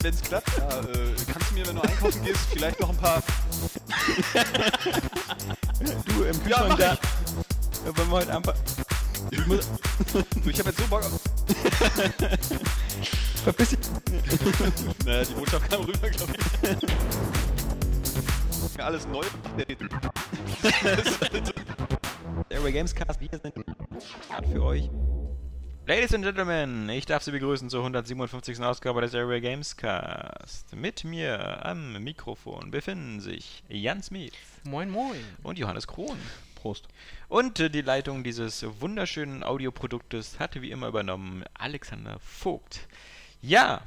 Wenn es klappt, ja, äh, kannst du mir, wenn du einkaufen gehst, vielleicht noch ein paar. Du im Kühlschrank mach da. Wollen wir heute einfach. Ich muss. Du, ich habe jetzt so Bock auf. Verpiss dich. Naja, die Botschaft kam rüber, glaube ich. Alles neu. Airway Gamescast. Wir sind für euch. Ladies and Gentlemen, ich darf Sie begrüßen zur 157. Ausgabe des Airway Gamescast. Mit mir am Mikrofon befinden sich Jan Smith Moin, moin. und Johannes Krohn. Prost. Und die Leitung dieses wunderschönen Audioproduktes hatte wie immer übernommen Alexander Vogt. Ja,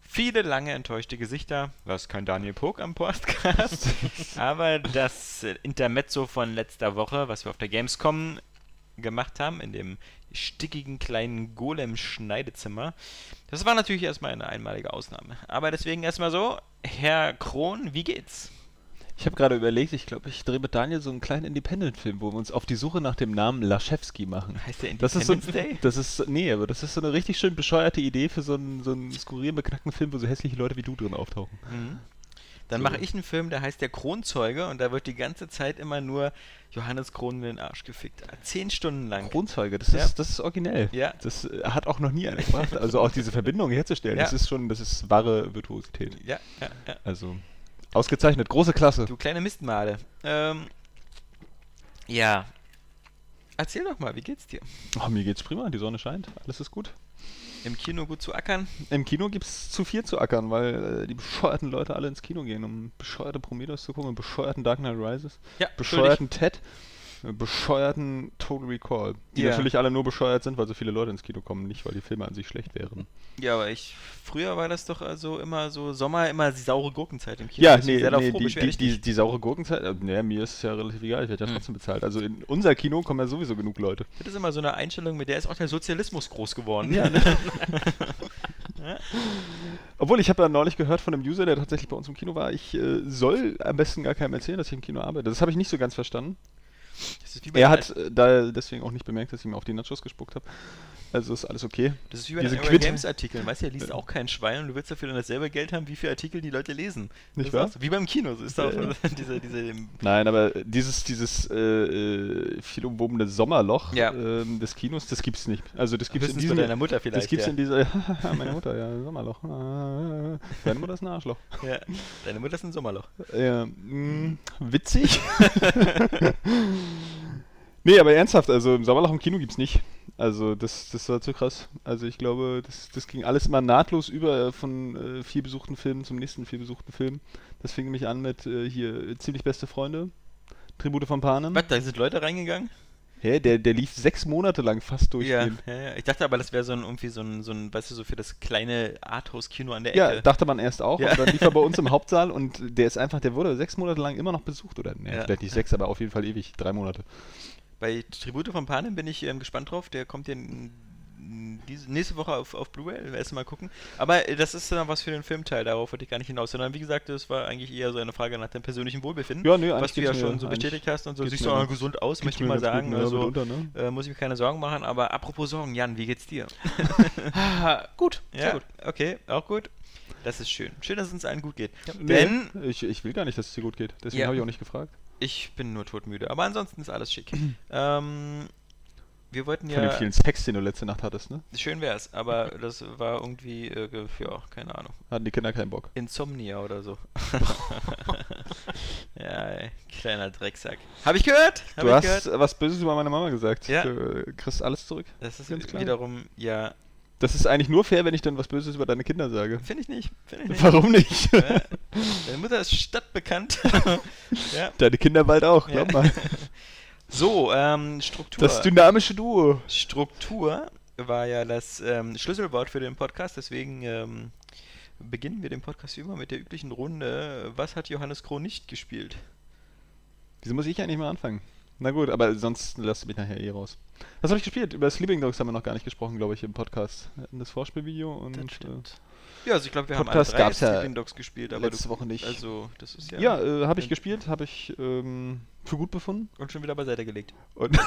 viele lange enttäuschte Gesichter. Das ist kein Daniel Pog am Podcast. aber das Intermezzo von letzter Woche, was wir auf der Gamescom gemacht haben, in dem stickigen kleinen Golem-Schneidezimmer, das war natürlich erstmal eine einmalige Ausnahme. Aber deswegen erstmal so, Herr Krohn, wie geht's? Ich habe gerade überlegt, ich glaube, ich drehe mit Daniel so einen kleinen Independent-Film, wo wir uns auf die Suche nach dem Namen Laschewski machen. Heißt der Das ist so, Independence Day? das ist, nee, aber das ist so eine richtig schön bescheuerte Idee für so einen, so einen skurrilen, beknackten Film, wo so hässliche Leute wie du drin auftauchen. Mhm. Dann mache ich einen Film, der heißt Der Kronzeuge und da wird die ganze Zeit immer nur Johannes Krohn in den Arsch gefickt. Zehn Stunden lang. Kronzeuge, das, Ja. ist, das ist originell. Ja. Das äh, hat auch noch nie einer gemacht. Also auch diese Verbindung herzustellen, Ja. das ist schon, das ist wahre Virtuosität. Ja, ja, ja. Also, ausgezeichnet, große Klasse. Du kleine Mistmale. Ähm, ja. Erzähl doch mal, wie geht's dir? Oh, mir geht's prima, die Sonne scheint, alles ist gut. Im Kino gut zu ackern? Im Kino gibt's zu viel zu ackern, weil äh, die bescheuerten Leute alle ins Kino gehen, um bescheuerte Prometheus zu gucken, bescheuerten Dark Knight Rises, Ja, bescheuerten Ted, bescheuerten Total Recall, die Ja. natürlich alle nur bescheuert sind, weil so viele Leute ins Kino kommen, nicht weil die Filme an sich schlecht wären. Ja, aber ich. Früher war das doch also immer so Sommer, immer die saure Gurkenzeit im Kino. Ja, nee, doch nee froh, die, die, die, die saure Gurkenzeit, äh, nee, mir ist es ja relativ egal, ich werde ja Hm. trotzdem bezahlt. Also in unser Kino kommen ja sowieso genug Leute. Das ist immer so eine Einstellung, mit der ist auch der Sozialismus groß geworden. Ja, ne? Obwohl, ich habe ja neulich gehört von einem User, der tatsächlich bei uns im Kino war, ich äh, soll am besten gar keinem erzählen, dass ich im Kino arbeite. Das habe ich nicht so ganz verstanden. Er hat äh, da deswegen auch nicht bemerkt, dass ich ihm auf die Nachos gespuckt habe. Also ist alles okay. Das ist wie bei Diese den Quid- Games Artikeln. Weißt du, er liest auch kein Schwein und du willst dafür dann dasselbe Geld haben, wie viele Artikel die Leute lesen. Nicht Das wahr? auch so. Wie beim Kino. So ist da auch Ja, ja. diese, diese, Nein, aber dieses, dieses äh, äh, viel umwobene Sommerloch Ja. ähm, des Kinos, das gibt's nicht. Also das gibt's in Wissens diesem, deiner Mutter vielleicht. das gibt's ja. in dieser, meine Mutter, ja, Sommerloch. Ah, Deine Mutter ist ein Arschloch. ja. Deine Mutter ist ein Sommerloch. Ja, mh, witzig. Nee, aber ernsthaft, also im Sommerloch im Kino gibt's nicht. Also das, das war zu krass. Also ich glaube, das, das ging alles immer nahtlos über äh, von äh, viel besuchten Filmen zum nächsten viel besuchten Film. Das fing nämlich an mit äh, hier ziemlich beste Freunde, Tribute von Panem. Was, da sind Leute reingegangen? Hä, der, der lief sechs Monate lang fast Ja, durchgehend. ja, ja. Ich dachte aber, das wäre so ein, irgendwie so ein, so ein, weißt du, so für das kleine Arthouse-Kino an der Ja, Ecke. dachte man erst auch. Ja. Und dann lief er bei uns im Hauptsaal und der ist einfach, der wurde sechs Monate lang immer noch besucht. Oder, ne, Ja. vielleicht nicht sechs, aber auf jeden Fall ewig, drei Monate. Bei Tribute von Panem bin ich ähm, gespannt drauf. Der kommt ja diese, nächste Woche auf, auf Blu-ray. Erst mal gucken. Aber äh, das ist dann was für den Filmteil. Darauf wollte ich gar nicht hinaus. Sondern wie gesagt, das war eigentlich eher so eine Frage nach deinem persönlichen Wohlbefinden. Ja, nee, was du ja schon so bestätigt hast und so. Siehst du auch gesund aus, möchte ich mal gut sagen. mit Also mitunter, ne? äh, muss ich mir keine Sorgen machen. Aber apropos Sorgen, Jan, wie geht's dir? gut, Ja, okay, auch gut. Das ist schön. Schön, dass es uns allen gut geht. Nee, Denn ich, ich will gar nicht, dass es dir gut geht. Deswegen Ja. habe ich auch nicht gefragt. Ich bin nur todmüde. Aber ansonsten ist alles schick. ähm, wir wollten Von ja. dem vielen Sex, den du letzte Nacht hattest, ne? Schön wär's, aber das war irgendwie, äh, ja, keine Ahnung. Hatten die Kinder keinen Bock. Insomnia oder so. ja, ey, kleiner Drecksack. Hab ich gehört? Hab du ich hast gehört? was Böses über meine Mama gesagt. Ja. Du kriegst alles zurück. Das ist wiederum, ja, Das ist eigentlich nur fair, wenn ich dann was Böses über deine Kinder sage. finde ich nicht. Find ich nicht. Warum nicht? Ja, deine Mutter ist stadtbekannt. ja. Deine Kinder bald auch, glaub Ja. mal. So, ähm, Struktur. Das dynamische Duo. Struktur war ja das ähm, Schlüsselwort für den Podcast, deswegen ähm, beginnen wir den Podcast wie immer mit der üblichen Runde. Was hat Johannes Kroh nicht gespielt? Wieso muss ich eigentlich mal anfangen? Na gut, aber sonst lasst mich nachher eh raus. Was habe ich gespielt? Über Sleeping Dogs haben wir noch gar nicht gesprochen, glaube ich, im Podcast. Wir hatten das Vorspielvideo und. Das Äh. Ja, also ich glaube, wir Podcast haben alle drei ja Sleeping Dogs gespielt, aber letzte du, Woche nicht. Also, das ist ja... ja, äh, habe ich gespielt, habe ich ähm, für gut befunden. Und schon wieder beiseite gelegt. Und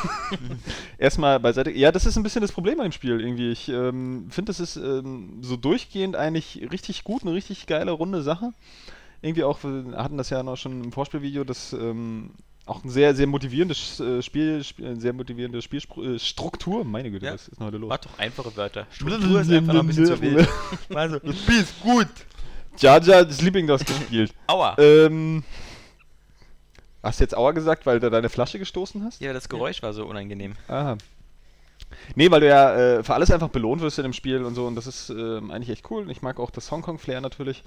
erstmal beiseite. Ja, das ist ein bisschen das Problem an dem Spiel irgendwie. Ich ähm, finde, das ist ähm, so durchgehend eigentlich richtig gut, eine richtig geile, runde Sache. Irgendwie auch, wir hatten das ja noch schon im Vorspielvideo, das ähm, auch ein sehr, sehr motivierendes äh, Spiel, eine sehr motivierende Spielstruktur. Meine Güte, Ja. was ist denn heute los? Mach doch einfache Wörter. Struktur ist einfach noch ein bisschen zu wild. Also, das Spiel ist gut. Jaja Sleeping Dogs gespielt. Aua. ähm, hast du jetzt Aua gesagt, weil du deine Flasche gestoßen hast? Ja, das Geräusch war so unangenehm. Aha. Nee, weil du ja äh, für alles einfach belohnt wirst in dem Spiel und so und das ist ähm, eigentlich echt cool. Ich mag auch das Hongkong-Flair natürlich.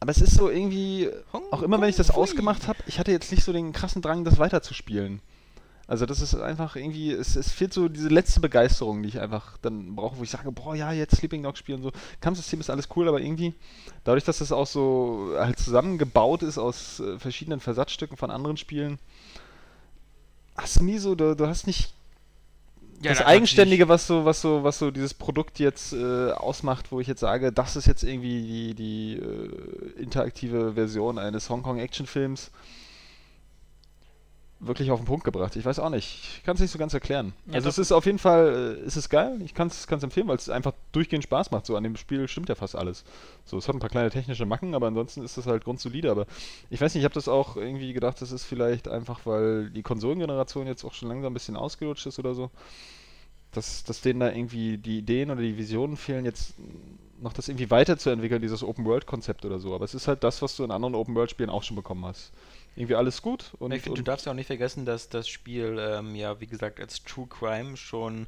Aber es ist so irgendwie, auch immer wenn ich das ausgemacht habe, ich hatte jetzt nicht so den krassen Drang, das weiterzuspielen. Also das ist einfach irgendwie, es, es fehlt so diese letzte Begeisterung, die ich einfach dann brauche, wo ich sage, boah, ja, jetzt Sleeping Dogs spielen und so. Kampfsystem ist alles cool, aber irgendwie, dadurch, dass das auch so halt zusammengebaut ist aus äh, verschiedenen Versatzstücken von anderen Spielen, hast du nie so, du, du hast nicht Ja, das Eigenständige, was so, was so, was so dieses Produkt jetzt äh, ausmacht, wo ich jetzt sage, das ist jetzt irgendwie die, die äh, interaktive Version eines Hongkong-Actionfilms wirklich auf den Punkt gebracht. Ich weiß auch nicht. Ich kann es nicht so ganz erklären. Ja, also es ist auf jeden Fall, äh, es ist geil. Ich kann es empfehlen, weil es einfach durchgehend Spaß macht. So an dem Spiel stimmt ja fast alles. So, es hat ein paar kleine technische Macken, aber ansonsten ist es halt grundsolide. Aber ich weiß nicht, ich habe das auch irgendwie gedacht, das ist vielleicht einfach, weil die Konsolengeneration jetzt auch schon langsam ein bisschen ausgelutscht ist oder so dass, dass denen da irgendwie die Ideen oder die Visionen fehlen, jetzt noch das irgendwie weiterzuentwickeln, dieses Open-World-Konzept oder so. Aber es ist halt das, was du in anderen Open-World-Spielen auch schon bekommen hast. Irgendwie alles gut und, ich finde, du darfst ja auch nicht vergessen, dass das Spiel ähm, ja, wie gesagt, als True Crime schon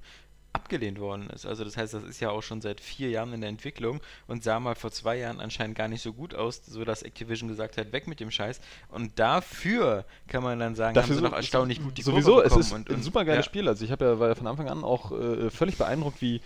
abgelehnt worden ist. Also das heißt, das ist ja auch schon seit vier Jahren in der Entwicklung und sah mal vor zwei Jahren anscheinend gar nicht so gut aus, so dass Activision gesagt hat, weg mit dem Scheiß. Und dafür kann man dann sagen, haben sie so- noch erstaunlich gut die Sowieso, Kurve es bekommen ist und, ein und, super geiles ja. Spiel. Also ich habe ja, war ja von Anfang an auch äh, völlig beeindruckt, wie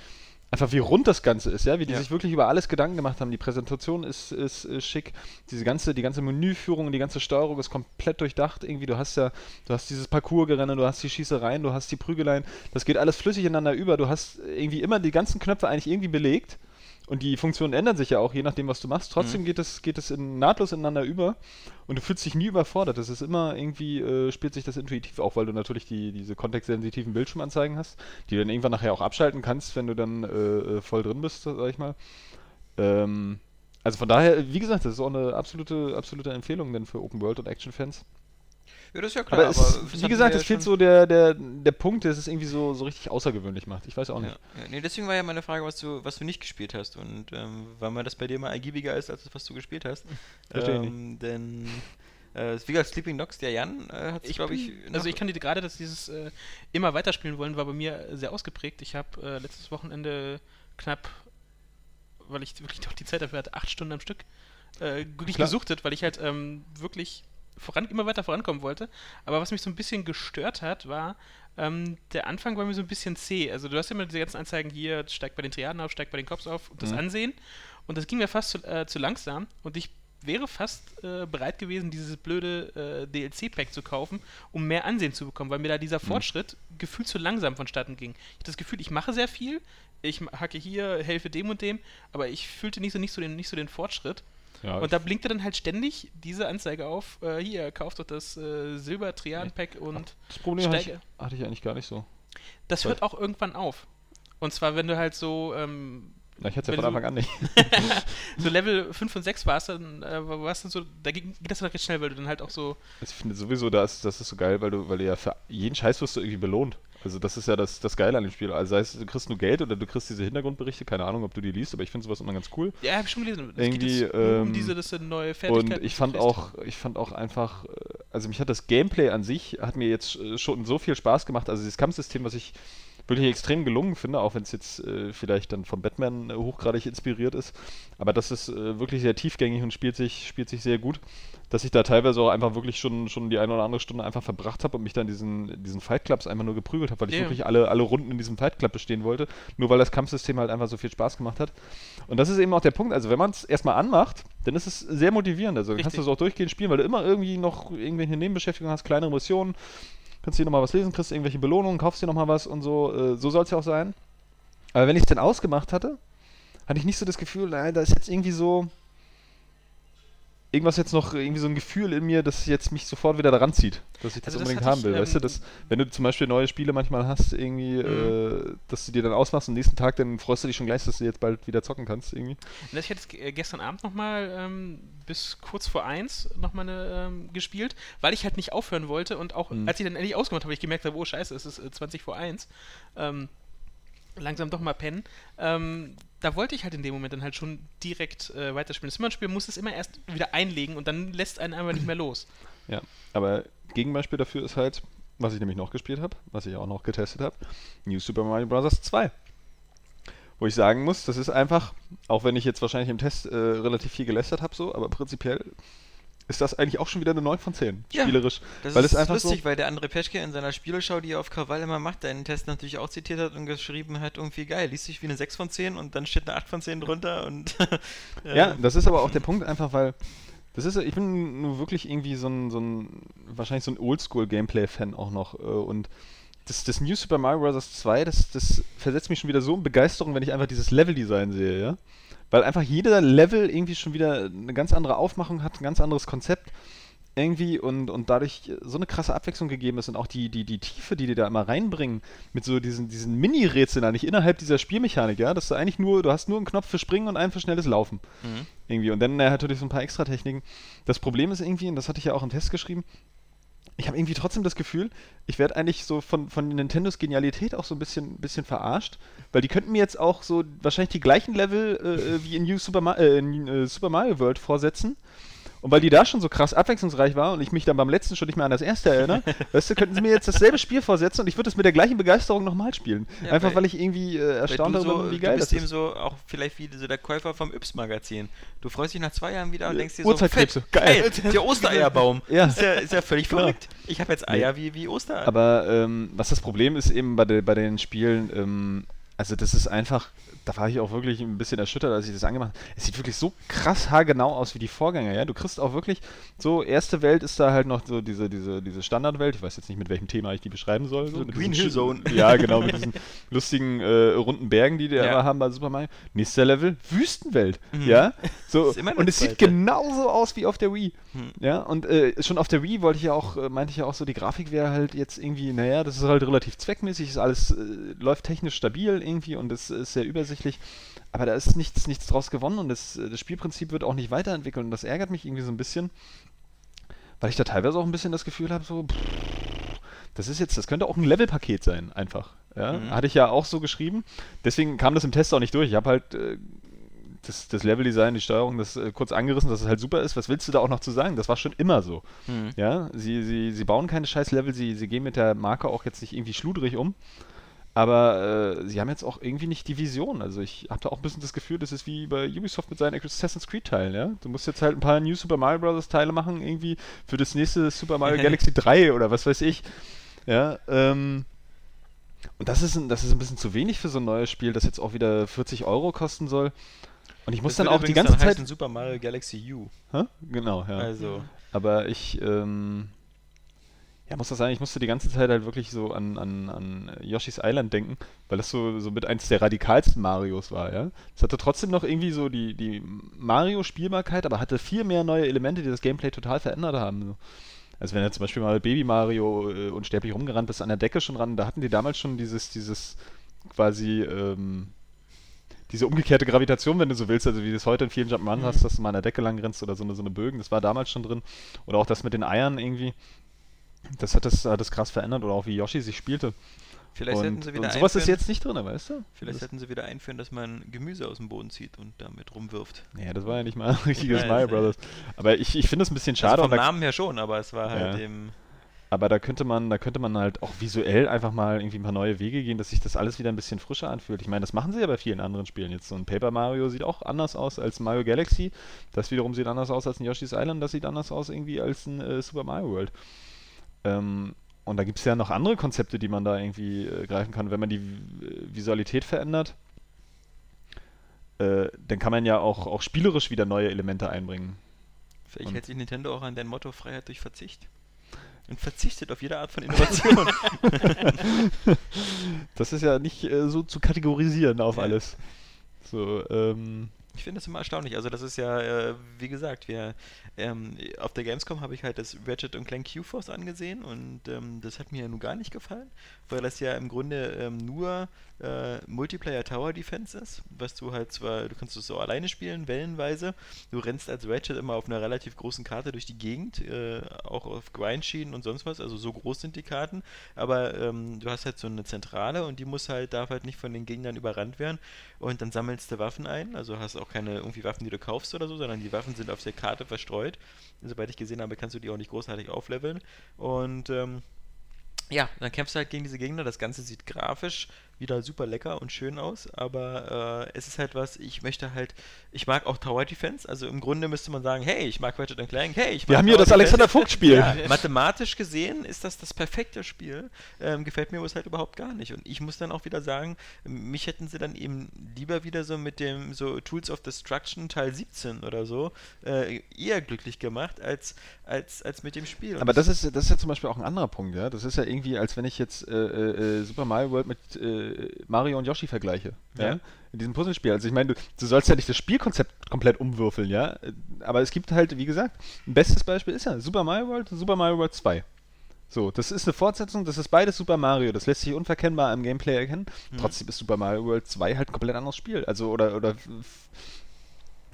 einfach wie rund das Ganze ist, ja, wie die Ja. sich wirklich über alles Gedanken gemacht haben. Die Präsentation ist, ist, äh, schick, diese ganze, die ganze Menüführung und die ganze Steuerung ist komplett durchdacht. Irgendwie, du hast ja, du hast dieses Parcoursgerenne, du hast die Schießereien, du hast die Prügeleien, das geht alles flüssig ineinander über. Du hast irgendwie immer die ganzen Knöpfe eigentlich irgendwie belegt. Und die Funktionen ändern sich ja auch, je nachdem, was du machst. Trotzdem Mhm. geht es, geht es in, nahtlos ineinander über und du fühlst dich nie überfordert. Das ist immer irgendwie, äh, spielt sich das intuitiv, auch weil du natürlich die, diese kontextsensitiven Bildschirmanzeigen hast, die du dann irgendwann nachher auch abschalten kannst, wenn du dann äh, äh, voll drin bist, sag ich mal. Ähm, also von daher, wie gesagt, das ist auch eine absolute, absolute Empfehlung denn für Open World und Action-Fans. Ja, das ist ja klar. Aber, es, das wie gesagt, es ja fehlt so der, der, der Punkt, der es irgendwie so, so richtig außergewöhnlich macht. Ich weiß auch nicht. Ja, ja, nee, deswegen war ja meine Frage, was du, was du nicht gespielt hast. Und ähm, weil mir das bei dir mal ergiebiger ist, als das, was du gespielt hast. Verstehe ich ähm, Denn, äh, wie gesagt, Sleeping Dogs, der Jan äh, hat Ich glaube ich, also ich kann dir gerade, dass dieses äh, immer weiterspielen wollen, war bei mir sehr ausgeprägt. Ich habe äh, letztes Wochenende knapp, weil ich wirklich noch die Zeit dafür hatte, acht Stunden am Stück äh, wirklich Klar. gesuchtet, weil ich halt ähm, wirklich voran, immer weiter vorankommen wollte. Aber was mich so ein bisschen gestört hat, war, ähm, der Anfang war mir so ein bisschen zäh. Also du hast immer diese ganzen Anzeigen hier, steigt bei den Triaden auf, steigt bei den Cops auf und das Mhm. Ansehen. Und das ging mir fast zu, äh, zu langsam und ich wäre fast äh, bereit gewesen, dieses blöde äh, DLC-Pack zu kaufen, um mehr Ansehen zu bekommen, weil mir da dieser Fortschritt gefühlt zu langsam vonstatten ging. Ich hatte das Gefühl, ich mache sehr viel, ich hacke hier, helfe dem und dem, aber ich fühlte nicht so, nicht so, den, nicht so den Fortschritt. Ja, Und da blinkte dann halt ständig diese Anzeige auf, äh, hier, kauft doch das äh, Silber-Triaden-Pack und das Problem hatte ich, hatte ich eigentlich gar nicht so. das hört auch irgendwann auf. Und zwar, wenn du halt so, ähm, Na, ich hatte es ja von Anfang an nicht. so Level 5 und 6 warst, dann äh, warst dann so, da ging, geht das dann recht schnell, weil du dann halt auch so, Also ich finde sowieso, das, das ist so geil, weil du, weil du ja für jeden Scheiß wirst du irgendwie belohnt. Also das ist ja das, das Geile an dem Spiel. Also sei es, du kriegst nur Geld oder du kriegst diese Hintergrundberichte, keine Ahnung, ob du die liest, aber ich finde sowas immer ganz cool. ja, hab ich schon gelesen. Es Irgendwie, geht nur um ähm, diese, das sind neue Und Fertigkeiten. ich die fand auch, ich fand auch einfach, äh, also mich hat das Gameplay an sich, hat mir jetzt äh, schon so viel Spaß gemacht. Also dieses Kampfsystem, was ich wirklich extrem gelungen finde, auch wenn es jetzt äh, vielleicht dann von Batman äh, hochgradig inspiriert ist. Aber das ist äh, wirklich sehr tiefgängig und spielt sich, spielt sich sehr gut. Dass ich da teilweise auch einfach wirklich schon, schon die eine oder andere Stunde einfach verbracht habe und mich dann diesen, diesen Fight Clubs einfach nur geprügelt habe, weil ich Ja. wirklich alle, alle Runden in diesem Fight Club bestehen wollte, nur weil das Kampfsystem halt einfach so viel Spaß gemacht hat. Und das ist eben auch der Punkt, also wenn man es erstmal anmacht, dann ist es sehr motivierend. Also dann kannst du es auch durchgehend spielen, weil du immer irgendwie noch irgendwelche Nebenbeschäftigungen hast, kleinere Missionen, kannst dir nochmal was lesen, kriegst irgendwelche Belohnungen, kaufst dir nochmal was und so. Äh, so soll es ja auch sein. Aber wenn ich es dann ausgemacht hatte, hatte ich nicht so das Gefühl, nein, da ist jetzt irgendwie so irgendwas jetzt noch, irgendwie so ein Gefühl in mir, das jetzt mich sofort wieder daran zieht, dass ich das Also das unbedingt haben ich, will. weißt du, ähm, dass, wenn du zum Beispiel neue Spiele manchmal hast, irgendwie, äh, dass du dir dann ausmachst und am nächsten Tag, dann freust du dich schon gleich, dass du jetzt bald wieder zocken kannst, irgendwie. Ich hatte es äh, gestern Abend nochmal ähm, bis kurz vor eins nochmal ähm, gespielt, weil ich halt nicht aufhören wollte und auch Mhm. als ich dann endlich ausgemacht habe, ich gemerkt habe, oh scheiße, es ist äh, 20 vor eins. Ähm, langsam doch mal pennen. Ähm, da wollte ich halt in dem Moment dann halt schon direkt äh, weiterspielen. Das Simon-Spiel muss es immer erst wieder einlegen und dann lässt einen einfach nicht mehr los. Ja, aber Gegenbeispiel dafür ist halt, was ich nämlich noch gespielt habe, was ich auch noch getestet habe, New Super Mario Bros. 2. Wo ich sagen muss, das ist einfach, auch wenn ich jetzt wahrscheinlich im Test äh, relativ viel gelästert habe, so, aber prinzipiell ist das eigentlich auch schon wieder eine 9 von 10, Ja, spielerisch. Das weil ist es einfach lustig, so, weil der andere Peschke in seiner Spieleschau, die er auf Krawall immer macht, deinen Test natürlich auch zitiert hat und geschrieben hat, irgendwie geil, liest sich wie eine 6 von 10 und dann steht eine 8 von 10 drunter und äh, Ja, das ist aber auch der Punkt einfach, weil das ist, ich bin nur wirklich irgendwie so ein, so ein wahrscheinlich so ein Oldschool-Gameplay-Fan auch noch äh, und das, das New Super Mario Bros. 2, das, das versetzt mich schon wieder so in Begeisterung, wenn ich einfach dieses Level-Design sehe, ja. Weil einfach jeder Level irgendwie schon wieder eine ganz andere Aufmachung hat, ein ganz anderes Konzept irgendwie und, und dadurch so eine krasse Abwechslung gegeben ist und auch die, die, die Tiefe, die die da immer reinbringen, mit so diesen, diesen Mini-Rätseln eigentlich innerhalb dieser Spielmechanik, ja, dass du eigentlich nur, du hast nur einen Knopf für Springen und einen für schnelles Laufen. Mhm. Irgendwie. Und dann äh, natürlich so ein paar extra Techniken. Das Problem ist irgendwie, und das hatte ich ja auch im Test geschrieben, ich habe irgendwie trotzdem das Gefühl, ich werde eigentlich so von, von Nintendos Genialität auch so ein bisschen, bisschen verarscht, weil die könnten mir jetzt auch so wahrscheinlich die gleichen Level äh, wie in New Super, äh, in, äh, Super Mario World vorsetzen. Und weil die da schon so krass abwechslungsreich war und ich mich dann beim letzten schon nicht mehr an das erste erinnere, weißt du, könnten sie mir jetzt dasselbe Spiel vorsetzen und ich würde es mit der gleichen Begeisterung nochmal spielen. Ja, Einfach weil- weil ich irgendwie äh, erstaunt darüber so, bin, wie geil du bist das eben ist. so auch vielleicht wie so der Käufer vom Yps-Magazin. Du freust dich nach zwei Jahren wieder und Ja, denkst dir so, fett, geil. geil, der Ostereierbaum. Ja. Ist ja, ist ja völlig Klar. verrückt. Ich habe jetzt Eier wie, wie Ostereier. Aber ähm, was das Problem ist eben bei, de, bei den Spielen, ähm, also das ist einfach, da war ich auch wirklich ein bisschen erschüttert, als ich das angemacht habe. Es sieht wirklich so krass haargenau aus wie die Vorgänger, ja. Du kriegst auch wirklich, so, erste Welt ist da halt noch so diese, diese, diese Standardwelt. Ich weiß jetzt nicht, mit welchem Thema ich die beschreiben soll. So mit Green Hill Zone. Ja, genau, mit diesen lustigen äh, runden Bergen, die die Ja. immer haben bei Super Mario. Nächster Level, Wüstenwelt, Mhm. ja. So, und es sieht genauso aus wie auf der Wii. Hm. Ja, und äh, schon auf der Wii wollte ich ja auch, äh, meinte ich ja auch so, die Grafik wäre halt jetzt irgendwie, naja, das ist halt relativ zweckmäßig, ist alles, äh, läuft technisch stabil irgendwie und es ist sehr übersichtlich. Aber da ist nichts, nichts draus gewonnen und das, äh, das Spielprinzip wird auch nicht weiterentwickelt und das ärgert mich irgendwie so ein bisschen, weil ich da teilweise auch ein bisschen das Gefühl habe, so, pff, das ist jetzt, das könnte auch ein Levelpaket sein, einfach. Ja, Mhm. hatte ich ja auch so geschrieben. Deswegen kam das im Test auch nicht durch. Ich habe halt äh, das, das Leveldesign, die Steuerung, das äh, kurz angerissen, dass es halt super ist. Was willst du da auch noch zu sagen? Das war schon immer so. Hm. Ja, sie, sie, sie bauen keine scheiß Level, sie, sie gehen mit der Marke auch jetzt nicht irgendwie schludrig um. Aber äh, sie haben jetzt auch irgendwie nicht die Vision. Also ich habe da auch ein bisschen das Gefühl, das ist wie bei Ubisoft mit seinen Assassin's Creed Teilen, ja. Du musst jetzt halt ein paar New Super Mario Bros. Teile machen, irgendwie für das nächste Super Mario Galaxy 3 oder was weiß ich. Ja, ähm. Und das ist, ein, das ist ein bisschen zu wenig für so ein neues Spiel, das jetzt auch wieder 40 Euro kosten soll. Und ich muss Das dann auch die ganze dann Zeit. Super Mario Galaxy U. Hä? Genau, ja. Also, Aber ich, ähm, ja, muss das sagen, ich musste die ganze Zeit halt wirklich so an, an, an Yoshi's Island denken, weil das so, so mit eins der radikalsten Marios war, ja. Es hatte trotzdem noch irgendwie so die, die Mario-Spielbarkeit, aber hatte viel mehr neue Elemente, die das Gameplay total verändert haben. So. Also wenn du zum Beispiel mal Baby Mario äh, unsterblich rumgerannt bist, an der Decke schon ran, da hatten die damals schon dieses, dieses quasi, ähm, diese umgekehrte Gravitation, wenn du so willst, also wie du es heute in vielen Jump'n'Run hast, dass du mal an der Decke lang rennst oder so eine, so eine Bögen, das war damals schon drin. Oder auch das mit den Eiern irgendwie. Das hat das, hat das krass verändert oder auch wie Yoshi sich spielte. vielleicht hätten Und, sie wieder und sowas ist einführen- jetzt nicht drin, weißt du? Vielleicht das, hätten sie wieder einführen, dass man Gemüse aus dem Boden zieht und damit rumwirft. ja, das war ja nicht mal ein richtiges Nein, Mario Brothers. Aber ich, ich finde es ein bisschen schade. also und vom Namen her schon, aber es war halt Ja. eben. Aber da könnte man, da könnte man halt auch visuell einfach mal irgendwie ein paar neue Wege gehen, dass sich das alles wieder ein bisschen frischer anfühlt. Ich meine, das machen sie ja bei vielen anderen Spielen. Jetzt so ein Paper Mario sieht auch anders aus als Mario Galaxy. Das wiederum sieht anders aus als ein Yoshi's Island. Das sieht anders aus irgendwie als ein äh, Super Mario World. Ähm, und da gibt es ja noch andere Konzepte, die man da irgendwie äh, greifen kann. Wenn man die Vi- Visualität verändert, äh, dann kann man ja auch, auch spielerisch wieder neue Elemente einbringen. Vielleicht Und- hält sich Nintendo auch an dein Motto Freiheit durch Verzicht. Und verzichtet auf jede Art von Innovation. Das ist ja nicht äh, so zu kategorisieren auf Ja. alles. So, ähm, Ich finde das immer erstaunlich. Also das ist ja, äh, wie gesagt, wir ähm, auf der Gamescom habe ich halt das Ratchet und Clank Q-Force angesehen und ähm, das hat mir ja nun gar nicht gefallen, weil das ja im Grunde ähm, nur äh, Multiplayer Tower Defense ist, was du halt zwar, du kannst es so alleine spielen, wellenweise. Du rennst als Ratchet immer auf einer relativ großen Karte durch die Gegend, äh, auch auf Grindschienen und sonst was, also so groß sind die Karten, aber ähm, du hast halt so eine Zentrale und die muss halt, darf halt nicht von den Gegnern überrannt werden und dann sammelst du Waffen ein, also hast auch keine irgendwie Waffen, die du kaufst oder so, sondern die Waffen sind auf der Karte verstreut. Soweit ich gesehen habe, kannst du die auch nicht großartig aufleveln. Und ähm, ja, dann kämpfst du halt gegen diese Gegner. Das Ganze sieht grafisch wieder super lecker und schön aus, aber äh, es ist halt was, ich möchte halt, ich mag auch Tower Defense, also im Grunde müsste man sagen, hey, ich mag Ratchet Clank, hey, ich mag wir haben hier das Alexander Defense. Vogt-Spiel. Ja, mathematisch gesehen ist das das perfekte Spiel. Ähm, gefällt mir aber halt überhaupt gar nicht. Und ich muss dann auch wieder sagen, mich hätten sie dann eben lieber wieder so mit dem so Tools of Destruction Teil 17 oder so äh, eher glücklich gemacht als, als, als mit dem Spiel. Und Aber das ist, das ist ja zum Beispiel auch ein anderer Punkt, ja. Das ist ja irgendwie, als wenn ich jetzt äh, äh, Super Mario World mit äh, Mario und Yoshi vergleiche. Ja. Ja. In diesem Puzzlespiel. Also ich meine, du, du sollst ja nicht das Spielkonzept komplett umwürfeln, ja. Aber es gibt halt, wie gesagt, ein bestes Beispiel ist ja Super Mario World und Super Mario World 2. So, das ist eine Fortsetzung, das ist beides Super Mario, das lässt sich unverkennbar im Gameplay erkennen. Mhm. Trotzdem ist Super Mario World 2 halt ein komplett anderes Spiel. Also, oder, oder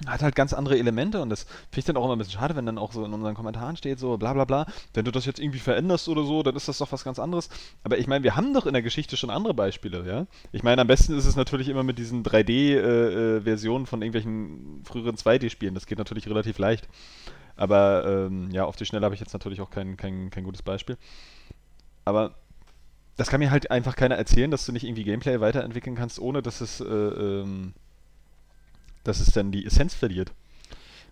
hat halt ganz andere Elemente und das finde ich dann auch immer ein bisschen schade, wenn dann auch so in unseren Kommentaren steht, so bla bla bla, wenn du das jetzt irgendwie veränderst oder so, dann ist das doch was ganz anderes. Aber ich meine, wir haben doch in der Geschichte schon andere Beispiele, ja. Ich meine, am besten ist es natürlich immer mit diesen 3D-Versionen von irgendwelchen früheren 2D-Spielen. Das geht natürlich relativ leicht. Aber ähm, ja, auf die Schnelle habe ich jetzt natürlich auch kein, kein, kein gutes Beispiel. Aber das kann mir halt einfach keiner erzählen, dass du nicht irgendwie Gameplay weiterentwickeln kannst, ohne dass es, äh, ähm, dass es dann die Essenz verliert.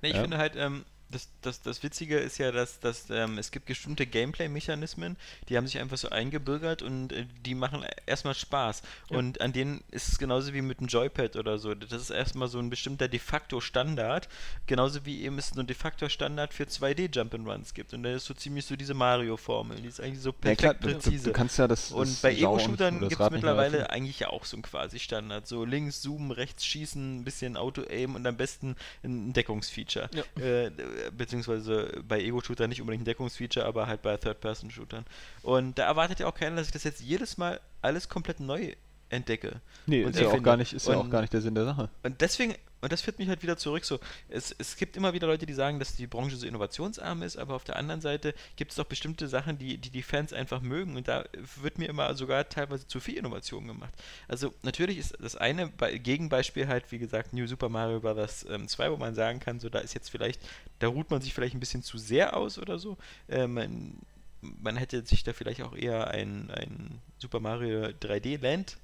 Nee, ich Ja. finde halt, ähm, das, das, das Witzige ist ja, dass, dass ähm, es gibt bestimmte Gameplay-Mechanismen, die haben sich einfach so eingebürgert und äh, die machen erstmal Spaß. Ja. Und an denen ist es genauso wie mit einem Joypad oder so. Das ist erstmal so ein bestimmter de facto Standard, genauso wie eben es so ein de facto Standard für 2D Jump'n'Runs gibt. Und da ist so ziemlich so diese Mario-Formel, die ist eigentlich so Ja, perfekt klar, du, du, präzise. du kannst ja das. Und bei Ego-Shootern gibt es mittlerweile eigentlich ja auch so ein quasi Standard. So links zoomen, rechts schießen, ein bisschen Auto-Aim und am besten ein Deckungsfeature. Ja. Äh, beziehungsweise bei Ego-Shootern nicht unbedingt ein Deckungsfeature, aber halt bei Third-Person-Shootern. Und da erwartet ja auch keiner, dass ich das jetzt jedes Mal alles komplett neu entdecke. Nee, und ist ja auch gar nicht, ist ja auch gar nicht der Sinn der Sache. Und deswegen, und das führt mich halt wieder zurück, so, es, es gibt immer wieder Leute, die sagen, dass die Branche so innovationsarm ist, aber auf der anderen Seite gibt es doch bestimmte Sachen, die, die die Fans einfach mögen und da wird mir immer sogar teilweise zu viel Innovation gemacht. Also natürlich ist das eine Be Gegenbeispiel halt, wie gesagt, New Super Mario Bros. Ähm, 2, wo man sagen kann, so da ist jetzt vielleicht, da ruht man sich vielleicht ein bisschen zu sehr aus oder so. Äh, man, hätte sich da vielleicht auch eher ein, ein Super Mario 3D Land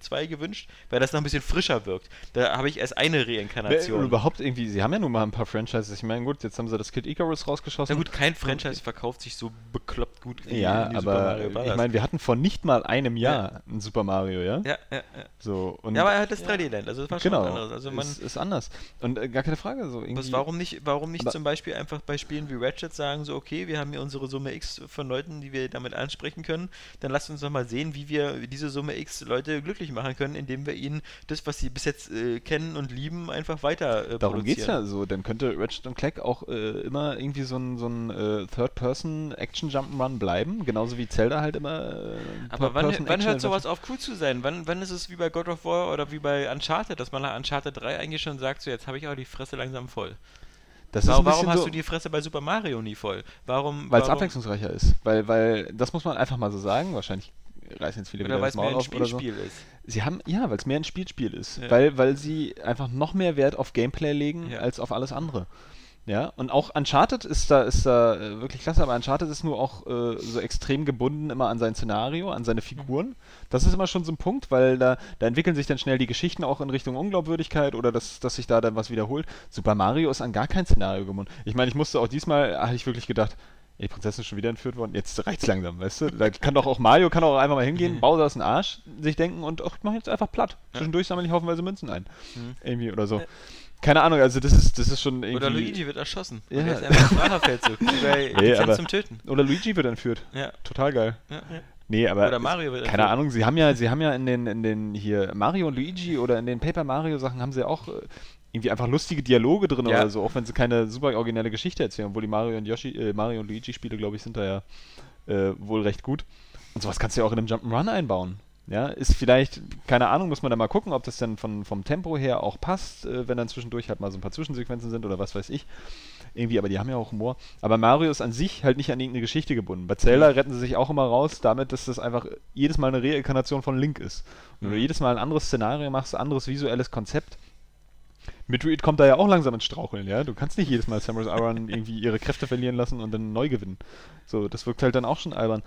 2 gewünscht, weil das noch ein bisschen frischer wirkt. Da habe ich erst eine Wer- Reinkarnation. Überhaupt irgendwie, sie haben ja nun mal ein paar Franchises. Ich meine, gut, jetzt haben sie das Kid Icarus rausgeschossen. Na gut, kein Franchise verkauft sich so bekloppt gut wie Ja, die Super aber Mario Bros. ich meine, wir hatten vor nicht mal einem Jahr ein Super Mario, ja? ja, ja, ja. So, und ja, aber er hat das 3D-Land, also das war schon genau, was anderes. Also man, ist, ist anders. Und äh, gar keine Frage, so was, irgendwie. warum nicht, warum nicht aber- zum Beispiel einfach bei Spielen wie Ratchet sagen, so okay, wir haben hier unsere Summe X von Leuten, die wir damit ansprechen können, dann lasst uns doch mal sehen, wie wir diese Summe X Leute glücklich machen können, indem wir ihnen das, was sie bis jetzt äh, kennen und lieben, einfach weiter äh, Darum geht's produzieren. ja so. Dann könnte Ratchet Clank auch äh, immer irgendwie so ein, so ein äh, Third-Person-Action-Jump'n'Run bleiben. Genauso wie Zelda halt immer. Äh, Aber wann, wann hört sowas auf cool zu sein? Wann, wann ist es wie bei God of War oder wie bei Uncharted, dass man nach Uncharted 3 eigentlich schon sagt, so jetzt habe ich auch die Fresse langsam voll. Warum warum hast so, du die Fresse bei Super Mario nie voll? Warum? Weil es abwechslungsreicher ist. Weil, weil, das muss man einfach mal so sagen. Wahrscheinlich reißen jetzt viele Oder wieder weil das es mehr Maul ein auf oder so. Spielspiel ist. Sie haben, ja, weil es mehr ein Spielspiel ist. Ja. Weil, weil sie einfach noch mehr Wert auf Gameplay legen Ja. als auf alles andere. Ja, und auch Uncharted ist da, ist da äh, wirklich klasse, aber Uncharted ist nur auch äh, so extrem gebunden immer an sein Szenario, an seine Figuren. Das ist immer schon so ein Punkt, weil da, da entwickeln sich dann schnell die Geschichten auch in Richtung Unglaubwürdigkeit oder dass, dass sich da dann was wiederholt. Super Mario ist an gar kein Szenario gebunden. Ich meine, ich musste auch diesmal, hatte ich wirklich gedacht, die Prinzessin ist schon wieder entführt worden, jetzt reicht's langsam, weißt du? Da kann doch auch Mario, kann auch einfach mal hingehen, Bowser ist ein Arsch, sich denken und ach, ich mach jetzt einfach platt. Zwischendurch sammle ich haufenweise Münzen ein. Mhm. Irgendwie oder so. Keine Ahnung, also das ist, das ist schon irgendwie... Oder Luigi wird erschossen. Ja. Und er ist einfach. Bei Nee, aber- zum Töten. Oder Luigi wird entführt. Ja. Total geil. ja. Nee, aber Oder Mario wird keine entführt. Ahnung, sie haben ja, sie haben ja in den, in den hier Mario und Luigi oder in den Paper Mario Sachen haben sie auch äh, irgendwie einfach lustige Dialoge drin Ja. oder so, auch wenn sie keine super originelle Geschichte erzählen, obwohl die Mario und Yoshi, äh, Mario und Luigi Spiele, glaube ich, sind da ja äh, wohl recht gut. Und sowas kannst du ja auch in einem Jump'n'Run einbauen. Ja, ist vielleicht, keine Ahnung, muss man da mal gucken, ob das dann von, vom Tempo her auch passt, äh, wenn dann zwischendurch halt mal so ein paar Zwischensequenzen sind oder was weiß ich. Irgendwie, aber die haben ja auch Humor. Aber Mario ist an sich halt nicht an irgendeine Geschichte gebunden. Bei Zelda retten sie sich auch immer raus, damit, dass das einfach jedes Mal eine Reinkarnation von Link ist. Und wenn du Mhm. jedes Mal ein anderes Szenario machst, anderes visuelles Konzept, Metroid kommt da ja auch langsam ins Straucheln, ja. Du kannst nicht jedes Mal Samus Aran irgendwie ihre Kräfte verlieren lassen und dann neu gewinnen. So, das wirkt halt dann auch schon albern.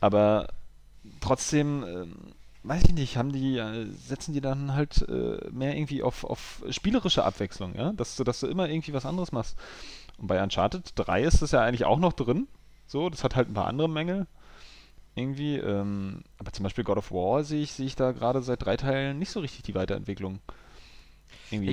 Aber trotzdem, ähm, weiß ich nicht, haben die, äh, setzen die dann halt äh, mehr irgendwie auf, auf spielerische Abwechslung, ja, dass du, dass du immer irgendwie was anderes machst. Und bei Uncharted 3 ist das ja eigentlich auch noch drin. So, das hat halt ein paar andere Mängel. Irgendwie, ähm, aber zum Beispiel God of War sehe ich, sehe ich da gerade seit drei Teilen nicht so richtig die Weiterentwicklung.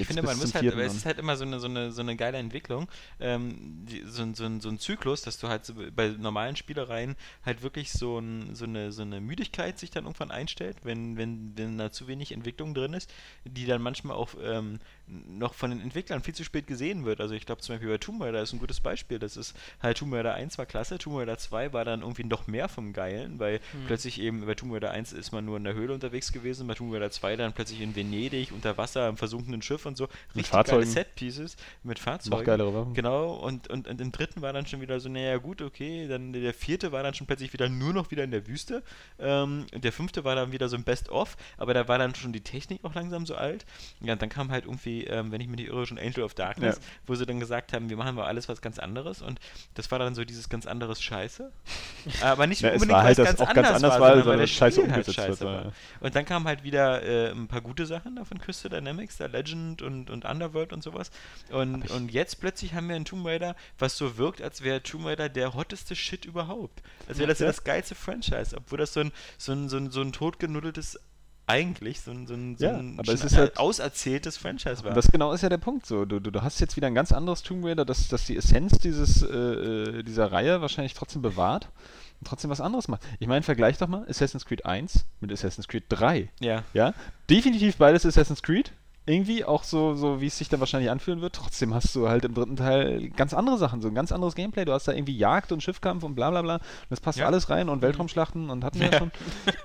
Ich finde, man muss halt, vierten es ist halt immer so eine, so eine, so eine geile Entwicklung, ähm, die, so, ein- so, ein- so ein Zyklus, dass du halt so bei normalen Spielereien halt wirklich so, ein, so, eine, so eine Müdigkeit sich dann irgendwann einstellt, wenn, wenn, wenn da zu wenig Entwicklung drin ist, die dann manchmal auch ähm, noch von den Entwicklern viel zu spät gesehen wird. Also ich glaube zum Beispiel bei Tomb Raider ist ein gutes Beispiel. Das ist halt Tomb Raider 1 war klasse, Tomb Raider 2 war dann irgendwie noch mehr vom Geilen, weil plötzlich eben bei Tomb Raider 1 ist man nur in der Höhle unterwegs gewesen, bei Tomb Raider 2 dann plötzlich in Venedig unter Wasser am versunkenen Schiff und so. Richtig geile Fahrzeugen. Set-Pieces mit Fahrzeugen. Noch geilere Waffen. Genau, und, und, und im dritten war dann schon wieder so, naja gut, okay, dann der vierte war dann schon plötzlich wieder nur noch wieder in der Wüste. Ähm, der fünfte war dann wieder so ein Best-of, aber da war dann schon die Technik auch langsam so alt. Ja, und dann kam halt irgendwie, ähm, wenn ich mich nicht irre, schon Angel of Darkness, Ja. wo sie dann gesagt haben, wir machen mal alles was ganz anderes und das war dann so dieses ganz anderes Scheiße. aber nicht Ja, es unbedingt, war halt, weil dass auch ganz anders war, sondern sondern das das Scheiße halt umgesetzt scheiße wird, war. ja. Und dann kamen halt wieder äh, ein paar gute Sachen da von Crystal Dynamics, da Legend und, und Underworld und sowas. Und, und jetzt plötzlich haben wir einen Tomb Raider, was so wirkt, als wäre Tomb Raider der hotteste Shit überhaupt. Als wäre das ja Ja. das geilste Franchise, obwohl das so ein, so ein, so ein, so ein totgenuddeltes, eigentlich, so ein, so ein, so Ja, ein aber es ist halt- auserzähltes Franchise war. Das genau ist ja der Punkt. So, du, du, du hast jetzt wieder ein ganz anderes Tomb Raider, das, das die Essenz dieses, äh, äh, dieser Reihe wahrscheinlich trotzdem bewahrt und trotzdem was anderes macht. Ich meine, vergleich doch mal Assassin's Creed 1 mit Assassin's Creed 3. ja. Ja, definitiv beides Assassin's Creed. Irgendwie auch so, so wie es sich dann wahrscheinlich anfühlen wird. Trotzdem hast du halt im dritten Teil ganz andere Sachen, so ein ganz anderes Gameplay. Du hast da irgendwie Jagd und Schiffkampf und bla bla bla. Und das passt Ja. alles rein und Weltraumschlachten und hatten wir ja schon.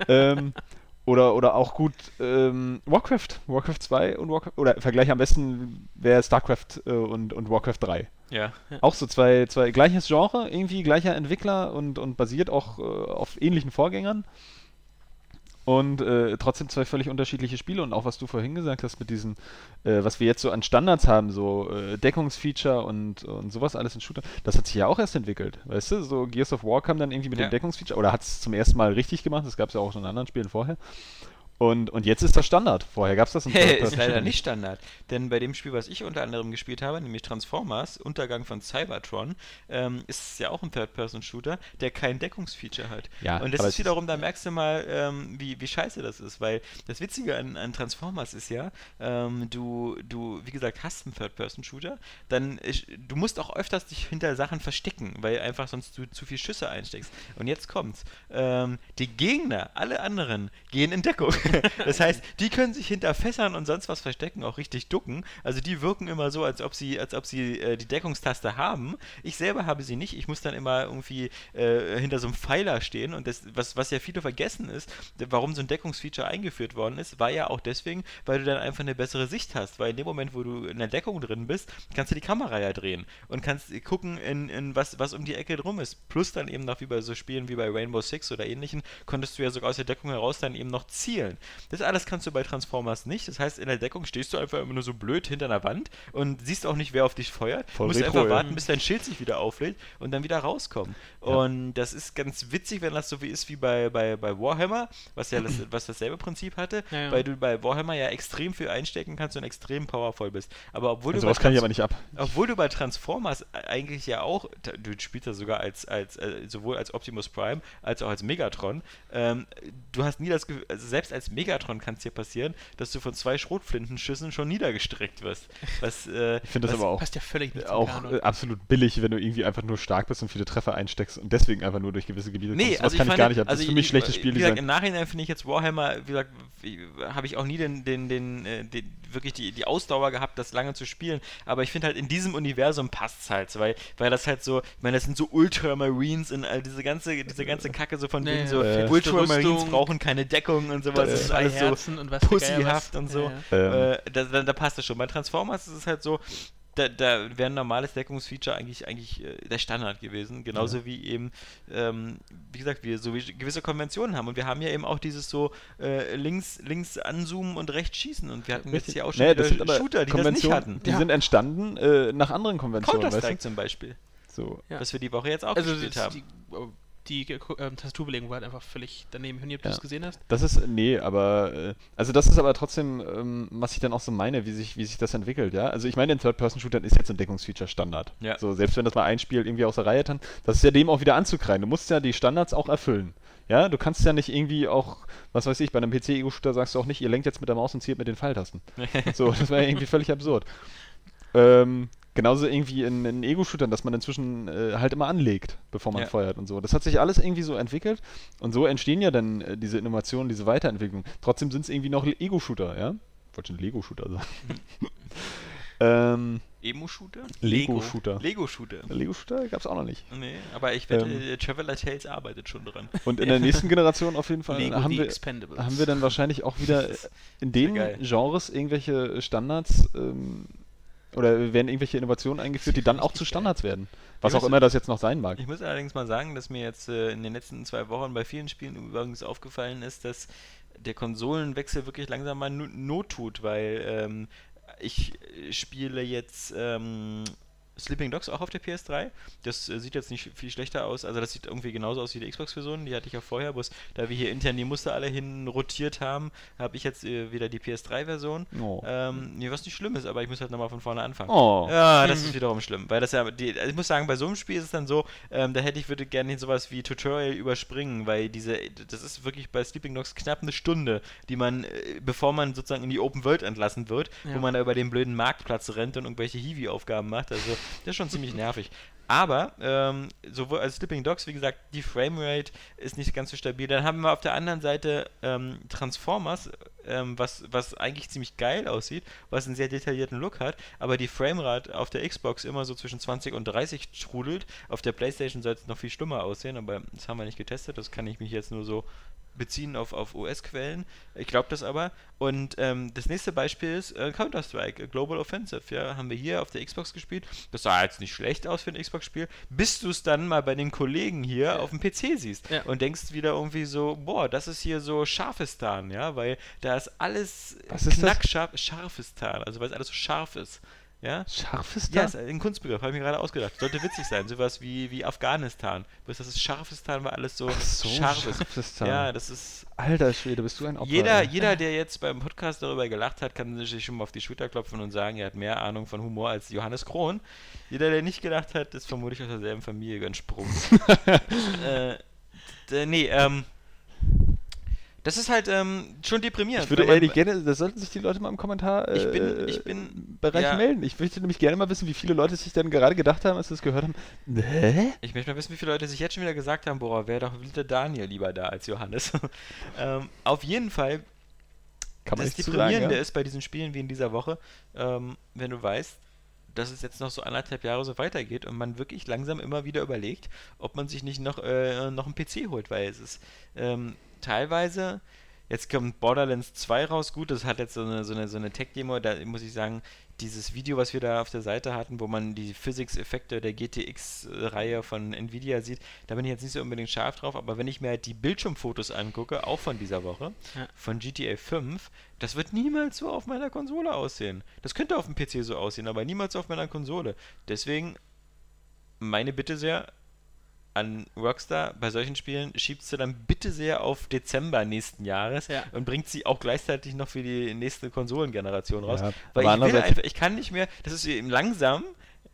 ähm, oder, oder auch gut ähm, Warcraft. Warcraft 2 und Warcraft. Oder Vergleich am besten wäre StarCraft äh, und, und Warcraft 3. Ja. Auch so zwei, zwei gleiches Genre, irgendwie gleicher Entwickler und, und basiert auch äh, auf ähnlichen Vorgängern. Und äh, trotzdem zwei völlig unterschiedliche Spiele und auch was du vorhin gesagt hast mit diesen, äh, was wir jetzt so an Standards haben, so äh, Deckungsfeature und, und sowas alles in Shooter, das hat sich ja auch erst entwickelt, weißt du? So Gears of War kam dann irgendwie mit Ja. dem Deckungsfeature oder hat es zum ersten Mal richtig gemacht, das gab es ja auch schon in anderen Spielen vorher. Und, und jetzt ist das Standard. Vorher gab es das in Hey, ist leider nicht Standard. Denn bei dem Spiel, was ich unter anderem gespielt habe, nämlich Transformers, Untergang von Cybertron, ähm, ist es ja auch ein Third-Person-Shooter, der kein Deckungsfeature hat. Ja, Und das ist wiederum, da merkst du mal, ähm, wie, wie scheiße das ist, weil das Witzige an, an Transformers ist ja, ähm, du, du, wie gesagt, hast einen Third-Person-Shooter, dann, ist, du musst auch öfters dich hinter Sachen verstecken, weil einfach sonst du zu viel Schüsse einsteckst. Und jetzt kommt's. Ähm, die Gegner, alle anderen, gehen in Deckung. das heißt, die können sich hinter Fässern und sonst was verstecken, auch richtig ducken. Also die wirken immer so, als ob sie, als ob sie äh, die Deckungstaste haben. Ich selber habe sie nicht. Ich muss dann immer irgendwie äh, hinter so einem Pfeiler stehen. Und das, was, was ja viele vergessen ist, warum so ein Deckungsfeature eingeführt worden ist, war ja auch deswegen, weil du dann einfach eine bessere Sicht hast. Weil in dem Moment, wo du in der Deckung drin bist, kannst du die Kamera ja drehen und kannst gucken, in, in was, was um die Ecke drum ist. Plus dann eben noch wie bei so Spielen wie bei Rainbow Six oder ähnlichen, konntest du ja sogar aus der Deckung heraus dann eben noch zielen. Aufstellen. Das alles kannst du bei Transformers nicht. Das heißt, in der Deckung stehst du einfach immer nur so blöd hinter einer Wand und siehst auch nicht, wer auf dich feuert. Voll musst Retro, einfach ja. warten, bis dein Schild sich wieder auflädt und dann wieder rauskommen. Und das ist ganz witzig, wenn das so wie ist wie bei, bei, bei Warhammer, was ja das, was dasselbe Prinzip hatte, Ja, ja. weil du bei Warhammer ja extrem viel einstecken kannst und extrem powervoll bist. Aber obwohl du Sowas bei kann ich aber nicht ab. obwohl du bei Transformers eigentlich ja auch, du spielst ja sogar als, als äh, sowohl als Optimus Prime als auch als Megatron, ähm, du hast nie das Gefühl, also selbst als Megatron kann es dir passieren, dass du von zwei Schrotflintenschüssen schon niedergestreckt wirst. Was, äh, Ich finde das aber auch, Passt ja völlig nicht auch Kanon. äh, absolut billig, wenn du irgendwie einfach nur stark bist und viele Treffer einsteckst und deswegen einfach nur durch gewisse Gebiete Nee, kommst. also das kann ich ich gar nicht ab. Das also ist für mich ich- schlechtes Wie gesagt, im Nachhinein finde ich jetzt Warhammer, wie gesagt, habe ich auch nie den, den, den, äh, den wirklich die, die Ausdauer gehabt, das lange zu spielen. Aber ich finde halt in diesem Universum passt es halt, weil, weil das halt so, ich meine, das sind so Ultramarines und all diese ganze, diese ganze Kacke so von Ja, wegen so, fetste Ultramarines brauchen keine Deckung und sowas. Das ist zwei alles so Herzen und was pussyhaft was. und so. Ja, Ähm, Äh, da, da, da passt das schon. Bei Transformers ist es halt so, da, da wäre ein normales Deckungsfeature eigentlich, eigentlich äh, der Standard gewesen. Genauso wie eben, ähm, wie gesagt, wir so wie gewisse Konventionen haben. Und wir haben ja eben auch dieses so äh, links, links anzoomen und rechts schießen. Und wir hatten jetzt Richtig. hier auch schon Naja, das aber Shooter, die das nicht hatten. Die Ja. sind entstanden äh, nach anderen Konventionen, Counter-Strike weißt zum Beispiel, du? So. Ja. was wir die Woche jetzt auch Also gespielt das- haben. die, oh, die äh, ähm, Tastaturbelegung war halt einfach völlig daneben. Ich weiß nicht, ob du Ja. es gesehen hast. Das ist, nee, aber, äh, also das ist aber trotzdem, ähm, was ich dann auch so meine, wie sich, wie sich das entwickelt, ja. Also ich meine, in Third-Person-Shootern ist jetzt ein Deckungsfeature Standard. Ja. So, selbst wenn das mal ein Spiel irgendwie aus der Reihe tanzt, das ist ja dem auch wieder anzukreien. Du musst ja die Standards auch erfüllen. Ja, du kannst ja nicht irgendwie auch, was weiß ich, bei einem PC-Ego-Shooter sagst du auch nicht, ihr lenkt jetzt mit der Maus und zielt mit den Pfeiltasten. So, das wäre ja irgendwie völlig absurd. Ähm, genauso irgendwie in, in Ego-Shootern, dass man inzwischen äh, halt immer anlegt, bevor man Ja. feuert und so. Das hat sich alles irgendwie so entwickelt und so entstehen ja dann äh, diese Innovationen, diese Weiterentwicklung. Trotzdem sind es irgendwie noch Ego-Shooter, ja? Ich wollte schon Lego-Shooter sagen. ähm, Emo-Shooter? Lego-Shooter. Lego-Shooter. Lego-Shooter gab es auch noch nicht. Nee, aber ich wette, Ähm. äh, Traveler Tales arbeitet schon dran. Und in der nächsten Generation auf jeden Fall Lego haben wir, Expendables. haben wir dann wahrscheinlich auch wieder in den. Genres irgendwelche Standards ähm, oder werden irgendwelche Innovationen eingeführt, die dann auch zu Standards werden. Was Ja, auch immer das jetzt noch sein mag. Ich muss allerdings mal sagen, dass mir jetzt äh, in den letzten zwei Wochen bei vielen Spielen übrigens aufgefallen ist, dass der Konsolenwechsel wirklich langsam mal no- Not tut, weil ähm, ich spiele jetzt ähm, Sleeping Dogs auch auf der PS3. Das äh, sieht jetzt nicht viel schlechter aus. Also das sieht irgendwie genauso aus wie die Xbox-Version. Die hatte ich ja vorher. Bloß da wir hier intern die Muster alle hin rotiert haben, habe ich jetzt äh, wieder die PS3-Version. Oh. Ähm, nee, was nicht schlimm ist, aber ich muss halt nochmal von vorne anfangen. Oh. Ja, das ist wiederum schlimm, weil das ja, die, also ich muss sagen, bei so einem Spiel ist es dann so, ähm, da hätte ich, würde gerne sowas wie Tutorial überspringen, weil diese, das ist wirklich bei Sleeping Dogs knapp eine Stunde, die man, äh, bevor man sozusagen in die Open World entlassen wird, wo Ja. man da über den blöden Marktplatz rennt und irgendwelche Hiwi-Aufgaben macht, also das ist schon ziemlich nervig. Aber, ähm, sowohl als Sleeping Dogs, wie gesagt, die Framerate ist nicht ganz so stabil. Dann haben wir auf der anderen Seite ähm, Transformers, ähm, was, was eigentlich ziemlich geil aussieht, was einen sehr detaillierten Look hat, aber die Framerate auf der Xbox immer so zwischen 20 und 30 strudelt. Auf der Playstation soll es noch viel schlimmer aussehen, aber das haben wir nicht getestet, das kann ich mich jetzt nur so beziehen auf, auf US-Quellen. Ich glaube das aber. Und ähm, das nächste Beispiel ist äh, Counter-Strike, äh, Global Offensive. Ja, haben wir hier auf der Xbox gespielt. Das sah jetzt nicht schlecht aus für ein Xbox-Spiel, bis du es dann mal bei den Kollegen hier Ja. auf dem PC siehst Ja. und denkst wieder irgendwie so, boah, das ist hier so Scharfistan, ja, weil da ist alles Was ist knackscharf, Scharfistan, also weil es alles so scharf ist. Ja, Scharfes ja, ist ein Kunstbegriff, habe ich mir gerade ausgedacht. Sollte witzig sein, sowas wie, wie Afghanistan. Bloß das ist Scharfistan, weil alles so, Ach so, scharf ist. Ja, da. das ist. Alter Schwede, bist du ein Opfer. Jeder, ey. jeder, der jetzt beim Podcast darüber gelacht hat, kann sich schon mal auf die Schulter klopfen und sagen, er hat mehr Ahnung von Humor als Johannes Kron. Jeder, der nicht gelacht hat, ist vermutlich aus derselben Familie entsprungen. äh, nee, ähm. Das ist halt ähm, schon deprimierend. Ich würde ehrlich gerne, da sollten sich die Leute mal im Kommentar äh, Ich bin- ich bin- Bereich ja. melden. Ich möchte nämlich gerne mal wissen, wie viele Leute sich dann gerade gedacht haben, als sie das gehört haben. Hä? Ich möchte mal wissen, wie viele Leute sich jetzt schon wieder gesagt haben, boah, wäre doch der Daniel lieber da als Johannes. ähm, auf jeden Fall, Kann man das nicht zu sagen, Deprimierende ja? ist bei diesen Spielen wie in dieser Woche, ähm, wenn du weißt, dass es jetzt noch so anderthalb Jahre so weitergeht und man wirklich langsam immer wieder überlegt, ob man sich nicht noch, äh, noch einen PC holt, weil es ist ähm, teilweise, jetzt kommt Borderlands 2 raus, gut, das hat jetzt so eine, so eine, so eine Tech-Demo, da muss ich sagen, dieses Video, was wir da auf der Seite hatten, wo man die Physics-Effekte der GTX-Reihe von Nvidia sieht, da bin ich jetzt nicht so unbedingt scharf drauf, aber wenn ich mir halt die Bildschirmfotos angucke, auch von dieser Woche, Ja. von GTA 5, das wird niemals so auf meiner Konsole aussehen. Das könnte auf dem PC so aussehen, aber niemals auf meiner Konsole. Deswegen meine Bitte sehr an Rockstar, bei solchen Spielen schiebst du dann bitte sehr auf Dezember nächsten Jahres Ja. und bringt sie auch gleichzeitig noch für die nächste Konsolengeneration raus. Ja, weil ich will einfach, ich kann nicht mehr, das ist eben langsam,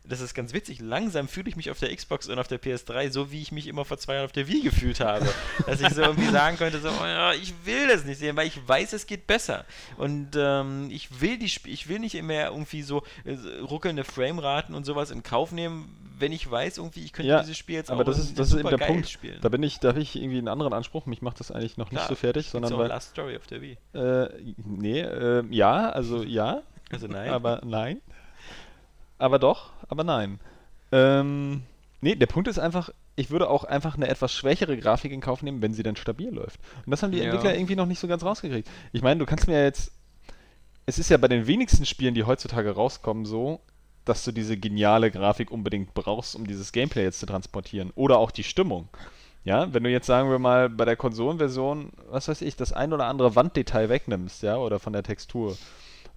das ist ganz witzig, langsam fühle ich mich auf der Xbox und auf der PS3 so, wie ich mich immer vor zwei Jahren auf der Wii gefühlt habe. Dass ich so irgendwie sagen könnte, so, oh ja, ich will das nicht sehen, weil ich weiß, es geht besser. Und ähm, ich will die Sp ich will nicht mehr irgendwie so äh, ruckelnde Frameraten und sowas in Kauf nehmen, wenn ich weiß, irgendwie, ich könnte Ja, dieses Spiel jetzt aber auch das ist, das ist eben der Punkt. spielen. Da bin ich, da habe ich irgendwie einen anderen Anspruch. Mich macht das eigentlich noch nicht Klar, so fertig, sondern weil. Last Story auf der Wii. Äh, nee, äh, ja, also ja, Also nein. aber nein. Aber doch, aber nein. Ähm, nee, der Punkt ist einfach, ich würde auch einfach eine etwas schwächere Grafik in Kauf nehmen, wenn sie dann stabil läuft. Und das haben die Ja. Entwickler irgendwie noch nicht so ganz rausgekriegt. Ich meine, du kannst mir jetzt. Es ist ja bei den wenigsten Spielen, die heutzutage rauskommen, so, dass du diese geniale Grafik unbedingt brauchst, um dieses Gameplay jetzt zu transportieren. Oder auch die Stimmung. Ja, wenn du jetzt sagen wir mal bei der Konsolenversion, was weiß ich, das ein oder andere Wanddetail wegnimmst, ja, oder von der Textur.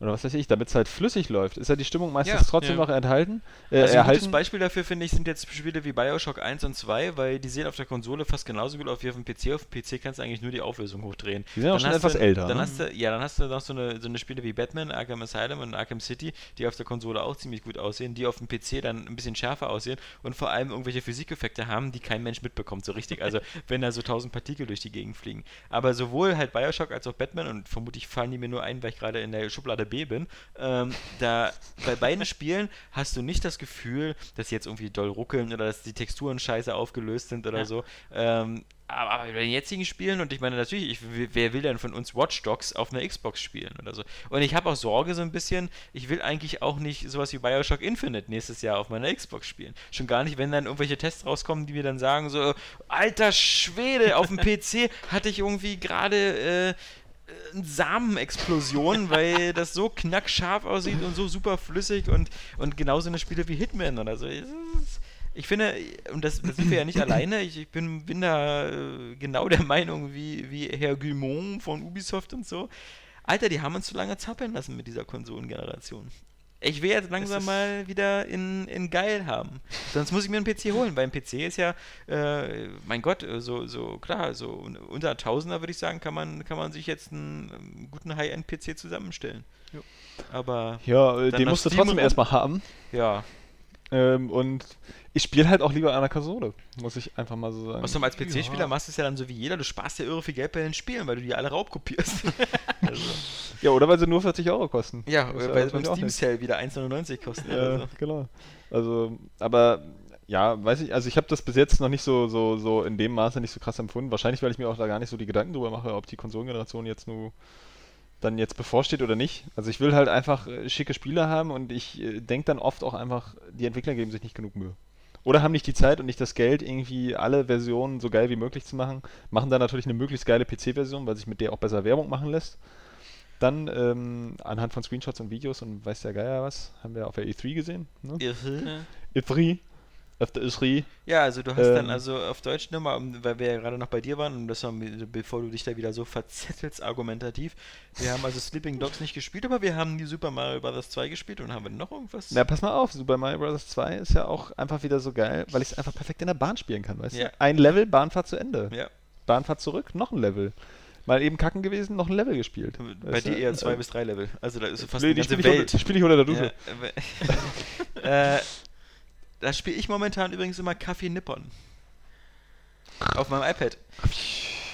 Oder was weiß ich, damit es halt flüssig läuft, ist ja die Stimmung meistens Ja, trotzdem ja. noch enthalten. Äh, Also ein gutes. Beispiel dafür, finde ich, sind jetzt Spiele wie Bioshock 1 und 2, weil die sehen auf der Konsole fast genauso gut aus wie auf dem PC. Auf dem PC kannst du eigentlich nur die Auflösung hochdrehen. Die sind auch schon etwas du, älter, Dann ne? hast du, ja, dann hast du noch so eine, so eine Spiele wie Batman, Arkham Asylum und Arkham City, die auf der Konsole auch ziemlich gut aussehen, die auf dem PC dann ein bisschen schärfer aussehen und vor allem irgendwelche Physikeffekte haben, die kein Mensch mitbekommt, so richtig. Also wenn da so tausend Partikel durch die Gegend fliegen. Aber sowohl halt Bioshock als auch Batman und vermutlich fallen die mir nur ein, weil ich gerade in der Schublade B bin, ähm, da bei beiden Spielen hast du nicht das Gefühl, dass sie jetzt irgendwie doll ruckeln oder dass die Texturen scheiße aufgelöst sind oder Ja. so. Ähm, aber aber bei den jetzigen Spielen, und ich meine natürlich, ich, wer will denn von uns Watch Dogs auf einer Xbox spielen oder so? Und ich habe auch Sorge so ein bisschen, ich will eigentlich auch nicht sowas wie Bioshock Infinite nächstes Jahr auf meiner Xbox spielen. Schon gar nicht, wenn dann irgendwelche Tests rauskommen, die mir dann sagen, so, alter Schwede, auf dem PC hatte ich irgendwie gerade äh, eine Samenexplosion, weil das so knackscharf aussieht und so super flüssig und, und genauso eine Spiele wie Hitman oder so. Ich finde, und das, das sind wir ja nicht alleine, ich, ich bin, bin da äh, genau der Meinung wie, wie Herr Guillemot von Ubisoft und so. Alter, die haben uns zu lange zappeln lassen mit dieser Konsolengeneration. Ich will jetzt langsam mal wieder in, in geil haben. Sonst muss ich mir einen PC holen, weil ein PC ist ja, äh, mein Gott, äh, so, so klar, so un- unter 1000er würde ich sagen, kann man, kann man sich jetzt einen, ähm, guten High-End-PC zusammenstellen. Jo. Aber Ja, äh, den musst du trotzdem erstmal haben. ja, Ähm, und ich spiele halt auch lieber an der Konsole, muss ich einfach mal so sagen. außerdem als PC-Spieler Ja. machst du es ja dann so wie jeder, du sparst ja irre viel Geld bei den Spielen, weil du die alle raubkopierst. also, Ja, oder weil sie nur 40 Euro kosten. ja, Das ist weil beim auch Steam. Sale wieder 1,99 kosten. oder Ja, so. genau. Also, aber ja, weiß ich, also ich habe das bis jetzt noch nicht so, so, so in dem Maße nicht so krass empfunden. Wahrscheinlich, weil ich mir auch da gar nicht so die Gedanken drüber mache, ob die Konsolengeneration jetzt nur dann jetzt bevorsteht oder nicht. Also ich will halt einfach äh, schicke Spiele haben und ich äh, denke dann oft auch einfach, die Entwickler geben sich nicht genug Mühe. Oder haben nicht die Zeit und nicht das Geld, irgendwie alle Versionen so geil wie möglich zu machen. Machen dann natürlich eine möglichst geile PC-Version, weil sich mit der auch besser Werbung machen lässt. Dann ähm, anhand von Screenshots und Videos und weiß der Geier was, haben wir auf der E3 gesehen. Ne? Irre. Ja. E3. Auf der E3. Ja, also du hast dann Ähm. also auf Deutsch nochmal, weil wir ja gerade noch bei dir waren, und das war, mir- bevor du dich da wieder so verzettelst argumentativ, wir haben also Sleeping Dogs nicht gespielt, aber wir haben die Super Mario Bros. 2 gespielt und haben wir noch irgendwas? Na, pass mal auf, Super Mario Bros. 2 ist ja auch einfach wieder so geil, weil ich es einfach perfekt in der Bahn spielen kann, weißt Ja. du? Ein Level, Bahnfahrt zu Ende. Ja, Bahnfahrt zurück, noch ein Level. Mal eben kacken gewesen, noch ein Level gespielt. bei Weißt dir du? eher zwei Äh, bis drei Level. Also da ist so fast nee, die ganze spiele ich, Welt. unter- spiel ich unter der Dusche. Ja, äh, äh, da spiele ich momentan übrigens immer Kaffee Nippon. Auf meinem iPad.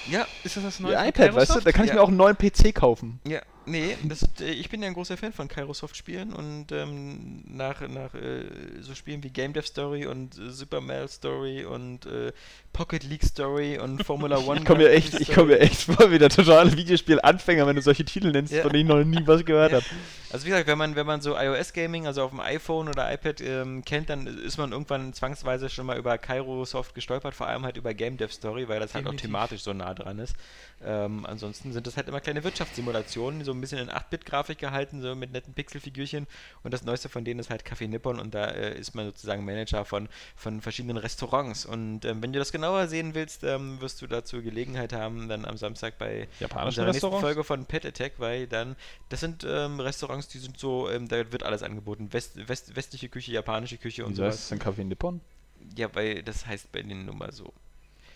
Ja, Ist das das neue von iPad, weißt du, da kann ich Ja. mir auch einen neuen PC kaufen. Ja, nee, das, äh, ich bin ja ein großer Fan von Kairosoft-Spielen und ähm, nach, nach äh, so Spielen wie Game Dev Story und äh, Super Mario Story und äh, Pocket League Story und Formula One. Ich komme mir echt, ich komme mir echt vor wie der totale Videospielanfänger, wenn du solche Titel nennst, Ja. von denen ich noch nie was gehört Ja. habe. Also wie gesagt, wenn man, wenn man so iOS-Gaming, also auf dem iPhone oder iPad ähm, kennt, dann ist man irgendwann zwangsweise schon mal über Kairosoft gestolpert, vor allem halt über Game Dev Story, weil das halt auch Definitiv. thematisch so nah dran ist. Ähm, ansonsten sind das halt immer kleine Wirtschaftssimulationen, so ein bisschen in 8-Bit-Grafik gehalten, so mit netten Pixelfigürchen. Und das Neueste von denen ist halt Café Nippon und da äh, ist man sozusagen Manager von, von verschiedenen Restaurants. Und ähm, wenn du das genauer sehen willst, ähm, wirst du dazu Gelegenheit haben, dann am Samstag bei unserer nächsten? Folge von Pet Attack, weil dann, das sind ähm, Restaurants, die sind so, ähm, da wird alles angeboten. West, West, westliche Küche, japanische Küche und heißt sowas. es denn Kaffee Nippon? Ja, weil das heißt bei denen nun mal so.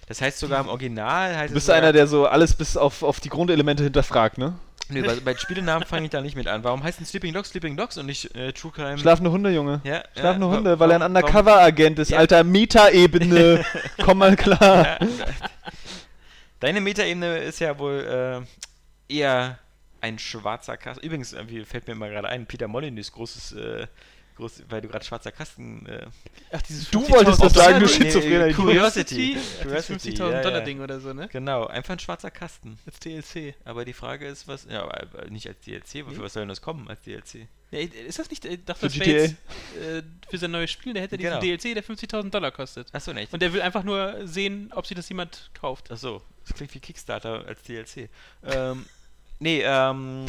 Das heißt sogar im Original heißt Du bist es sogar, einer, der so alles bis auf, auf die Grundelemente hinterfragt, ne? Nö, bei, bei Spielenamen fange ich da nicht mit an. Warum heißt denn Sleeping Dogs Sleeping Dogs und nicht äh, True Crime? Schlafende Hunde, Junge. ja, Schlafende ja, Hunde, weil er ein warum- Undercover-Agent ist, Ja. alter Meta-Ebene. Komm mal klar. warum- Ja, Deine Metaebene ist ja wohl äh, eher ein schwarzer Kasten. Übrigens, irgendwie fällt mir mal gerade ein, Peter Molyneux, großes, äh, groß, weil du gerade schwarzer Kasten äh, Ach, dieses Du wolltest das 50.000 sagen, du schizophrener Idiot. Curiosity. Curiosity, Dieses 50.000 ja, Dollar ja. Ding oder so, ne? Genau, einfach ein schwarzer Kasten. Als DLC. Aber die Frage ist, was. Ja, aber nicht als DLC, für was soll denn das kommen als DLC? Ja, ist das nicht, wäre GTA? jetzt äh, für sein neues Spiel, der hätte diesen Genau. DLC, der 50.000 Dollar kostet. Achso, nicht. Und der will einfach nur sehen, ob sich das jemand kauft. Achso, das klingt wie Kickstarter als DLC. ähm, nee, ähm.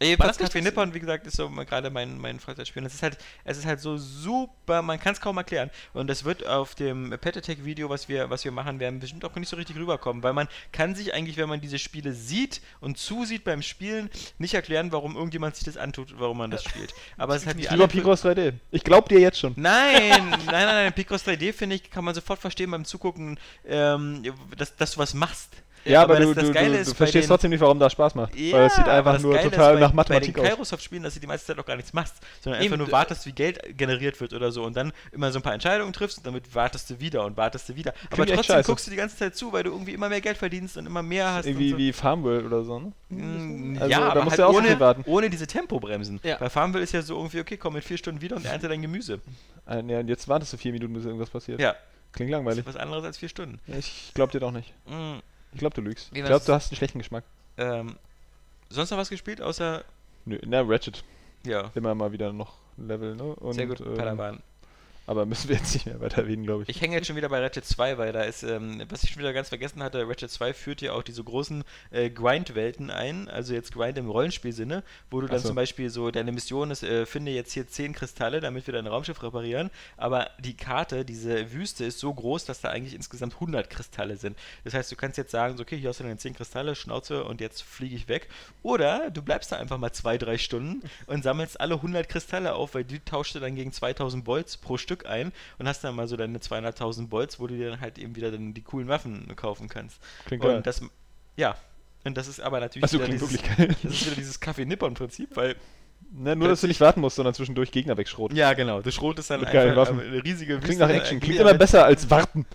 Jedenfalls das- Nippon, wie gesagt, ist so gerade mein, mein Freizeitspiel. Und es ist halt, es ist halt so super, man kann es kaum erklären. Und das wird auf dem Pet Attack Video, was wir, was wir machen werden, bestimmt auch nicht so richtig rüberkommen, weil man kann sich eigentlich, wenn man diese Spiele sieht und zusieht beim Spielen, nicht erklären, warum irgendjemand sich das antut, warum man das spielt. Aber es ist halt wie Lieber Picross 3D. Ich glaub dir jetzt schon. Nein, nein, nein, nein. Picross 3D, finde ich, kann man sofort verstehen beim Zugucken, ähm, dass, dass du was machst. Ja, aber, das, du, das du, Geile du, du bei verstehst den, trotzdem nicht, warum das Spaß macht. ja, weil es sieht aber einfach das nur Geile total ist nach bei, Mathematik bei den aus. Kairosoft-Spielen, dass du die meiste Zeit auch gar nichts machst, sondern Eben, einfach nur wartest, wie Geld generiert wird oder so und dann immer so ein paar Entscheidungen triffst und damit wartest du wieder und wartest du wieder. Aber Klingt trotzdem guckst du die ganze Zeit zu, weil du irgendwie immer mehr Geld verdienst und immer mehr hast. Irgendwie so. wie Farmworld oder so, ne? Mm, Also, ja, da aber musst halt du auch ohne, warten. ohne diese Tempobremsen. Ja. Bei Farmville ist ja so irgendwie, okay, komm in vier Stunden wieder und ernte dein Gemüse. Ja, und jetzt wartest du vier Minuten, bis irgendwas passiert. Ja, Klingt das langweilig. ist was anderes als vier Stunden. Ich glaub dir doch nicht. Mm, Ich glaub, du lügst. Wie Ich war's? glaub, du hast einen schlechten Geschmack. ähm, sonst noch was gespielt, außer, Nö, na, Ratchet. ja, Immer mal wieder noch ein Level, ne? Und, sehr gut, ähm, Padawan. Aber müssen wir jetzt nicht mehr weiter erwähnen, glaube ich. Ich hänge jetzt schon wieder bei Ratchet 2, weil da ist, ähm, was ich schon wieder ganz vergessen hatte, Ratchet 2 führt ja auch diese großen äh, Grind-Welten ein, also jetzt Grind im Rollenspielsinne, wo du dann so. zum Beispiel so, deine Mission ist, äh, finde jetzt hier 10 Kristalle, damit wir dein Raumschiff reparieren, aber die Karte, diese Wüste ist so groß, dass da eigentlich insgesamt 100 Kristalle sind. Das heißt, du kannst jetzt sagen, so, okay, hier hast du deine 10 Kristalle, Schnauze und jetzt fliege ich weg. Oder du bleibst da einfach mal 2-3 Stunden und sammelst alle 100 Kristalle auf, weil die tauschst du dann gegen 2000 Bolts pro Stück ein und hast dann mal so deine 200.000 Bolts, wo du dir dann halt eben wieder dann die coolen Waffen kaufen kannst. Klingt geil. Und das, ja, und das ist aber natürlich Achso, wieder klingt dieses, wirklich geil. das ist wieder dieses Kaffee-Nippon-Prinzip, weil, Ne, nur, dass du nicht warten musst, sondern zwischendurch Gegner wegschroten. ja genau, das Schrot ist dann einfach Waffen. eine riesige Klingt nach Action. äh, Klingt immer besser als warten.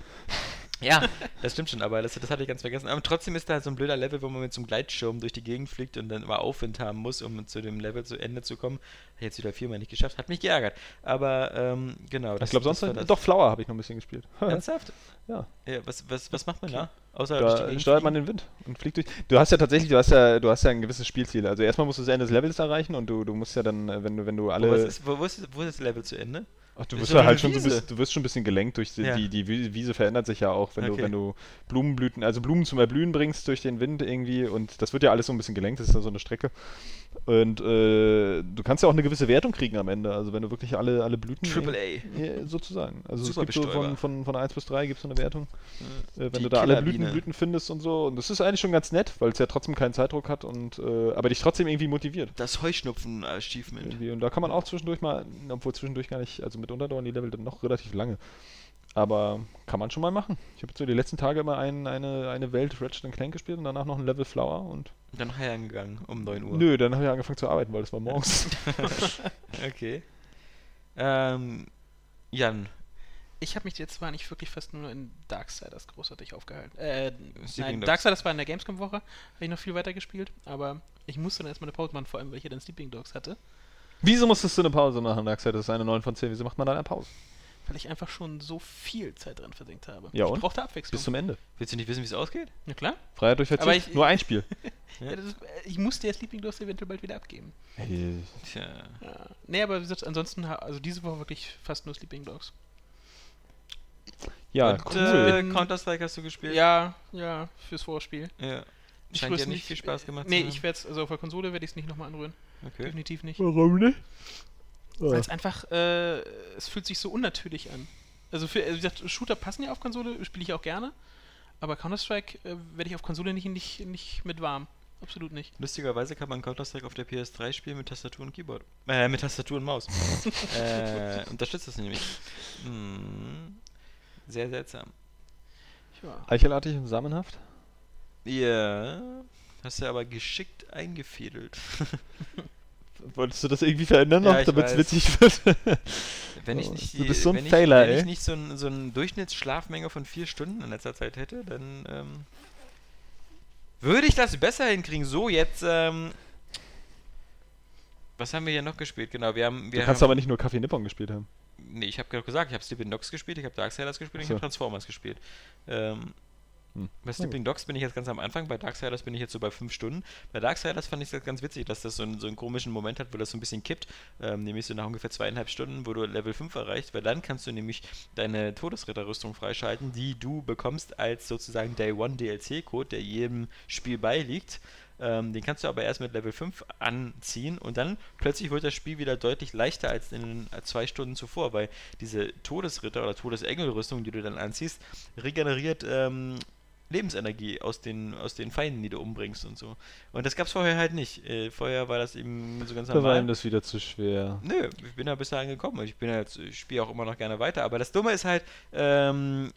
Ja, das stimmt schon, aber das, das hatte ich ganz vergessen. Aber trotzdem ist da so ein blöder Level, wo man mit so einem Gleitschirm durch die Gegend fliegt und dann immer Aufwind haben muss, um zu dem Level zu Ende zu kommen. Ich jetzt wieder viermal nicht geschafft, hat mich geärgert. Aber ähm, genau. ich glaube, sonst das das. doch Flower habe ich noch ein bisschen gespielt. Ernsthaft? Ja. ja was, was, was macht man da? Außer Da steuert man den Wind und fliegt durch. Du hast ja tatsächlich, du hast ja, du hast ja ein gewisses Spielziel. Also erstmal musst du das Ende des Levels erreichen und du, du musst ja dann, äh, wenn du, wenn du? Wo, alle. was ist, wo, wo, ist, wo ist das Level zu Ende? Ach, du wirst ja halt schon so ein bisschen, du wirst schon ein bisschen gelenkt durch die, Ja. die, die Wie- Wiese verändert sich ja auch, wenn Okay. du, wenn du Blumenblüten, also Blumen zum Erblühen bringst durch den Wind irgendwie und das wird ja alles so ein bisschen gelenkt, das ist ja so eine Strecke. Und äh, du kannst ja auch eine gewisse Wertung kriegen am Ende, also wenn du wirklich alle, alle Blüten. Triple A. Ja, sozusagen. Also Super es gibt so von, von, von 1 bis 3 gibt es so eine Wertung. Äh, wenn Die du da alle. Blüten, Blüten findest und so. Und das ist eigentlich schon ganz nett, weil es ja trotzdem keinen Zeitdruck hat und äh, aber dich trotzdem irgendwie motiviert. Das Heuschnupfen-Achievement. Und da kann man auch zwischendurch mal, obwohl zwischendurch gar nicht, also mitunter dauern die Level dann noch relativ lange. Aber kann man schon mal machen. Ich habe jetzt so die letzten Tage immer ein, eine, eine Welt Ratchet Clank gespielt und danach noch ein Level Flower und. Und dann heim gegangen um 9 Uhr. Nö, dann habe ich angefangen zu arbeiten, weil das war morgens. Okay. Ähm, Jan, Ich habe mich jetzt zwar nicht wirklich fast nur in Darksiders großartig aufgehalten. Äh, nein. Darksiders war in der Gamescom-Woche, habe ich noch viel weiter gespielt, aber ich musste dann erstmal eine Pause machen, vor allem weil ich ja dann Sleeping Dogs hatte. Wieso musstest du eine Pause machen, Darkseid? Das ist eine 9 von 10. Wieso macht man da eine Pause? Weil ich einfach schon so viel Zeit dran versenkt habe. Ja, ich und? brauchte Abwechslung. Bis zum Ende. Willst du nicht wissen, wie es ausgeht? Na klar. Freiheit durch Aber Verzicht. ich- Nur ein Spiel. Ja. Ja, das ist, äh, ich musste ja Sleeping Dogs eventuell bald wieder abgeben. Hey, Tja. Ja. Nee, aber wie gesagt, ansonsten, also diese Woche wirklich fast nur Sleeping Dogs. Ja, Und, cool. äh, Counter-Strike hast du gespielt? Ja, ja, fürs Vorspiel. ja. Ich Scheint dir nicht viel Spaß gemacht Nee, zu haben. ich werde es, also auf der Konsole werde ich es nicht nochmal anrühren. Okay. Definitiv nicht. Warum nicht? Weil es einfach, äh, es fühlt sich so unnatürlich an. Also, für, also wie gesagt, Shooter passen ja auf Konsole, spiele ich auch gerne. Aber Counter-Strike äh, werde ich auf Konsole nicht, nicht, nicht mit warm. Absolut nicht. Lustigerweise kann man Counter-Strike auf der PS3 spielen mit Tastatur und Keyboard. Äh, mit Tastatur und Maus. äh, unterstützt das nämlich. Hm. Sehr seltsam. Ja. Eichelartig und samenhaft? Ja. Hast du aber geschickt eingefädelt. Wolltest du das irgendwie verändern Ja, noch, ich damit es witzig wird? Wenn ich Oh, nicht du bist so ein wenn ich, Failer, wenn ey. ich nicht so, ein, so eine Durchschnittsschlafmenge von vier Stunden in letzter Zeit hätte, dann ähm, würde ich das besser hinkriegen. So, jetzt, ähm, was haben wir hier noch gespielt? Genau, wir haben. Wir du kannst haben, aber nicht nur Kaffee Nippon gespielt haben. Nee, ich habe gerade gesagt, ich habe Sleeping Dogs gespielt, ich habe Darksiders gespielt, und ich So. habe Transformers gespielt. Ähm, Hm. Bei Sleeping Dogs bin ich jetzt ganz am Anfang, bei Darksiders bin ich jetzt so bei 5 Stunden. Bei Darksiders fand ich das ganz witzig, dass das so, einen- so einen komischen Moment hat, wo das so ein bisschen kippt, ähm, nämlich so nach ungefähr zweieinhalb Stunden, wo du Level 5 erreichst, weil dann kannst du nämlich deine Todesritterrüstung freischalten, die du bekommst als sozusagen Day One DLC-Code, der jedem Spiel beiliegt. Ähm, den kannst du aber erst mit Level 5 anziehen und dann plötzlich wird das Spiel wieder deutlich leichter als in den zwei Stunden zuvor, weil diese Todesritter oder Todesengelrüstung, die du dann anziehst, regeneriert ähm, Lebensenergie aus den, aus den Feinden, die du umbringst und so. Und das gab's vorher halt nicht. Äh, vorher war das eben so ganz Da war normal. ihm das wieder zu schwer. Nö, ich bin da bis dahin gekommen und ich bin halt, ich spiele auch immer noch gerne weiter. Aber das Dumme ist halt, ähm,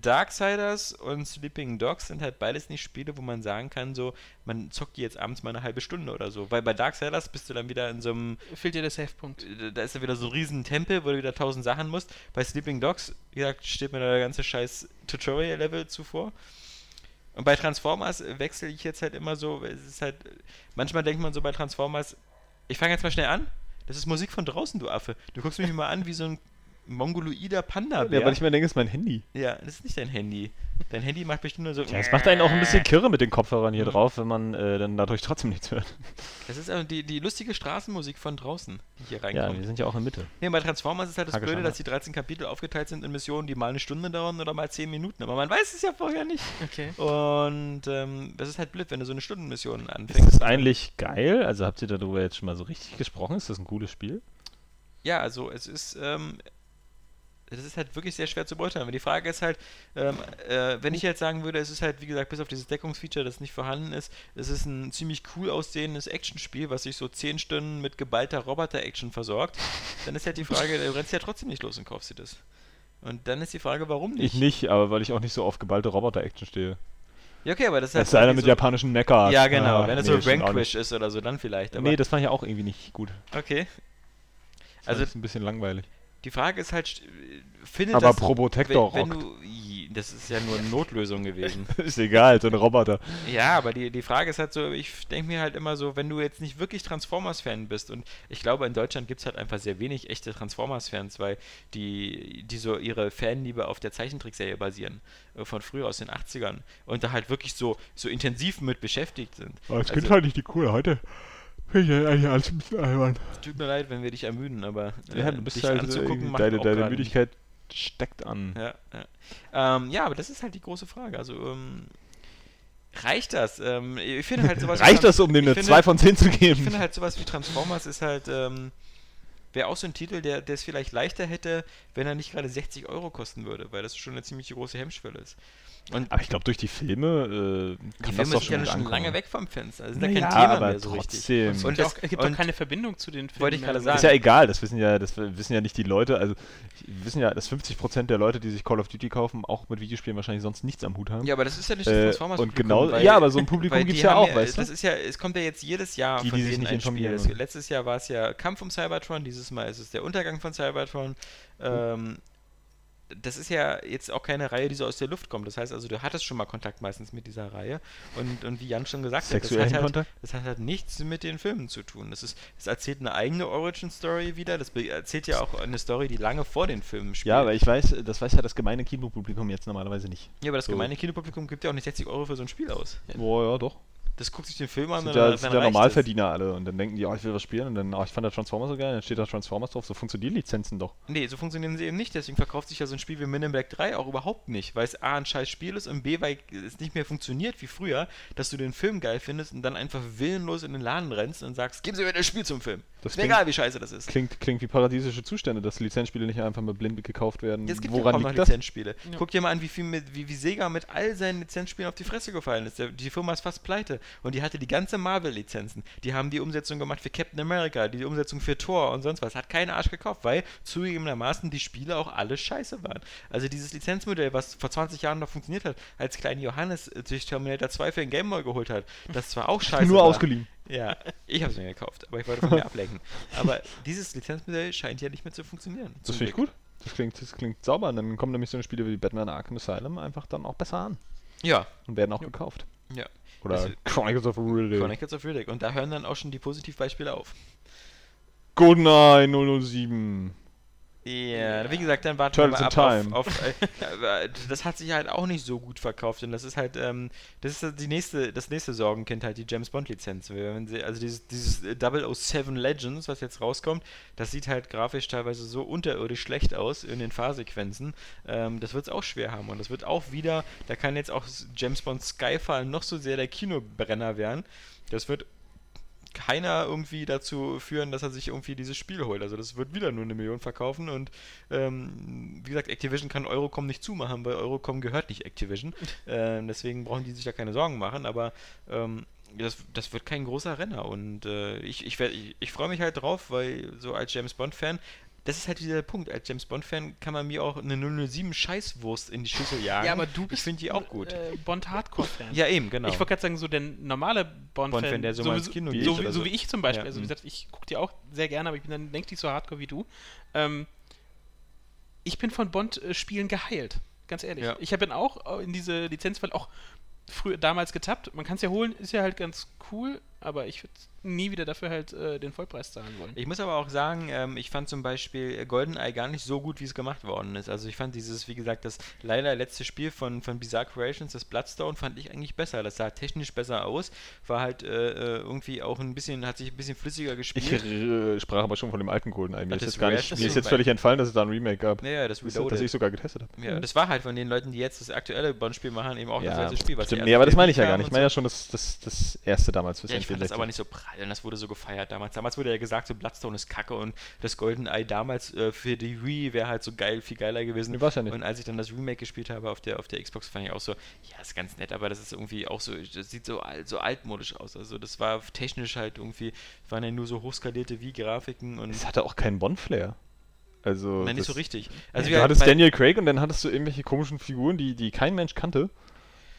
Darksiders und Sleeping Dogs sind halt beides nicht Spiele, wo man sagen kann, so, man zockt die jetzt abends mal eine halbe Stunde oder so. Weil bei Darksiders bist du dann wieder in so einem, Fehlt dir der Safe-Punkt. äh, da ist ja wieder so ein riesen Tempel, wo du wieder tausend Sachen musst. Bei Sleeping Dogs, wie gesagt, steht mir da der ganze scheiß Tutorial-Level zuvor. Und bei Transformers wechsle ich jetzt halt immer so, es ist halt, manchmal denkt man so bei Transformers, ich fange jetzt mal schnell an, das ist Musik von draußen, du Affe. Du guckst mich mal an wie so ein mongoloider panda Ja, weil ich mir denke, es ist mein Handy. ja, das ist nicht dein Handy. Dein Handy macht bestimmt nur so. Ja, es macht einen auch ein bisschen kirre mit den Kopfhörern hier Mhm. drauf, wenn man äh, dann dadurch trotzdem nichts hört. Das ist also die, die lustige Straßenmusik von draußen, die hier Ja, reinkommt. wir sind ja auch in Mitte. Nee, bei Transformers ist halt das Blöde, dass die 13 Kapitel aufgeteilt sind in Missionen, die mal eine Stunde dauern oder mal 10 Minuten. Aber man weiß es ja vorher nicht. Okay. Und ähm, das ist halt blöd, wenn du so eine Stundenmission Ist anfängst. das eigentlich geil? Also habt ihr darüber jetzt schon mal so richtig gesprochen? Ist das ein cooles Spiel? Ja, also es ist, ähm, das ist halt wirklich sehr schwer zu beurteilen. Aber die Frage ist halt, ähm, äh, wenn ich jetzt sagen würde, es ist halt, wie gesagt, bis auf dieses Deckungsfeature, das nicht vorhanden ist, es ist ein ziemlich cool aussehendes Actionspiel, was sich so 10 Stunden mit geballter Roboter-Action versorgt, dann ist halt die Frage, du rennst ja trotzdem nicht los und kaufst dir das. Und dann ist die Frage, warum nicht? Ich nicht, aber weil ich auch nicht so auf geballte Roboter-Action stehe. Ja, okay, aber das ist Das halt ist einer irgendwie mit so, japanischen Mecha. Ja, genau, Ah, wenn es nee, so Vanquish ist oder so, dann vielleicht. Aber, Nee, das fand ich auch irgendwie nicht gut. okay. Das Also- also ist ein bisschen langweilig. Die Frage ist halt, findet Aber das... Probotector wenn, wenn rockt. du, Das ist ja nur eine Notlösung gewesen. ist egal, so ein Roboter. Ja, aber die, die Frage ist halt so, ich denke mir halt immer so, wenn du jetzt nicht wirklich Transformers-Fan bist und ich glaube, in Deutschland gibt es halt einfach sehr wenig echte Transformers-Fans, weil die, die so ihre Fanliebe auf der Zeichentrickserie basieren, äh, von früher aus den 80ern und da halt wirklich so, so intensiv mit beschäftigt sind. Aber als Also- Kind fand ich die coole. Heute finde ich eigentlich alles ein bisschen albern. Tut mir leid, wenn wir dich ermüden, aber äh, Ja, du bist dich halt anzugucken irgendwie- macht deine, auch deine Müdigkeit steckt an. Ja, ja. Ähm, ja, aber das ist halt die große Frage. Also, ähm, reicht das? Ähm, ich finde halt sowas. wie Reicht das, um dem ich eine finde- 2 von 10 zu Ich geben? finde halt sowas wie Transformers ist halt, ähm, wäre auch so ein Titel, der der es vielleicht leichter hätte, wenn er nicht gerade 60 Euro kosten würde, weil das schon eine ziemlich große Hemmschwelle ist. Und aber ich glaube, durch die Filme äh, die kann das Filme doch sind ja schon schon lange weg vom Fenster. Also sind Naja, ja kein Thema aber mehr so richtig. trotzdem. Und Und es das- gibt auch keine Verbindung zu den Filmen. Wollte ich gerade mehr. sagen. Ist ja egal, das wissen ja, das wissen ja nicht die Leute. Also wir wissen ja, dass 50% der Leute, die sich Call of Duty kaufen, auch mit Videospielen wahrscheinlich sonst nichts am Hut haben. Ja, aber das ist ja nicht das Äh, Transformers und genau, ja, aber so ein Publikum weil gibt's die ja auch, weißt du? Das ist ja, es kommt ja jetzt jedes Jahr Die, von die sich nicht ein Spiel. informieren. Es, letztes Jahr war es ja Kampf um Cybertron, dieses Mal ist es der Untergang von Cybertron. Ähm, das ist ja jetzt auch keine Reihe, die so aus der Luft kommt. Das heißt also, du hattest schon mal Kontakt meistens mit dieser Reihe. Und, und wie Jan schon gesagt hat, das Sexuellen hat, halt, das hat halt nichts mit den Filmen zu tun. Das, ist, das erzählt eine eigene Origin-Story wieder. Das erzählt ja auch eine Story, die lange vor den Filmen spielt. Ja, aber ich weiß, das weiß ja das gemeine Kinopublikum jetzt normalerweise nicht. Ja, aber das So. gemeine Kinopublikum gibt ja auch nicht 60 Euro für so ein Spiel aus. Boah, ja, doch. Das guckt sich den Film an Das und sind ja, dann, sind ja Normalverdiener alle und dann denken die, oh, ich will was spielen und dann, oh, ich fand der Transformers so geil, dann steht da Transformers drauf, so funktionieren Lizenzen doch. Nee, so funktionieren sie eben nicht. Deswegen verkauft sich ja so ein Spiel wie Men in Black 3 auch überhaupt nicht. Weil es A, ein scheiß Spiel ist und B, weil es nicht mehr funktioniert wie früher, dass du den Film geil findest und dann einfach willenlos in den Laden rennst und sagst, geben Sie mir das Spiel zum Film. Das ist mir klingt- egal, wie scheiße das ist. Klingt, klingt wie paradiesische Zustände, dass Lizenzspiele nicht einfach mal blind gekauft werden. Jetzt gibt es ja Woran liegt das? Lizenzspiele. Ja. Guck dir mal an, wie viel mit, wie, wie Sega mit all seinen Lizenzspielen auf die Fresse gefallen ist. Der, die Firma ist fast pleite. Und die hatte die ganze Marvel-Lizenzen. Die haben die Umsetzung gemacht für Captain America, die Umsetzung für Thor und sonst was. Hat kein Arsch gekauft, weil zugegebenermaßen die Spiele auch alle scheiße waren. Also dieses Lizenzmodell, was vor 20 Jahren noch funktioniert hat, als kleiner Johannes sich Terminator 2 für den Gameboy geholt hat, das zwar auch scheiße Nur war. ausgeliehen. Ja, ich habe es mir gekauft, aber ich wollte von mir ablenken. Aber dieses Lizenzmodell scheint ja nicht mehr zu funktionieren. Das finde ich gut. Das klingt, das klingt sauber. Und dann kommen nämlich so eine Spiele wie Batman Arkham Asylum einfach dann auch besser an Ja, und werden auch Ja. gekauft. ja. Oder Also- Chronicles of Riddick. Chronicles of Riddick. Und da hören dann auch schon die Positivbeispiele auf. GoldenEye 007. Ja, wie gesagt, dann warten wir Turtles mal in ab Time. auf, auf äh, das hat sich halt auch nicht so gut verkauft und das ist halt, ähm, das ist halt die nächste, das nächste Sorgenkind halt die James Bond Lizenz. Sie, also dieses, dieses äh, 007 Legends, was jetzt rauskommt, das sieht halt grafisch teilweise so unterirdisch schlecht aus in den Fahrsequenzen. Ähm, das wird es auch schwer haben und das wird auch wieder, da kann jetzt auch James Bond Skyfall noch so sehr der Kinobrenner werden. Das wird keiner irgendwie dazu führen, dass er sich irgendwie dieses Spiel holt. Also das wird wieder nur eine Million verkaufen und ähm, wie gesagt, Activision kann Eurocom nicht zumachen, weil Eurocom gehört nicht Activision. ähm, deswegen brauchen die sich da keine Sorgen machen, aber ähm, das, das wird kein großer Renner und äh, ich, ich, ich, ich freue mich halt drauf, weil so als James Bond-Fan, das ist halt wieder der Punkt, als James Bond-Fan kann man mir auch eine 007 Scheißwurst in die Schüssel jagen. Ja, aber du ich bist finde die auch gut. Äh, Bond-Hardcore-Fan. ja, eben, genau. Ich wollte gerade sagen, so der normale Bond-Fan, Bond-Fan, der so mal ins wie- Kino so, geht wie, oder so so. wie ich zum Beispiel. Ja, also wie mm. gesagt, ich gucke die auch sehr gerne, aber ich bin dann längst nicht so hardcore wie du. Ähm, ich bin von Bond-Spielen geheilt, ganz ehrlich. Ja. Ich bin auch in diese Lizenzfall auch früher damals getappt. Man kann es ja holen, ist ja halt ganz cool, aber ich würde nie wieder dafür halt äh, den Vollpreis zahlen wollen. Ich muss aber auch sagen, ähm, ich fand zum Beispiel äh, GoldenEye gar nicht so gut, wie es gemacht worden ist. Also ich fand dieses, wie gesagt, das leider letzte Spiel von, von Bizarre Creations, das Bloodstone, fand ich eigentlich besser. Das sah technisch besser aus, war halt äh, äh, irgendwie auch ein bisschen, hat sich ein bisschen flüssiger Ich gespielt. äh, sprach aber schon von dem alten GoldenEye. Mir Ach, ist das jetzt, gar nicht, das mir ist jetzt völlig entfallen, dass es da ein Remake gab. ja, ja, das Das, Reloaded. das ich sogar getestet habe. ja, das war halt von den Leuten, die jetzt das aktuelle Bond-Spiel machen, eben auch das letzte Spiel. Was stimmt. Nee, aber das meine ich ja gar nicht. Ich meine ja schon das, das, das erste damals fürs Ja, fand das N64. aber nicht so prall und das wurde so gefeiert damals. Damals wurde ja gesagt, so Bloodstone ist kacke und das GoldenEye damals äh, für die Wii wäre halt so geil, viel geiler gewesen. Nee, ja nicht. Und als ich dann das Remake gespielt habe auf der, auf der Xbox, fand ich auch so, ja, ist ganz nett, aber das ist irgendwie auch so, das sieht so, alt, so altmodisch aus. Also das war technisch halt irgendwie, waren ja nur so hochskalierte Wii-Grafiken und Es hatte auch keinen Bond-Flair. Also, nein, nicht so richtig. Also Also du hattest Daniel Craig und dann hattest du irgendwelche komischen Figuren, die, die kein Mensch kannte.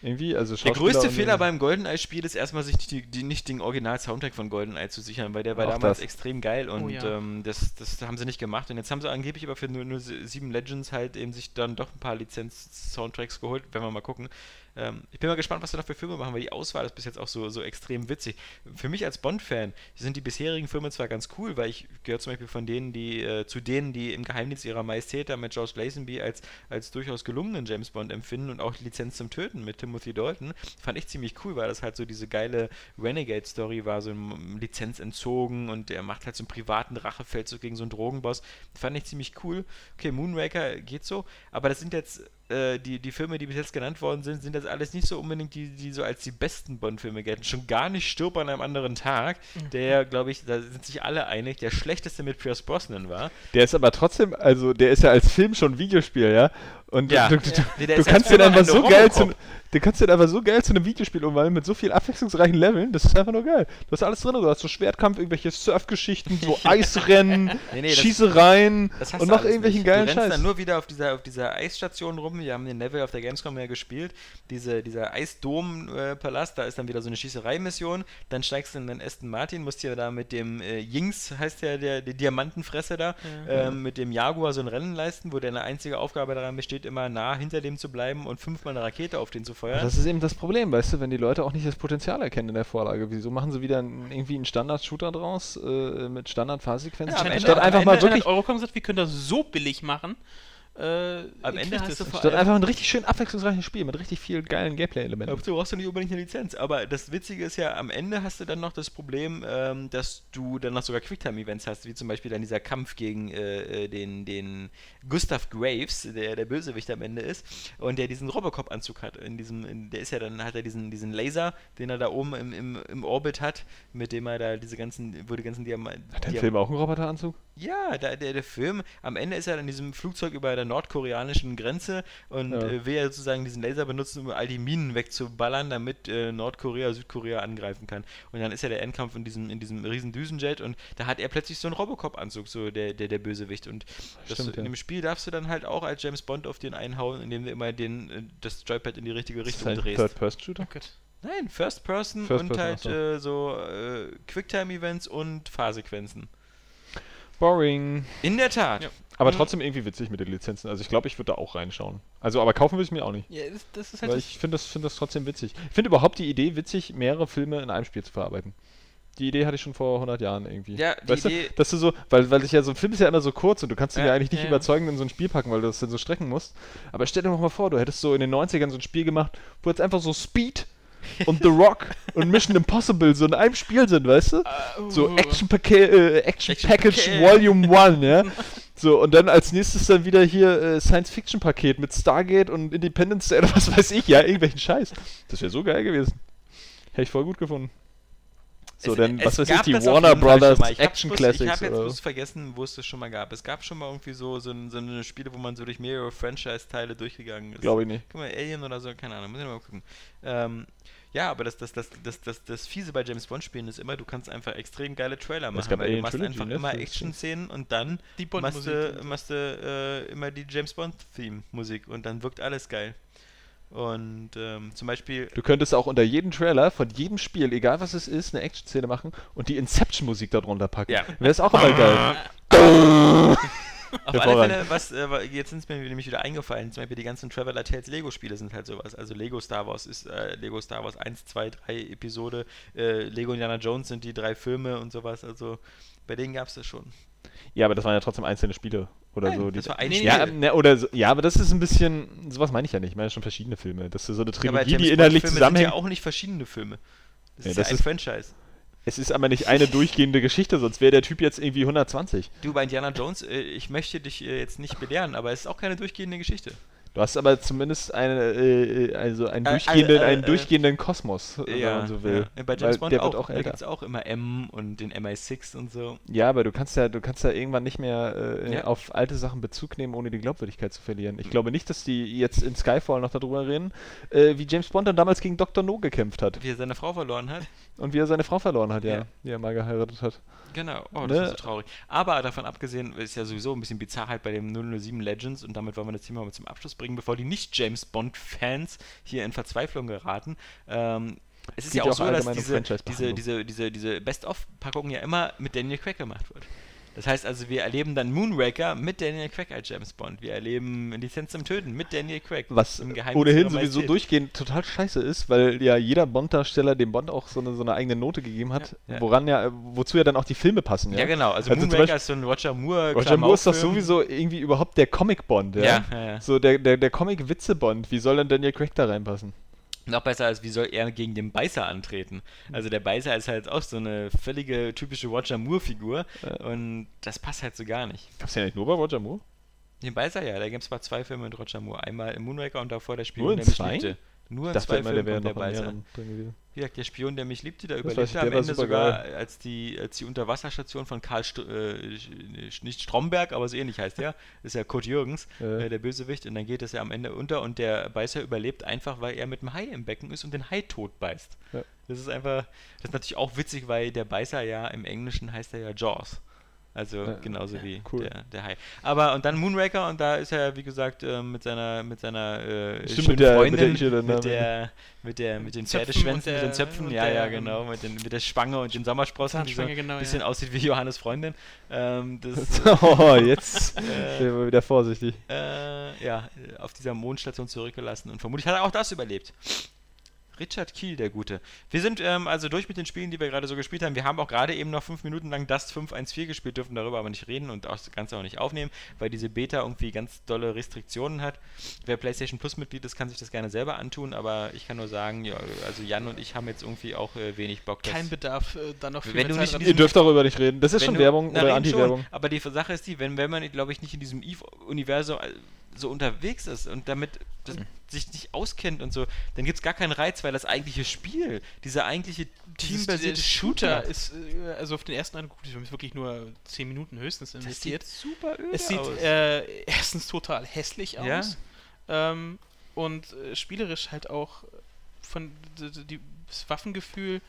Irgendwie, also Der größte Fehler beim GoldenEye-Spiel ist erstmal, sich die, die, nicht den Original-Soundtrack von GoldenEye zu sichern, weil der war Auch damals das. extrem geil und Oh ja. ähm, das, das haben sie nicht gemacht. Und jetzt haben sie angeblich aber für 007 Legends halt eben sich dann doch ein paar Lizenz-Soundtracks geholt, werden wir mal gucken. Ähm, ich bin mal gespannt, was sie noch für Filme machen, weil die Auswahl ist bis jetzt auch so, so extrem witzig. Für mich als Bond-Fan sind die bisherigen Filme zwar ganz cool, weil ich gehöre zum Beispiel von denen, die äh, zu denen, die im Geheimdienst ihrer Majestät da mit George Lazenby als, als durchaus gelungenen James Bond empfinden und auch Lizenz zum Töten mit Timothy Dalton, fand ich ziemlich cool, weil das halt so diese geile Renegade-Story war, so eine Lizenz entzogen und er macht halt so einen privaten Rachefeldzug gegen so einen Drogenboss. Fand ich ziemlich cool. Okay, Moonraker geht so, aber das sind jetzt äh, die, die Filme, die bis jetzt genannt worden sind, sind das alles nicht so unbedingt die, die so als die besten Bond-Filme gelten. Schon gar nicht Stirb an einem anderen Tag, der, glaube ich, da sind sich alle einig, der schlechteste mit Pierce Brosnan war. Der ist aber trotzdem, also der ist ja als Film schon Videospiel, ja. Und Ja. du, du, du, der du kannst den einfach so geil zu, den kannst du den einfach so geil zu einem Videospiel umwandeln mit so vielen abwechslungsreichen Leveln. Das ist einfach nur geil. Du hast alles drin. Du hast so Schwertkampf, irgendwelche Surfgeschichten, so Eisrennen, Nee, nee, das- Schießereien Das hast und du noch irgendwelchen nicht. geilen Du rennst Scheiß. dann nur wieder auf dieser, auf dieser Eisstation rum oben, wir haben den Level auf der Gamescom ja gespielt, diese, dieser Eisdom-Palast, da ist dann wieder so eine Schießerei-Mission, dann steigst du in den Aston Martin, musst ja da mit dem äh, Jinx, heißt ja der, der Diamantenfresser da, ähm, mit dem Jaguar so ein Rennen leisten, wo deine einzige Aufgabe daran besteht, immer nah hinter dem zu bleiben und fünfmal eine Rakete auf den zu feuern. Das ist eben das Problem, weißt du, wenn die Leute auch nicht das Potenzial erkennen in der Vorlage. Wieso machen sie wieder einen, irgendwie einen Standard-Shooter draus äh, mit Standard-Fahrsequenzen? Ja, am Ende- statt einfach am mal Ende wirklich Eurocom gesagt, wir können das so billig machen. Äh, Am Ende hast es. du vor Statt allem- einfach ein richtig schön abwechslungsreiches Spiel mit richtig viel geilen Gameplay-Elementen. Dazu brauchst du nicht unbedingt eine Lizenz. Aber das Witzige ist ja, am Ende hast du dann noch das Problem, ähm, dass du dann noch sogar Quicktime-Events hast, wie zum Beispiel dann dieser Kampf gegen äh, äh, den, den Gustav Graves, der der Bösewicht am Ende ist, und der diesen Robocop-Anzug hat. In diesem, in, der ist ja dann, hat er diesen, diesen Laser, den er da oben im, im, im Orbit hat, mit dem er da diese ganzen, wo die ganzen Diamanten. Hat der Film auch einen Roboteranzug? Ja, da, der, der Film, am Ende ist er in diesem Flugzeug über der nordkoreanischen Grenze und Ja. äh, will ja sozusagen diesen Laser benutzen, um all die Minen wegzuballern, damit äh, Nordkorea Südkorea angreifen kann. Und dann ist ja der Endkampf in diesem, in diesem riesen Düsenjet und da hat er plötzlich so einen Robocop-Anzug, so der, der, der Bösewicht. Und das, Stimmt, in ja. dem Spiel darfst du dann halt auch als James Bond auf den einhauen, indem du immer den, äh, das Joypad in die richtige Ist Richtung halt ein drehst. Third-Person-Shooter? Gott. Nein, First Person First und Person, halt so. äh, so äh, Quicktime-Events und Fahrsequenzen. Boring. In der Tat. Ja. Aber Mhm. trotzdem irgendwie witzig mit den Lizenzen. Also ich glaube, ich würde da auch reinschauen. Also, aber kaufen will ich mir auch nicht. Ja, das, das ist halt Weil ich finde das, find das trotzdem witzig. Ich finde überhaupt die Idee witzig, mehrere Filme in einem Spiel zu verarbeiten. Die Idee hatte ich schon vor 100 Jahren irgendwie. Ja, die weißt Idee- du, dass du so, weil, weil ich ja so ein Film ist ja immer so kurz und du kannst ihn Ja, ja eigentlich nicht ja. überzeugend in so ein Spiel packen, weil du das dann so strecken musst. Aber stell dir doch mal vor, du hättest so in den 90ern so ein Spiel gemacht, wo jetzt einfach so Speed und The Rock und Mission Impossible so in einem Spiel sind, weißt du? So Action, äh, Action, Action Package Package. Volume 1, ja. So, und dann als nächstes dann wieder hier äh, Science-Fiction-Paket mit Stargate und Independence Day oder was weiß ich, ja, irgendwelchen Scheiß. Das wäre so geil gewesen. Hätte ich voll gut gefunden. So, Es- dann, was weiß ich, die Warner Brothers Action bloß- Classics Ich habe jetzt bloß vergessen, wo es das schon mal gab. Es gab schon mal irgendwie so, so, so eine Spiele, wo man so durch mehrere Franchise-Teile durchgegangen ist. Glaube ich nicht. Guck mal, Alien oder so, keine Ahnung, muss ich mal gucken. Ähm, ja, aber das, das, das, das, das, das Fiese bei James Bond-Spielen ist immer, du kannst einfach extrem geile Trailer machen, weil du Alien machst Trilogy, einfach ne, immer Action-Szenen und dann die machst du, machst du äh, immer die James Bond-Theme-Musik und dann wirkt alles geil. Und ähm, zum Beispiel Du könntest auch unter jedem Trailer von jedem Spiel, egal was es ist, eine Action-Szene machen und die Inception-Musik darunter packen. Ja. Wäre es auch immer geil. Auf alle. Fälle, was, äh, jetzt sind es mir nämlich wieder eingefallen, zum Beispiel die ganzen Traveler Tales Lego-Spiele sind halt sowas. Also Lego Star Wars ist äh, Lego Star Wars 1, 2, 3 Episode, äh, Lego Indiana Jones sind die drei Filme und sowas. Also bei denen gab es das schon. Ja, aber das waren ja trotzdem einzelne Spiele oder Nein, so. das war ein Nee, nee, ja, ne, oder so, ja, aber das ist ein bisschen, sowas meine ich ja nicht. Ich meine schon verschiedene Filme. Das ist so eine Ja, Trilogie, James die inhaltlich zusammenhängt. sind ja auch nicht verschiedene Filme. Das Ja, ist das ja ein ist- Franchise. Es ist aber nicht eine durchgehende Geschichte, sonst wäre der Typ jetzt irgendwie 120. Du, bei Indiana Jones, äh, ich möchte dich äh, jetzt nicht belehren, aber es ist auch keine durchgehende Geschichte. Du hast aber zumindest eine, äh, also einen durchgehenden, einen durchgehenden Kosmos, wenn man so will. ja. Bei James Weil Bond der auch. wird auch da älter. gibt es auch immer M und den MI6 und so. Ja, aber du kannst ja, du kannst ja irgendwann nicht mehr äh, Ja. auf alte Sachen Bezug nehmen, ohne die Glaubwürdigkeit zu verlieren. Ich glaube nicht, dass die jetzt in Skyfall noch darüber reden, äh, wie James Bond dann damals gegen Dr. No gekämpft hat Wie er seine Frau verloren hat. Und wie er seine Frau verloren hat, ja, Ja. die er mal geheiratet hat. Genau, oh, das Ne? ist so traurig. Aber davon abgesehen ist ja sowieso ein bisschen Bizarrheit bei dem 007 Legends und damit wollen wir das Thema mal zum Abschluss bringen, bevor die nicht-James Bond-Fans hier in Verzweiflung geraten. Ähm, es ist ja auch auch so, dass um diese, diese, diese, diese Best-of-Packung ja immer mit Daniel Craig gemacht wird. Das heißt also, wir erleben dann Moonraker mit Daniel Craig als James Bond. Wir erleben Lizenz zum Töten mit Daniel Craig. Was im Geheimnis ohnehin sowieso durchgehend total scheiße ist, weil ja jeder Bond-Darsteller dem Bond auch so eine, so eine eigene Note gegeben hat, Ja, ja. woran ja, wozu ja dann auch die Filme passen, ja. Ja, genau. Also, Also Moonraker ist so ein Roger Moore. Roger Moore ist doch sowieso irgendwie überhaupt der Comic-Bond, ja. Ja, ja, ja. So der, der, der Comic-Witze-Bond. Wie soll denn Daniel Craig da reinpassen? Noch besser als wie soll er gegen den Beißer antreten. Also der Beißer ist halt auch so eine völlige typische Roger Moore-Figur und das passt halt so gar nicht. Gab's ja nicht nur bei Roger Moore? Den Beißer ja, da gibt es mal zwei Filme mit Roger Moore. Einmal im Moonraker und davor der Spion, Nur in der zwei? liebte. Nur in Ich dachte zwei immer, der wäre. Wie gesagt, der Spion, der mich liebte, der überlebte ich, am Ende sogar, geil. als die, als die Unterwasserstation von Karl, St äh, nicht Stromberg, aber so ähnlich heißt der, ist ja Kurt Jürgens, Ja. äh, der Bösewicht, und dann geht es ja am Ende unter und der Beißer überlebt einfach, weil er mit dem Hai im Becken ist und den Hai tot beißt. Ja. Das ist einfach, das ist natürlich auch witzig, weil der Beißer ja im Englischen heißt er ja Jaws. Also Ja, genauso wie cool. der, der Hai. Aber und dann Moonraker und da ist er, wie gesagt, äh, mit seiner mit seiner äh, Stimmt, mit der- mit Freundin, der Ische dann mit der mit der mit den Zöpfen Pferdeschwänzen, mit den der- Zöpfen, ja, ja, der, genau, mit, den, mit der Spange und den Sommersprossen, die so genau, ein bisschen ja. aussieht wie Johannes Freundin. Ähm, das, oh, jetzt Äh, sind wir wieder vorsichtig. äh, ja, auf dieser Mondstation zurückgelassen und vermutlich hat er auch das überlebt. Richard Kiel, der Gute. Wir sind ähm, also durch mit den Spielen, die wir gerade so gespielt haben. Wir haben auch gerade eben noch fünf Minuten lang Dust 514 gespielt, dürfen darüber aber nicht reden und auch das Ganze auch nicht aufnehmen, weil diese Beta irgendwie ganz dolle Restriktionen hat. Wer PlayStation Plus Mitglied ist, kann sich das gerne selber antun, aber ich kann nur sagen, ja, also Jan und ich haben jetzt irgendwie auch äh, wenig Bock. Kein Bedarf, äh, da noch viel Wenn du nicht Ihr dürft darüber nicht reden. Das ist schon du- Werbung na, oder Anti-Werbung. Aber die Sache ist die, wenn, wenn man, glaube ich, nicht in diesem Eve-Universum äh, so unterwegs ist und damit das, Mhm. sich nicht auskennt und so, dann gibt es gar keinen Reiz, weil das eigentliche Spiel, dieser eigentliche teambasierte Shooter, ist, äh, also auf den ersten Eindruck, gut, wir haben wirklich nur 10 Minuten höchstens das investiert. sieht super öde Es sieht aus. äh, erstens total hässlich Ja. aus ähm, und äh, spielerisch halt auch von d- d- die, das Waffengefühl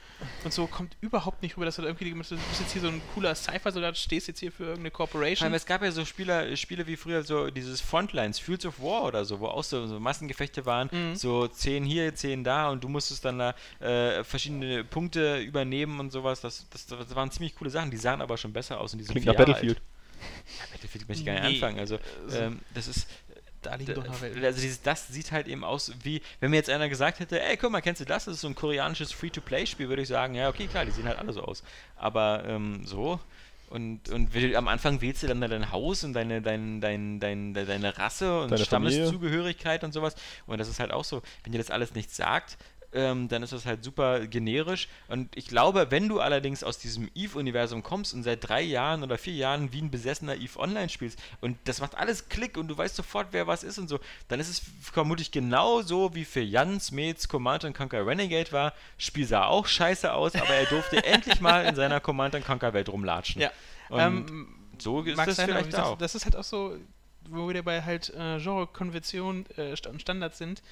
und so kommt überhaupt nicht rüber, dass du da irgendwie du bist jetzt hier so ein cooler Cypher-Soldat, stehst jetzt hier für irgendeine Corporation. allem, es gab ja so Spieler, Spiele wie früher, so dieses Frontlines, Fields of War oder so, wo auch so, so Massengefechte waren, Mhm. so 10 hier, 10 da und du musstest dann da äh, verschiedene Punkte übernehmen und sowas. Das, das, das waren ziemlich coole Sachen, die sahen aber schon besser aus in diesem Klingt nach Battlefield. Ja, Battlefield möchte ich gar nicht Nee. anfangen. Also, so- ähm, das ist. Da liegen doch noch Welten. Also dieses, das sieht halt eben aus wie, wenn mir jetzt einer gesagt hätte, ey, guck mal, kennst du das? Das ist so ein koreanisches Free-to-Play-Spiel, würde ich sagen, ja, okay, klar, die sehen halt alle so aus. Aber ähm, so. Und, und will- am Anfang wählst du dann dein Haus und deine, dein, dein, dein, deine, deine Rasse und Deine Familie. Stammeszugehörigkeit und sowas. Und das ist halt auch so, wenn dir das alles nichts sagt, ähm, dann ist das halt super generisch. Und ich glaube, wenn du allerdings aus diesem Eve-Universum kommst und seit drei Jahren oder vier Jahren wie ein besessener Eve Online spielst und das macht alles Klick und du weißt sofort, wer was ist und so, dann ist es vermutlich genau so, wie für Jan Smets Command Conquer Renegade war. Spiel sah auch scheiße aus, aber er durfte endlich mal in seiner Command Conquer Welt rumlatschen. Ja. Und Ähm, so ist das sein, vielleicht gesagt, auch. Das ist halt auch so, wo wir dabei halt äh, Genre-Konventionen äh, Standards sind.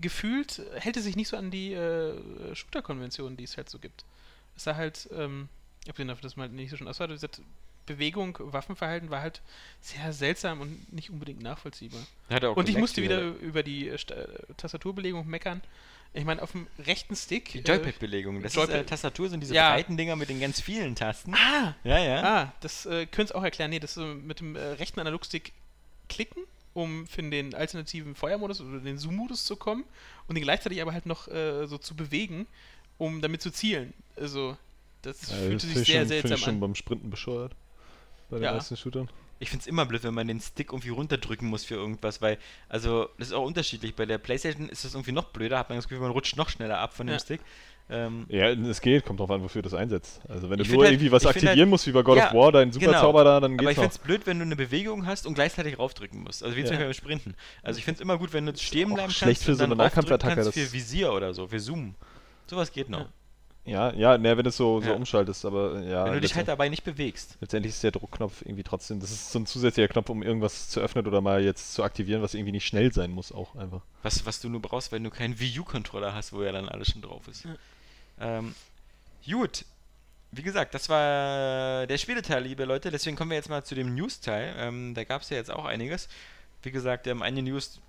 Gefühlt hält es sich nicht so an die äh, Shooter-Konventionen, die es halt so gibt. Es war halt, ähm, abgesehen davon, dass man halt nicht so schon auswählt, wie gesagt, Bewegung, Waffenverhalten war halt sehr seltsam und nicht unbedingt nachvollziehbar. Und ich geleckt musste wieder über die äh, äh, Tastaturbelegung meckern. Ich meine, auf dem rechten Stick. Die äh, Joypad-Belegung. Das ist, Joypad- äh, Tastatur sind diese Ja. breiten Dinger mit den ganz vielen Tasten. Ah! Ja, ja. Ah, das äh, könntest auch erklären. Nee, das ist mit dem äh, rechten Analogstick klicken, um für den alternativen Feuermodus oder den Zoom-Modus zu kommen und den gleichzeitig aber halt noch äh, so zu bewegen, um damit zu zielen. Also, das Ja, fühlte sich sehr schon, seltsam ich schon an. beim Sprinten bescheuert. Bei den Ja. meisten Shootern. Ich finde es immer blöd, wenn man den Stick irgendwie runterdrücken muss für irgendwas, weil, also, das ist auch unterschiedlich. Bei der Playstation ist das irgendwie noch blöder, hat man das Gefühl, man rutscht noch schneller ab von dem Ja. Stick. Ähm, Ja, es geht, kommt drauf an, wofür du das einsetzt. Also wenn du nur halt- irgendwie was aktivieren halt- musst, wie bei God Ja, of War, dein genau. Superzauber da, dann aber ich geht's finde noch. es blöd, wenn du eine Bewegung hast und gleichzeitig raufdrücken musst. Also wie zum Ja. Beispiel beim Sprinten. Also ich finde es immer gut, wenn du stehen bleiben schlecht kannst für und so dann eine raufdrücken Nahkampfattacke, kannst das- für Visier oder so, für Zoom. Sowas geht noch. Ja. Ja, ja, ne, wenn du es so, so Ja. umschaltest, aber ja. wenn du dich halt dabei nicht bewegst. Letztendlich ist der Druckknopf irgendwie trotzdem, das ist so ein zusätzlicher Knopf, um irgendwas zu öffnen oder mal jetzt zu aktivieren, was irgendwie nicht schnell sein muss, auch einfach. Was, was du nur brauchst, wenn du keinen Wii U-Controller hast, wo ja dann alles schon drauf ist. Ähm, gut. Wie gesagt, das war der Spieleteil, liebe Leute. Deswegen kommen wir jetzt mal zu dem News-Teil. Ähm, da gab es ja jetzt auch einiges. Wie gesagt, ähm, eine News,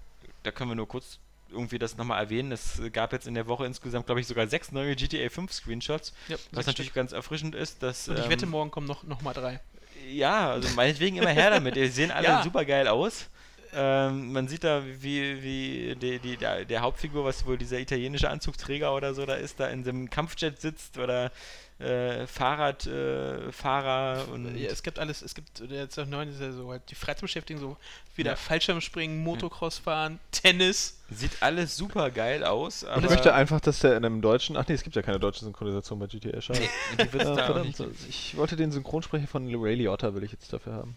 da können wir nur kurz irgendwie das nochmal erwähnen. Es gab jetzt in der Woche insgesamt, glaube ich, sogar sechs neue GTA 5 Screenshots. Ja, Was natürlich Stück. ganz erfrischend ist, dass. Und ich ähm, wette, morgen kommen noch, noch mal drei. ja, also meinetwegen immer her damit. Die sehen alle Ja. super geil aus. Ähm, man sieht da, wie, wie die, die, der, der Hauptfigur, was wohl dieser italienische Anzugträger oder so da ist, da in einem Kampfjet sitzt oder äh, Fahrradfahrer äh, und Ja, es gibt alles, es gibt jetzt auch neuen, ist ja so halt die Freizeitbeschäftigung, so wieder Ja. Fallschirmspringen, Motocross fahren, Tennis. sieht alles super geil aus. ich möchte einfach, dass der in einem deutschen, ach nee, es gibt ja keine deutsche Synchronisation bei GTA, schade. Verdammt, geben. ich wollte den Synchronsprecher von Ray Liotta, will ich jetzt dafür haben.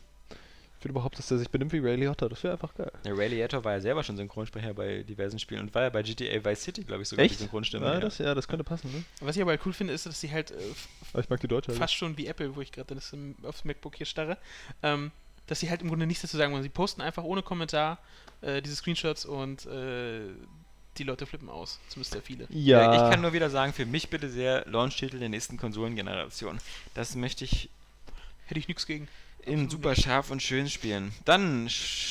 Ich will überhaupt, dass der sich benimmt wie Ray Liotta, das wäre einfach geil. Der Ray Liotta war ja selber schon Synchronsprecher bei diversen Spielen und war ja bei GTA Vice City, glaube ich, sogar die Synchronstimme. Ja, ja. das, ja, das könnte passen, ne? Was ich aber halt cool finde, ist, dass sie halt äh, ich mag die Deutsche. halt. fast schon wie Apple, wo ich gerade aufs MacBook hier starre, ähm, dass sie halt im Grunde nichts dazu sagen wollen. Sie posten einfach ohne Kommentar äh, diese Screenshots und äh, die Leute flippen aus. Zumindest sehr viele. Ja, ich kann nur wieder sagen, für mich bitte sehr Launch-Titel der nächsten Konsolengeneration. Das möchte ich Hätte ich nichts gegen. In super scharf und schön spielen. Dann,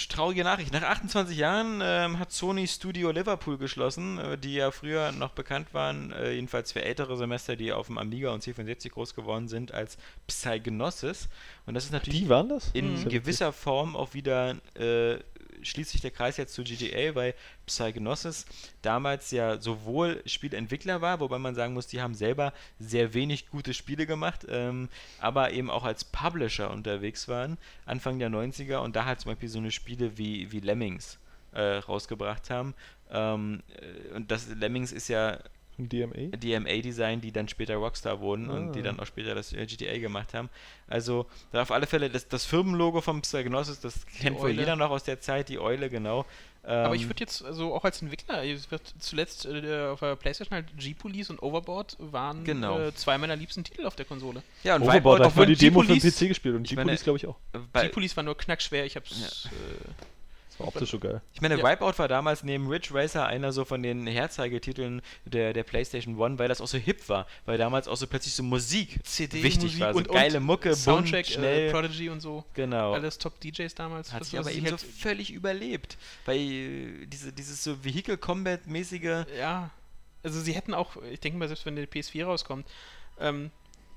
traurige Nachricht. Nach 28 Jahren ähm, hat Sony Studio Liverpool geschlossen, äh, die ja früher noch bekannt waren, äh, jedenfalls für ältere Semester, die auf dem Amiga und C64 groß geworden sind, als Psygnosis. Und das ist natürlich Die waren das? in Mhm. gewisser Form auch wieder äh, schließt sich der Kreis jetzt zu GTA, weil Psygnosis damals ja sowohl Spielentwickler war, wobei man sagen muss, die haben selber sehr wenig gute Spiele gemacht, ähm, aber eben auch als Publisher unterwegs waren, Anfang der 90er und da halt zum Beispiel so eine Spiele wie, wie Lemmings äh, rausgebracht haben. Ähm, äh, und das Lemmings ist ja DMA? DMA-Design, die dann später Rockstar wurden und die Ah. dann auch später das äh, GTA gemacht haben. Also da auf alle Fälle das, das Firmenlogo vom Psygnosis, das kennt wohl jeder noch aus der Zeit, die Eule, genau. Aber ich Ähm, würde jetzt, also auch als Entwickler, es wird zuletzt äh, auf der Playstation halt G-Police und Overboard waren Genau. äh, zwei meiner liebsten Titel auf der Konsole. ja, und Overboard Wipeout, hat voll die Demo für den PC gespielt und Ich G-Police glaube ich auch. äh, G-Police war nur knackschwer, ich hab's. Äh, Das war optisch so geil. ich meine, Ja. Wipeout war damals neben Ridge Racer einer so von den Herzeigetiteln der, der PlayStation One, weil das auch so hip war, weil damals auch so plötzlich so Musik CD, wichtig Musik war, so und, geile und Mucke, Soundtrack, bunt, schnell, Äh, Prodigy und so. genau. Alles Top-DJs damals. Hat sich aber eben so völlig überlebt, weil äh, diese, dieses so Vehicle-Combat-mäßige Ja, also sie hätten auch, ich denke mal, selbst wenn der PS4 rauskommt, ähm,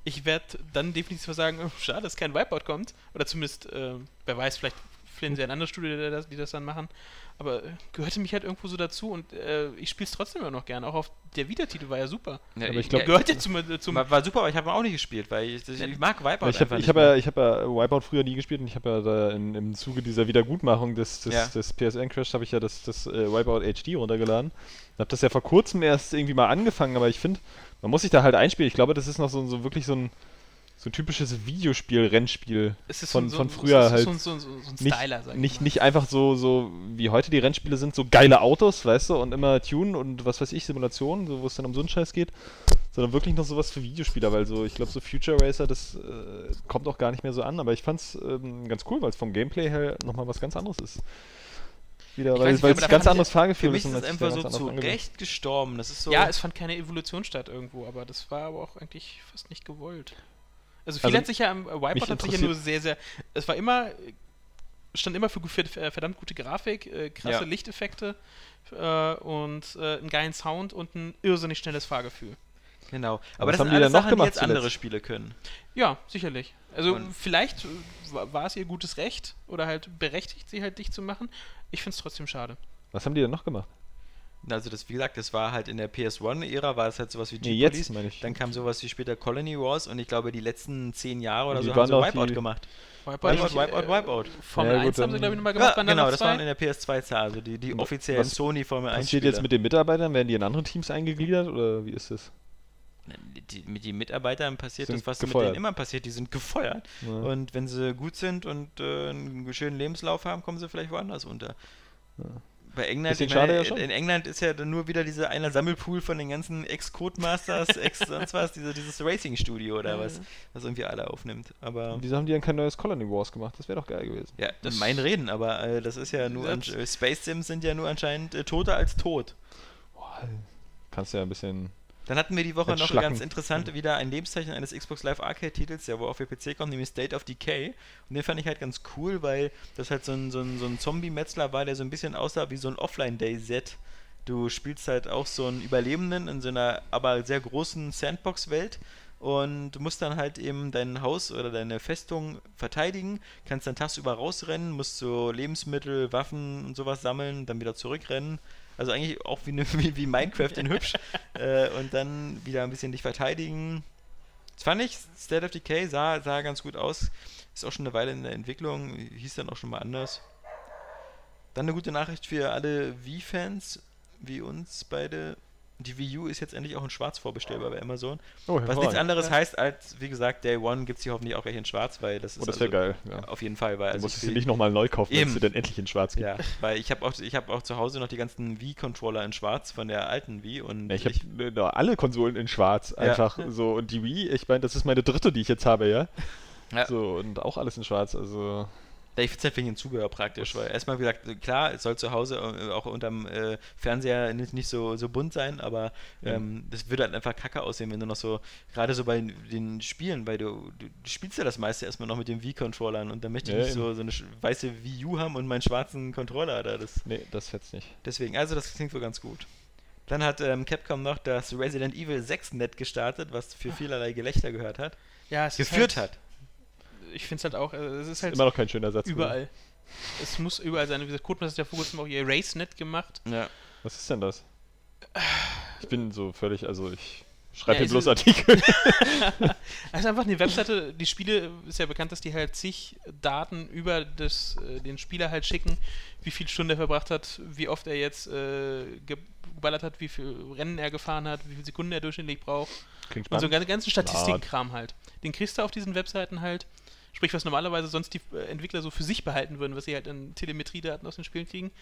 ich werde dann definitiv sagen, schade, dass kein Wipeout kommt. Oder zumindest, äh, wer weiß, vielleicht finden sie ein anderes Studio, die das, die das dann machen. Aber äh, gehörte mich halt irgendwo so dazu und äh, ich spiele es trotzdem immer noch gern. Auch auf der Vita-Titel war ja super. Ja, Aber ich glaub, Gehört ja zum, äh, zum war, war super, aber ich habe auch nicht gespielt, weil ich, ich, ich mag Wipeout Ich habe einfach ich hab ja, ich hab ja Wipeout früher nie gespielt und ich habe ja da in, im Zuge dieser Wiedergutmachung des, des, Ja. des PSN-Crash habe ich ja das, das äh, Wipeout HD runtergeladen. Ich habe das ja vor kurzem erst irgendwie mal angefangen, aber ich finde, man muss sich da halt einspielen. Ich glaube, das ist noch so, so wirklich so ein, so ein typisches Videospiel-Rennspiel es ist von, so, von früher es ist halt. So, so, so, so ein nicht, Styler, sag ich nicht, mal. nicht einfach so, so wie heute die Rennspiele sind, so geile Autos, weißt du, und immer Tune und was weiß ich, Simulationen, so, wo es dann um so einen Scheiß geht, sondern wirklich noch sowas für Videospieler, weil so, ich glaube, so Future Racer, das äh, kommt auch gar nicht mehr so an, aber ich fand's ähm, ganz cool, weil es vom Gameplay her nochmal was ganz anderes ist. Wieder, Ich weil es nicht, ein da ganz anderes Fahrgefühl Für mich ist und es einfach so zu. Recht gestorben. Das ist so. Ja, es fand keine Evolution statt irgendwo, aber das war aber auch eigentlich fast nicht gewollt. Also viel Also, hat sich ja am äh, Wipeout hat sich ja nur sehr, sehr. Es war immer, stand immer für, für äh, verdammt gute Grafik, äh, krasse Ja. Lichteffekte äh, und äh, einen geilen Sound und ein irrsinnig schnelles Fahrgefühl. Genau. Aber Aber, das haben sind die noch Sachen, die gemacht jetzt andere zuletzt? Spiele können. Ja, sicherlich. Also Und- vielleicht wa- war es ihr gutes Recht oder halt berechtigt, sie halt dicht zu machen. Ich finde es trotzdem schade. Was haben die denn noch gemacht? Also das, wie gesagt, das war halt in der PS1-Ära, war es halt sowas wie Nee, G-Police. jetzt meine ich. Dann kam sowas wie später Colony Wars und ich glaube, die letzten zehn Jahre oder Die so haben sie Wipeout gemacht. Wipeout, Wipeout, ich, Wipeout, äh, Wipeout. Formel Ja, gut, 1 haben sie, glaube ich, nochmal Ja, gemacht. waren genau, das waren in der PS2 also die, die offiziellen was Sony Formel 1 Passiert jetzt mit den Mitarbeitern? Werden die in andere Teams eingegliedert oder wie ist das? die, mit den Mitarbeitern passiert Sind das, was gefeuert. mit denen immer passiert, die sind gefeuert. Ja. Und wenn sie gut sind und äh, einen schönen Lebenslauf haben, kommen sie vielleicht woanders unter. Ja. Bei England, meine, schade ja schon. in England ist ja dann nur wieder dieser einer Sammelpool von den ganzen Ex-Codemasters, Ex sonst was, diese, dieses Racing-Studio oder Ja, was, was irgendwie alle aufnimmt. Aber Und wieso haben die dann kein neues Colony Wars gemacht? Das wäre doch geil gewesen. ja, Das- mein Reden, aber äh, das ist ja nur Space Sims sind ja nur anscheinend äh, toter als tot. Boah, kannst du ja ein bisschen. Dann hatten wir die Woche noch Schlacken. ganz interessant wieder ein Lebenszeichen eines Xbox Live Arcade Titels, der wo auf der PC kommt, nämlich State of Decay. Und den fand ich halt ganz cool, weil das halt so ein, so ein, so ein Zombie-Metzler war, der so ein bisschen aussah wie so ein Offline-Day-Set. Du spielst halt auch so einen Überlebenden in so einer aber sehr großen Sandbox-Welt und du musst dann halt eben dein Haus oder deine Festung verteidigen, kannst dann tagsüber rausrennen, musst so Lebensmittel, Waffen und sowas sammeln, dann wieder zurückrennen. Also eigentlich auch wie, ne, wie, wie Minecraft in hübsch. äh, und dann wieder ein bisschen dich verteidigen. Das fand ich, State of Decay sah, sah ganz gut aus. Ist auch schon eine Weile in der Entwicklung, hieß dann auch schon mal anders. Dann eine gute Nachricht für alle Wii-Fans, wie uns beide. Die Wii U ist jetzt endlich auch in Schwarz vorbestellbar bei Amazon. Oh, Was nichts anderes Ja. heißt als, wie gesagt, Day One gibt es hier hoffentlich auch gleich in Schwarz, weil das ist Oh, das wäre also- geil. Ja. Auf jeden Fall, weil Du also musst ich sie nicht nochmal neu kaufen, wenn sie dann endlich in schwarz gibt. ja, weil ich habe auch, ich hab auch zu Hause noch die ganzen Wii-Controller in Schwarz von der alten Wii und Ja, ich habe alle Konsolen in schwarz Ja. einfach so und die Wii, ich meine, das ist meine dritte, die ich jetzt habe, ja. Ja. So und auch alles in schwarz, also Ja, ich finde es halt wegen dem Zubehör praktisch, weil erstmal wie gesagt, klar, es soll zu Hause äh, auch unterm äh, Fernseher nicht, nicht so, so bunt sein, aber ähm, das würde halt einfach kacke aussehen, wenn du noch so, gerade so bei den Spielen, weil du, du, spielst ja das meiste erstmal noch mit den Wii-Controllern und dann möchte ich Ja, nicht so, so eine weiße Wii U haben und meinen schwarzen Controller da. Das, Nee, das fetzt nicht. deswegen, also das klingt wohl ganz gut. Dann hat ähm, Capcom noch das Resident Evil 6 Net gestartet, was für vielerlei Gelächter gehört hat. Ja, es ist Geführt halt, hat. Ich finde es halt auch, äh, es ist halt Immer noch kein schöner Satz. überall. Es muss überall sein. Wie gesagt, Codemasters hat ja vor kurzem auch ihr Race-Net gemacht. Ja. Was ist denn das? Ich bin so völlig, also ich schreibe Ja, hier bloß ist- Artikel. Es ist einfach eine Webseite, die Spiele, ist ja bekannt, dass die halt zig Daten über das, äh, den Spieler halt schicken, wie viel Stunden er verbracht hat, wie oft er jetzt äh, geballert hat, wie viel Rennen er gefahren hat, wie viele Sekunden er durchschnittlich braucht. Klingt Und so spannend. einen ganzen Statistikkram halt. Den kriegst du auf diesen Webseiten halt. Sprich, was normalerweise sonst die äh, Entwickler so für sich behalten würden, was sie halt an Telemetriedaten aus den Spielen kriegen,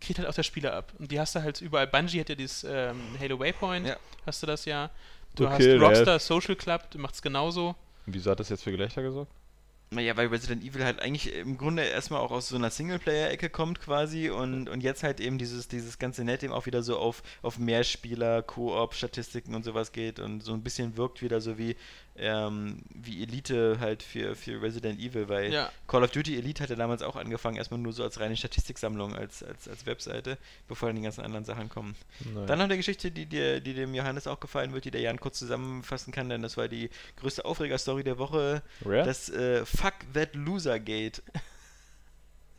kriegt halt auch der Spieler ab. Und die hast du halt überall. Bungie hat ja dieses ähm, Halo Waypoint, Ja. hast du das ja. Du Okay, hast Rockstar Social Club, du machst genauso. Wieso hat das jetzt für Gelächter gesorgt? Naja, weil Resident Evil halt eigentlich im Grunde erstmal auch aus so einer Singleplayer-Ecke kommt quasi und, und jetzt halt eben dieses, dieses ganze Net eben auch wieder so auf, auf Mehrspieler, Koop, Statistiken und sowas geht und so ein bisschen wirkt wieder so wie, ähm, wie Elite halt für, für Resident Evil, weil Ja. Call of Duty Elite hatte damals auch angefangen, erstmal nur so als reine Statistiksammlung, als, als, als Webseite, bevor dann die ganzen anderen Sachen kommen. Nein. Dann noch eine Geschichte, die, dir, die dem Johannes auch gefallen wird, die der Jan kurz zusammenfassen kann, denn das war die größte Aufregerstory der Woche. Rare? Das äh, Fuck That Loser Gate.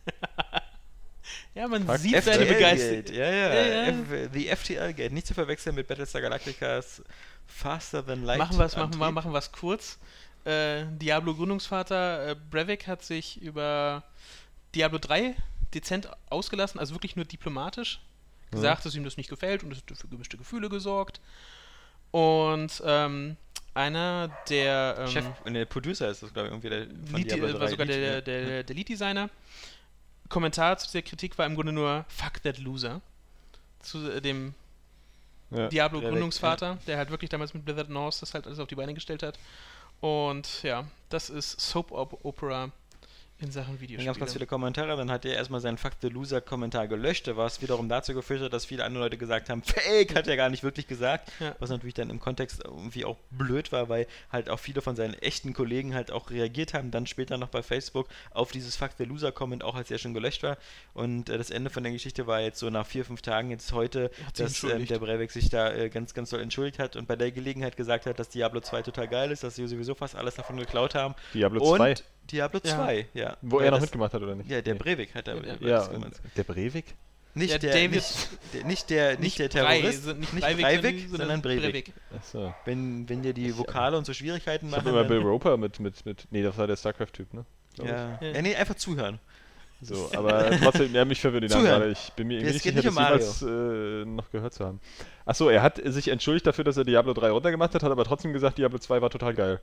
Ja, man Fuck sieht seine FTL Begeisterung. Gate. Ja, ja. Ja, ja. The FTL Gate. Nicht zu verwechseln mit Battlestar Galactica's Faster Than Light. Machen wir es machen, wir- machen wir's kurz. Äh, Diablo Gründungsvater äh, Brevik hat sich über Diablo 3 dezent ausgelassen, also wirklich nur diplomatisch gesagt, dass ihm das nicht gefällt und es hat für gemischte Gefühle gesorgt. Und ähm, einer der ähm, Chef, ne, der Producer ist das, glaube ich, irgendwie der Lead, äh, war 3 sogar Lead, der, ja. der, der Lead-Designer. Kommentar zu dieser Kritik war im Grunde nur Fuck that loser. Zu äh, dem ja. Diablo-Gründungsvater, der halt wirklich damals mit Blizzard North das halt alles auf die Beine gestellt hat. Und ja, das ist Soap Op Opera in Sachen Dann Videospiele. gab es ganz viele Kommentare, dann hat er erstmal seinen Fuck the Loser Kommentar gelöscht, was wiederum dazu geführt hat, dass viele andere Leute gesagt haben, Fake, hat er gar nicht wirklich gesagt, Ja. was natürlich dann im Kontext irgendwie auch blöd war, weil halt auch viele von seinen echten Kollegen halt auch reagiert haben, dann später noch bei Facebook auf dieses Fuck the Loser Comment, auch als er schon gelöscht war und äh, das Ende von der Geschichte war jetzt so nach vier, fünf Tagen jetzt heute, dass ähm, der Breivik sich da äh, ganz, ganz doll entschuldigt hat und bei der Gelegenheit gesagt hat, dass Diablo 2 total geil ist, dass sie sowieso fast alles davon geklaut haben Diablo und 2. Diablo Ja. 2, ja. Wo Weil er noch das- mitgemacht hat, oder nicht? ja, der Nee. Breivik hat da. Ja, das Ja, und der Breivik? nicht Ja, der, David- nicht, der, nicht der, nicht Nicht der Brei, Terrorist, nicht Breivik, Breivik, sondern- sondern Breivik. Breivik. Achso. Wenn, wenn dir die Vokale und so Schwierigkeiten Ich machen. habe immer Bill dann- Roper mit, mit, mit. Nee, das war der StarCraft-Typ, ne? Ja. Ja. ja, nee, einfach zuhören. ich. So, aber trotzdem, ja, mich verwirrt die Namen gerade. Ich bin mir irgendwie nicht sicher, das um jemals äh, noch gehört zu haben. Achso, er hat sich entschuldigt dafür, dass er Diablo 3 runtergemacht hat, hat aber trotzdem gesagt, Diablo 2 war total geil.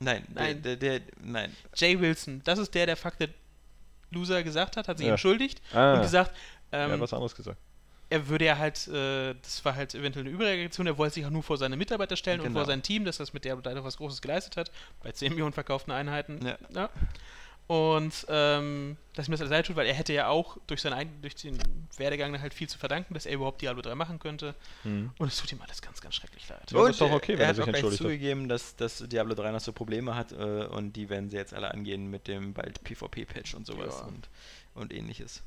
Nein, Nein. Der, der, der, nein. Jay Wilson, das ist der, der Fuck that Loser gesagt hat, hat sich Ja. entschuldigt Ah, und gesagt, er ähm, hat was anderes gesagt. er würde ja halt, äh, das war halt eventuell eine Überreaktion, er wollte sich auch nur vor seine Mitarbeiter stellen und Genau. vor sein Team, dass das mit 3 noch was Großes geleistet hat, bei 10 Millionen verkauften Einheiten. Ja. Und ähm, dass ihm das alles leid tut, weil er hätte ja auch durch, seinen, durch den Werdegang halt viel zu verdanken, dass er überhaupt Diablo 3 machen könnte. Hm. Und es tut ihm alles ganz, ganz schrecklich leid. Ja, aber und ist doch okay, er, wenn er hat sich auch gleich entschuldigt hat. zugegeben, dass, dass Diablo 3 noch so Probleme hat äh, und die werden sie jetzt alle angehen mit dem bald PvP-Patch und sowas Ja. und, und ähnliches.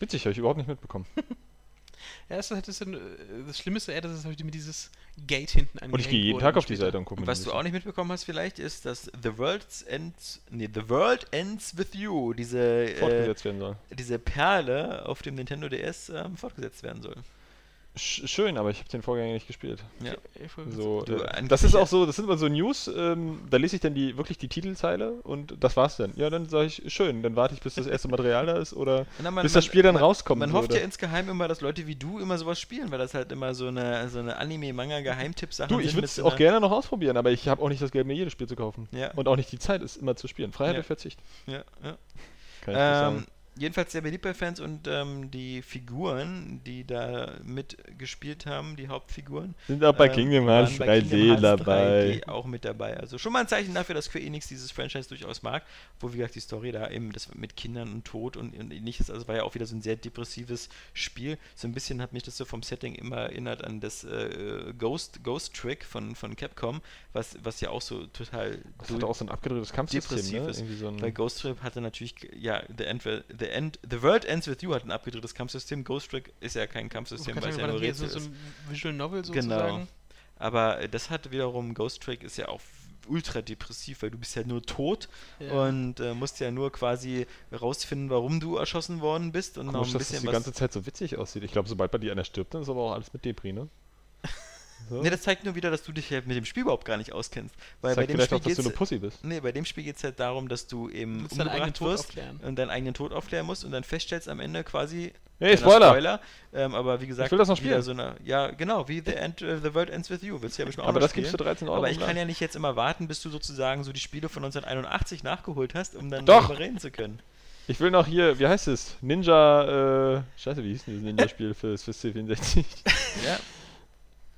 Witzig, habe ich überhaupt nicht mitbekommen. Ja, das ist halt das, das Schlimmste, eher, dass es heute mit dieses Gate hinten angehängt Und ich gehe jeden Tag auf die Seite und gucke mir was du auch nicht mitbekommen hast vielleicht, ist, dass The World Ends, nee, The World Ends With You, diese, äh, fortgesetzt werden soll. diese Perle auf dem Nintendo DS ähm, fortgesetzt werden soll. Sch schön, aber ich habe den Vorgänger nicht gespielt. Ja. So, Du, äh, das ist auch so, das sind immer so News, ähm, da lese ich dann die wirklich die Titelzeile und das war's dann. Ja, dann sage ich, schön, dann warte ich, bis das erste Material da ist oder Na, man- bis das Spiel dann man, rauskommt. Man so, hofft oder- ja insgeheim immer, dass Leute wie du immer sowas spielen, weil das halt immer so eine, so eine Anime-Manga-Geheimtipp-Sache Du, ich würde es auch gerne noch ausprobieren, aber ich habe auch nicht das Geld, mir jedes Spiel zu kaufen. Ja. Und auch nicht die Zeit, es immer zu spielen. Freiheit Ja. durch Verzicht. Ja, ja. Kann ich nicht Ähm, sagen. Jedenfalls sehr beliebt bei Fans und ähm, die Figuren, die da mitgespielt haben, die Hauptfiguren, Sind auch bei ähm, Kingdom Hearts bei 3D Kingdom dabei. 3D auch mit dabei. Also schon mal ein Zeichen dafür, dass Square Enix dieses Franchise durchaus mag, wo wie gesagt die Story da eben das mit Kindern und Tod und, und ähnliches, also war ja auch wieder so ein sehr depressives Spiel. So ein bisschen hat mich das so vom Setting immer erinnert an das äh, Ghost Ghost Trick von, von Capcom, was, was ja auch so total Das hat auch so ein abgedrehtes Kampfsystem, ne? depressives. Irgendwie so Weil Ghost Trick hatte natürlich, ja, The End, the End, The World Ends With You hat ein abgedrehtes Kampfsystem. Ghost Trick ist ja kein Kampfsystem, weil es ja nur Rätsel so, so ist. ein Visual Novel Genau. sozusagen? Aber äh, das hat wiederum, Ghost Trick ist ja auch ultra depressiv, weil du bist ja nur tot Ja. und äh, musst ja nur quasi rausfinden, warum du erschossen worden bist und noch Komisch, ein dass das bisschen die was. ganze Zeit so witzig aussieht. Ich glaube, sobald bei dir einer stirbt, dann ist aber auch alles mit Depri, ne? So. Ne, das zeigt nur wieder, dass du dich halt mit dem Spiel überhaupt gar nicht auskennst. Weil bei zeigt dem vielleicht Spiel auch, dass du geht's, eine Pussy bist. nee, bei dem Spiel geht es halt darum, dass du eben Du musst deinen eigenen umgebracht Tod wirst aufklären. und deinen eigenen Tod aufklären musst und dann feststellst am Ende quasi, Hey, Spoiler! Spoiler. Ähm, aber wie gesagt, Ich will das noch wieder spielen. so eine, ja, genau, wie The, End, äh, the World Ends With You. Willst du ja bestimmt auch Aber noch das gibst du spielen. 13 Euro. Aber ich kann ja nicht jetzt immer warten, bis du sozusagen so die Spiele von 1981 nachgeholt hast, um dann Doch. darüber reden zu können. Ich will noch hier, wie heißt es? Ninja, äh, scheiße, wie hieß denn dieses Ninja-Spiel fürs, fürs C64? Ja.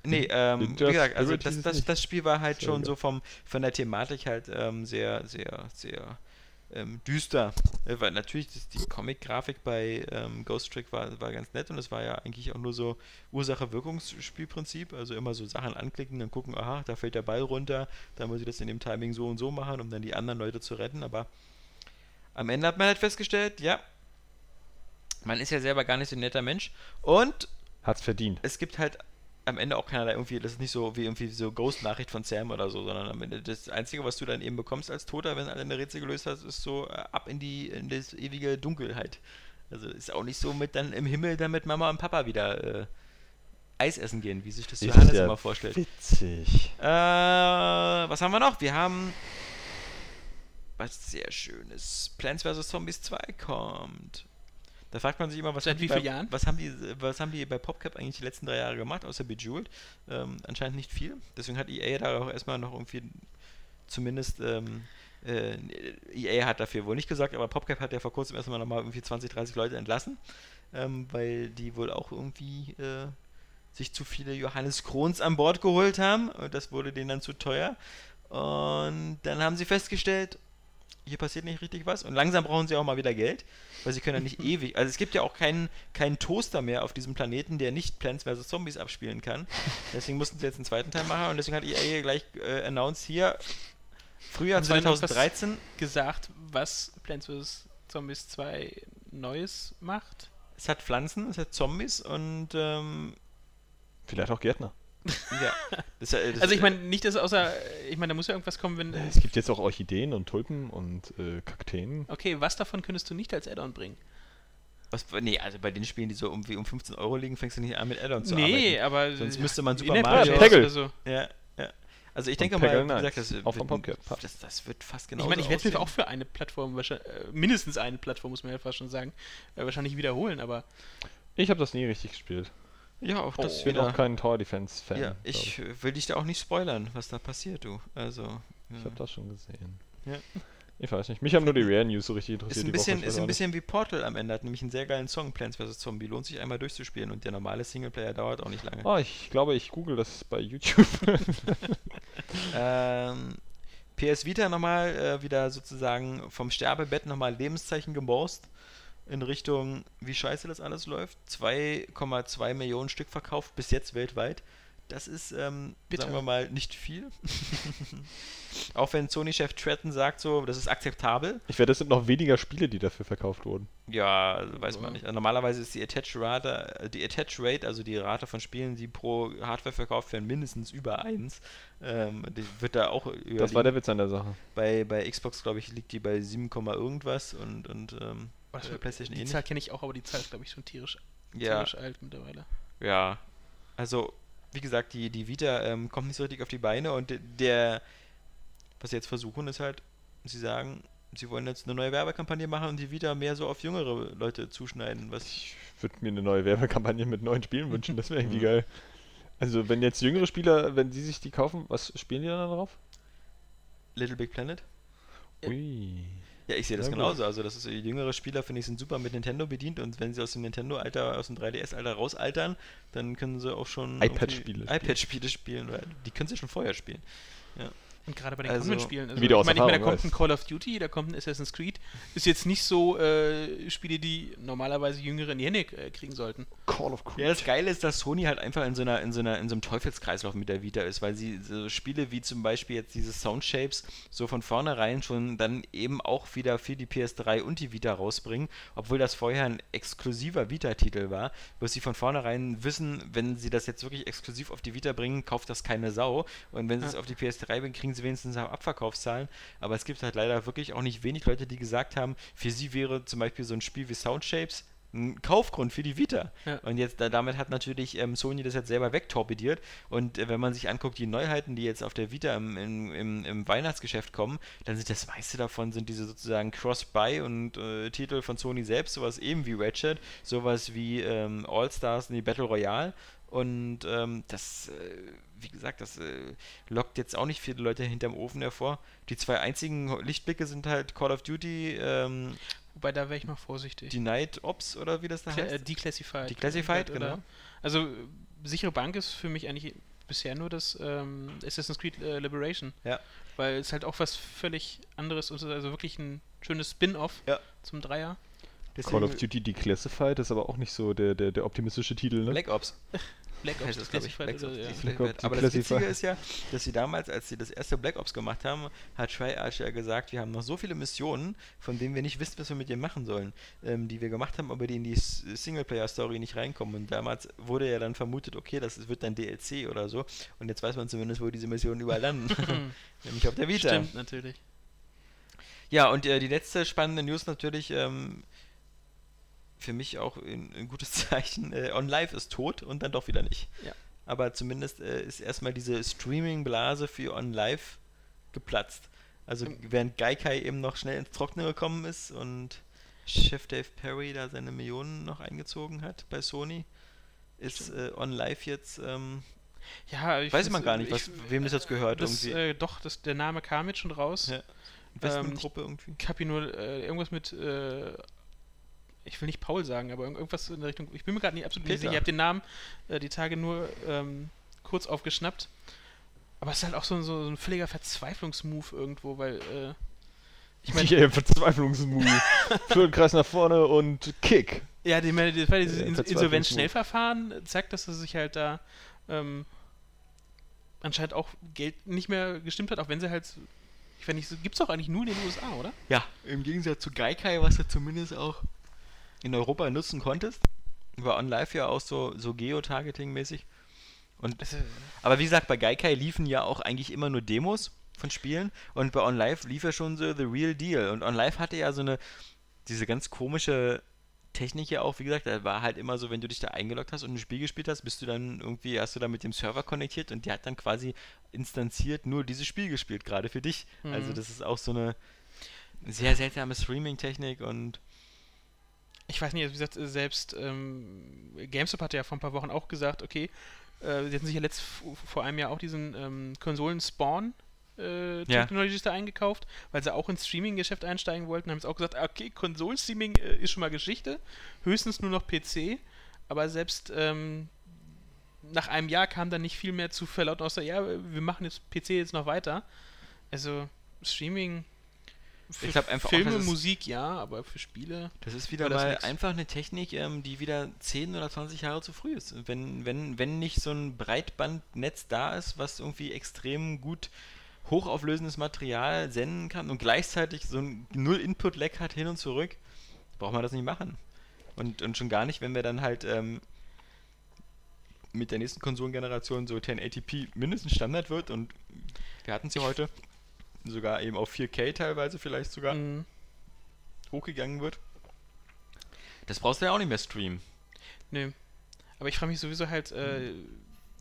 Nee, ähm, wie gesagt, also das, das, das Spiel war halt schon so vom, von der Thematik halt ähm, sehr, sehr, sehr ähm, düster. Äh, weil natürlich die Comic-Grafik bei ähm, Ghost Trick war, war ganz nett und es war ja eigentlich auch nur so Ursache-Wirkungsspielprinzip. Also immer so Sachen anklicken, dann gucken, aha, da fällt der Ball runter, dann muss ich das in dem Timing so und so machen, um dann die anderen Leute zu retten. Aber am Ende hat man halt festgestellt, ja, man ist ja selber gar nicht so ein netter Mensch und Hat's verdient. es gibt halt am Ende auch keiner, der irgendwie, das ist nicht so wie irgendwie so Ghost-Nachricht von Sam oder so, sondern am Ende das Einzige, was du dann eben bekommst als Toter, wenn du alle eine Rätsel gelöst hast, ist so äh, ab in die in das ewige Dunkelheit. Also ist auch nicht so mit dann im Himmel dann mit Mama und Papa wieder äh, Eis essen gehen, wie sich das Johannes ja immer vorstellt. Witzig. Äh, was haben wir noch? Wir haben was sehr schönes. Plants vs. Zombies 2 kommt. Da fragt man sich immer, was Seit haben die wie bei, vielen Jahren? Was haben die, was haben die bei PopCap eigentlich die letzten drei Jahre gemacht, außer Bejeweled? Ähm, anscheinend nicht viel. Deswegen hat EA da auch erstmal noch irgendwie zumindest ähm, äh, EA hat dafür wohl nicht gesagt, aber PopCap hat ja vor kurzem erstmal nochmal irgendwie 20, 30 Leute entlassen, ähm, weil die wohl auch irgendwie äh, sich zu viele Johannes Krons an Bord geholt haben und das wurde denen dann zu teuer. Und dann haben sie festgestellt, hier passiert nicht richtig was und langsam brauchen sie auch mal wieder Geld, weil sie können ja nicht ewig, also es gibt ja auch keinen, keinen Toaster mehr auf diesem Planeten, der nicht Plants vs. Zombies abspielen kann. Deswegen mussten sie jetzt einen zweiten Teil machen und deswegen hat EA gleich äh, announced hier, Frühjahr Haben sie denn noch was 2013, Gesagt, was Plants vs. Zombies 2 Neues macht? es hat Pflanzen, es hat Zombies und ähm, Vielleicht auch Gärtner. Ja. Das, äh, das, Also ich meine, nicht, dass außer, ich meine, da muss ja irgendwas kommen, wenn... Es gibt jetzt auch Orchideen und Tulpen und äh, Kakteen. Okay, was davon könntest du nicht als Add-on bringen? Was, nee, also bei den Spielen, die so irgendwie um 15 Euro liegen, fängst du nicht an mit Add-ons zu nee, arbeiten. aber... Sonst müsste man Super Mario- Peggle. oder so. Ja, ja. Also ich denke mal, wie gesagt, das, Auch von wird, das, das wird fast genau Ich meine, ich werde mir auch für eine Plattform, wahrscheinlich, äh, mindestens eine Plattform, muss man ja fast schon sagen, äh, wahrscheinlich wiederholen, aber Ich habe das nie richtig gespielt. Ja, auch das Ich bin wieder. auch kein Tower Defense Fan. ja, glaub ich äh, will dich da auch nicht spoilern, was da passiert, du. Also, ja. Ich habe das schon gesehen. Ja. Ich weiß nicht. Mich haben nur die Rare News so richtig interessiert. ist ein bisschen. Ich ist ein bisschen wie Portal am Ende, hat nämlich einen sehr geilen Song, Plants vs. Zombie. Lohnt sich einmal durchzuspielen und der normale Singleplayer dauert auch nicht lange. Oh, ich glaube, ich google das bei YouTube. Ähm, PS Vita nochmal äh, wieder sozusagen vom Sterbebett nochmal Lebenszeichen gemorst in Richtung, wie scheiße das alles läuft. 2,2 Millionen Stück verkauft bis jetzt weltweit. Das ist, ähm, sagen wir mal, nicht viel. Auch wenn Sony-Chef Tretton sagt so, das ist akzeptabel. ich werde, es sind noch weniger Spiele, die dafür verkauft wurden. Ja, also weiß man Ja. nicht. Also normalerweise ist die Attach Rate, äh, die Attach Rate, also die Rate von Spielen, die pro Hardware verkauft werden, mindestens über 1. Ähm, die wird da auch über Das war der Witz an der Sache. bei, bei Xbox, glaube ich, liegt die bei 7, Komma irgendwas und, und ähm, bei Also, der PlayStation die ähnlich. Zahl kenne ich auch, aber die Zahl ist, glaube ich, schon tierisch, Ja, tierisch alt mittlerweile. ja. Also, wie gesagt, die, die Vita ähm, kommt nicht so richtig auf die Beine und der, was sie jetzt versuchen, ist halt, sie sagen, sie wollen jetzt eine neue Werbekampagne machen und die Vita mehr so auf jüngere Leute zuschneiden, was Ich würde mir eine neue Werbekampagne mit neuen Spielen wünschen. Das wäre irgendwie Ja. geil. Also, wenn jetzt jüngere Spieler, wenn die sich die kaufen, was spielen die dann drauf? Little Big Planet. Ja. Ui. Ja, ich sehe das Ja, gut. genauso. Also, das ist jüngere Spieler, finde ich, sind super mit Nintendo bedient und wenn sie aus dem Nintendo-Alter, aus dem 3DS-Alter rausaltern, dann können sie auch schon iPad-Spiele irgendwie iPad-Spiele spielen. Oder die können sie schon vorher spielen. Und gerade bei den Also, kommenden Spielen. Also, wieder ich meine, ich meine, da kommt ein weiß. Call of Duty, da kommt ein Assassin's Creed. Ist jetzt nicht so äh, Spiele, die normalerweise Jüngere in die Hände äh, kriegen sollten. Call of Ja, das Geile ist, dass Sony halt einfach in so einer, in so einer, in so einem Teufelskreislauf mit der Vita ist, weil sie so Spiele wie zum Beispiel jetzt diese Soundshapes so von vornherein schon dann eben auch wieder für die PS3 und die Vita rausbringen, obwohl das vorher ein exklusiver Vita-Titel war, wo sie von vornherein wissen, wenn sie das jetzt wirklich exklusiv auf die Vita bringen, kauft das keine Sau und wenn sie es Ja. auf die PS3 bringen, kriegen sie wenigstens auch Abverkaufszahlen, aber es gibt halt leider wirklich auch nicht wenig Leute, die gesagt haben, für sie wäre zum Beispiel so ein Spiel wie Soundshapes ein Kaufgrund für die Vita. Ja. Und jetzt da, damit hat natürlich ähm, Sony das jetzt selber wegtorpediert. Und äh, wenn man sich anguckt, die Neuheiten, die jetzt auf der Vita im, im, im, Weihnachtsgeschäft kommen, dann sind das meiste davon sind diese sozusagen Cross-Buy und äh, Titel von Sony selbst, sowas eben wie Ratchet, sowas wie ähm, All-Stars in die Battle Royale. Und ähm, das, äh, wie gesagt, das äh, lockt jetzt auch nicht viele Leute hinterm Ofen hervor. Die zwei einzigen Lichtblicke sind halt Call of Duty, ähm, Wobei, da wäre ich mal vorsichtig. die Night Ops oder wie das da Kla- äh, heißt. Declassified. Declassified, Oder- genau. Also, sichere Bank ist für mich eigentlich bisher nur das ähm, Assassin's Creed äh, Liberation. Ja. Weil es halt auch was völlig anderes ist. Also wirklich ein schönes Spin-off Ja. zum Dreier. Call of Duty Declassified ist aber auch nicht so der, der, der optimistische Titel, ne? Black Ops. Black Ops heißt das, glaube ich. Declassified Black Ops. oder, ja. Ops Aber das. Witzige ist ja, dass sie damals, als sie das erste Black Ops gemacht haben, hat Treyarch ja gesagt, wir haben noch so viele Missionen, von denen wir nicht wissen, was wir mit denen machen sollen, ähm, die wir gemacht haben, aber die in die Singleplayer-Story nicht reinkommen. Und damals wurde ja dann vermutet, okay, das wird dann DLC oder so. Und jetzt weiß man zumindest, wo diese Missionen überall landen. Nämlich auf der Vita. Stimmt, natürlich. Ja, und äh, die letzte spannende News natürlich, ähm, für mich auch ein, ein gutes Zeichen, äh, On Live ist tot und dann doch wieder nicht. Ja. Aber zumindest äh, ist erstmal diese Streaming-Blase für On Live geplatzt. Also Ähm. während Gaikai eben noch schnell ins Trockene gekommen ist und Chef Dave Perry da seine Millionen noch eingezogen hat bei Sony, ist äh, On Live jetzt, ähm, Ja, ich weiß man gar nicht, was, ich- wem das jetzt gehört Das, irgendwie. äh, doch, das, der Name kam jetzt schon raus. Ja. Investmentgruppe irgendwie. Ich habe hier nur äh, irgendwas mit, äh, ich will nicht Paul sagen, aber irg- irgendwas in der Richtung, ich bin mir gerade nicht absolut Peter. sicher. Ich habe den Namen äh, die Tage nur ähm, kurz aufgeschnappt. Aber es ist halt auch so, so, so ein völliger Verzweiflungsmove irgendwo, weil äh, ich meine, Yeah, Verzweiflungsmove. Für den Kreis nach vorne und Kick. ja, die, meine, das war dieses Äh, Ins- Verzweiflungsmove. Insolvenzschnellverfahren äh, zeigt, dass er sich halt da ähm, anscheinend auch Geld nicht mehr gestimmt hat, auch wenn sie halt, ich weiß nicht, gibt's doch eigentlich nur in den USA, oder? Ja, im Gegensatz zu Gaikai, was du zumindest auch in Europa nutzen konntest, war OnLive ja auch so, so Geo-Targeting-mäßig. Und, Also, aber wie gesagt, bei Gaikai liefen ja auch eigentlich immer nur Demos von Spielen und bei OnLive lief ja schon so The Real Deal. Und OnLive hatte ja so eine, diese ganz komische Technik ja auch, wie gesagt, da war halt immer so, wenn du dich da eingeloggt hast und ein Spiel gespielt hast, bist du dann irgendwie, hast du da mit dem Server konnektiert und der hat dann quasi instanziert nur dieses Spiel gespielt, gerade für dich. Also Mhm. das ist auch so eine sehr seltsame Streaming-Technik und ich weiß nicht, also wie gesagt, selbst ähm, GameStop hatte ja vor ein paar Wochen auch gesagt, okay, äh, sie hatten sich ja letzt vor einem Jahr auch diesen ähm, Konsolen-Spawn äh, Ja. Technologies da eingekauft, weil sie auch ins Streaming-Geschäft einsteigen wollten, haben jetzt auch gesagt, okay, Konsolen-Streaming äh, ist schon mal Geschichte, höchstens nur noch PC, aber selbst ähm, nach einem Jahr kam dann nicht viel mehr zu verlauten, außer, ja, wir machen jetzt PC jetzt noch weiter. Also Streaming Ich glaub einfach auch, Filme, ist- Musik, ja, aber für Spiele das ist wieder mal einfach eine Technik, ähm, die wieder 10 oder 20 Jahre zu früh ist. Wenn, wenn, wenn nicht so ein Breitbandnetz da ist, was irgendwie extrem gut hochauflösendes Material senden kann und gleichzeitig so ein Null-Input-Lag hat hin und zurück, braucht man das nicht machen. Und, und schon gar nicht, wenn wir dann halt ähm, mit der nächsten Konsolengeneration so 1080p mindestens Standard wird und wir hatten sie heute sogar eben auf 4K teilweise vielleicht sogar Mhm. hochgegangen wird. Das brauchst du ja auch nicht mehr streamen. Nö. Aber ich frage mich sowieso halt, äh,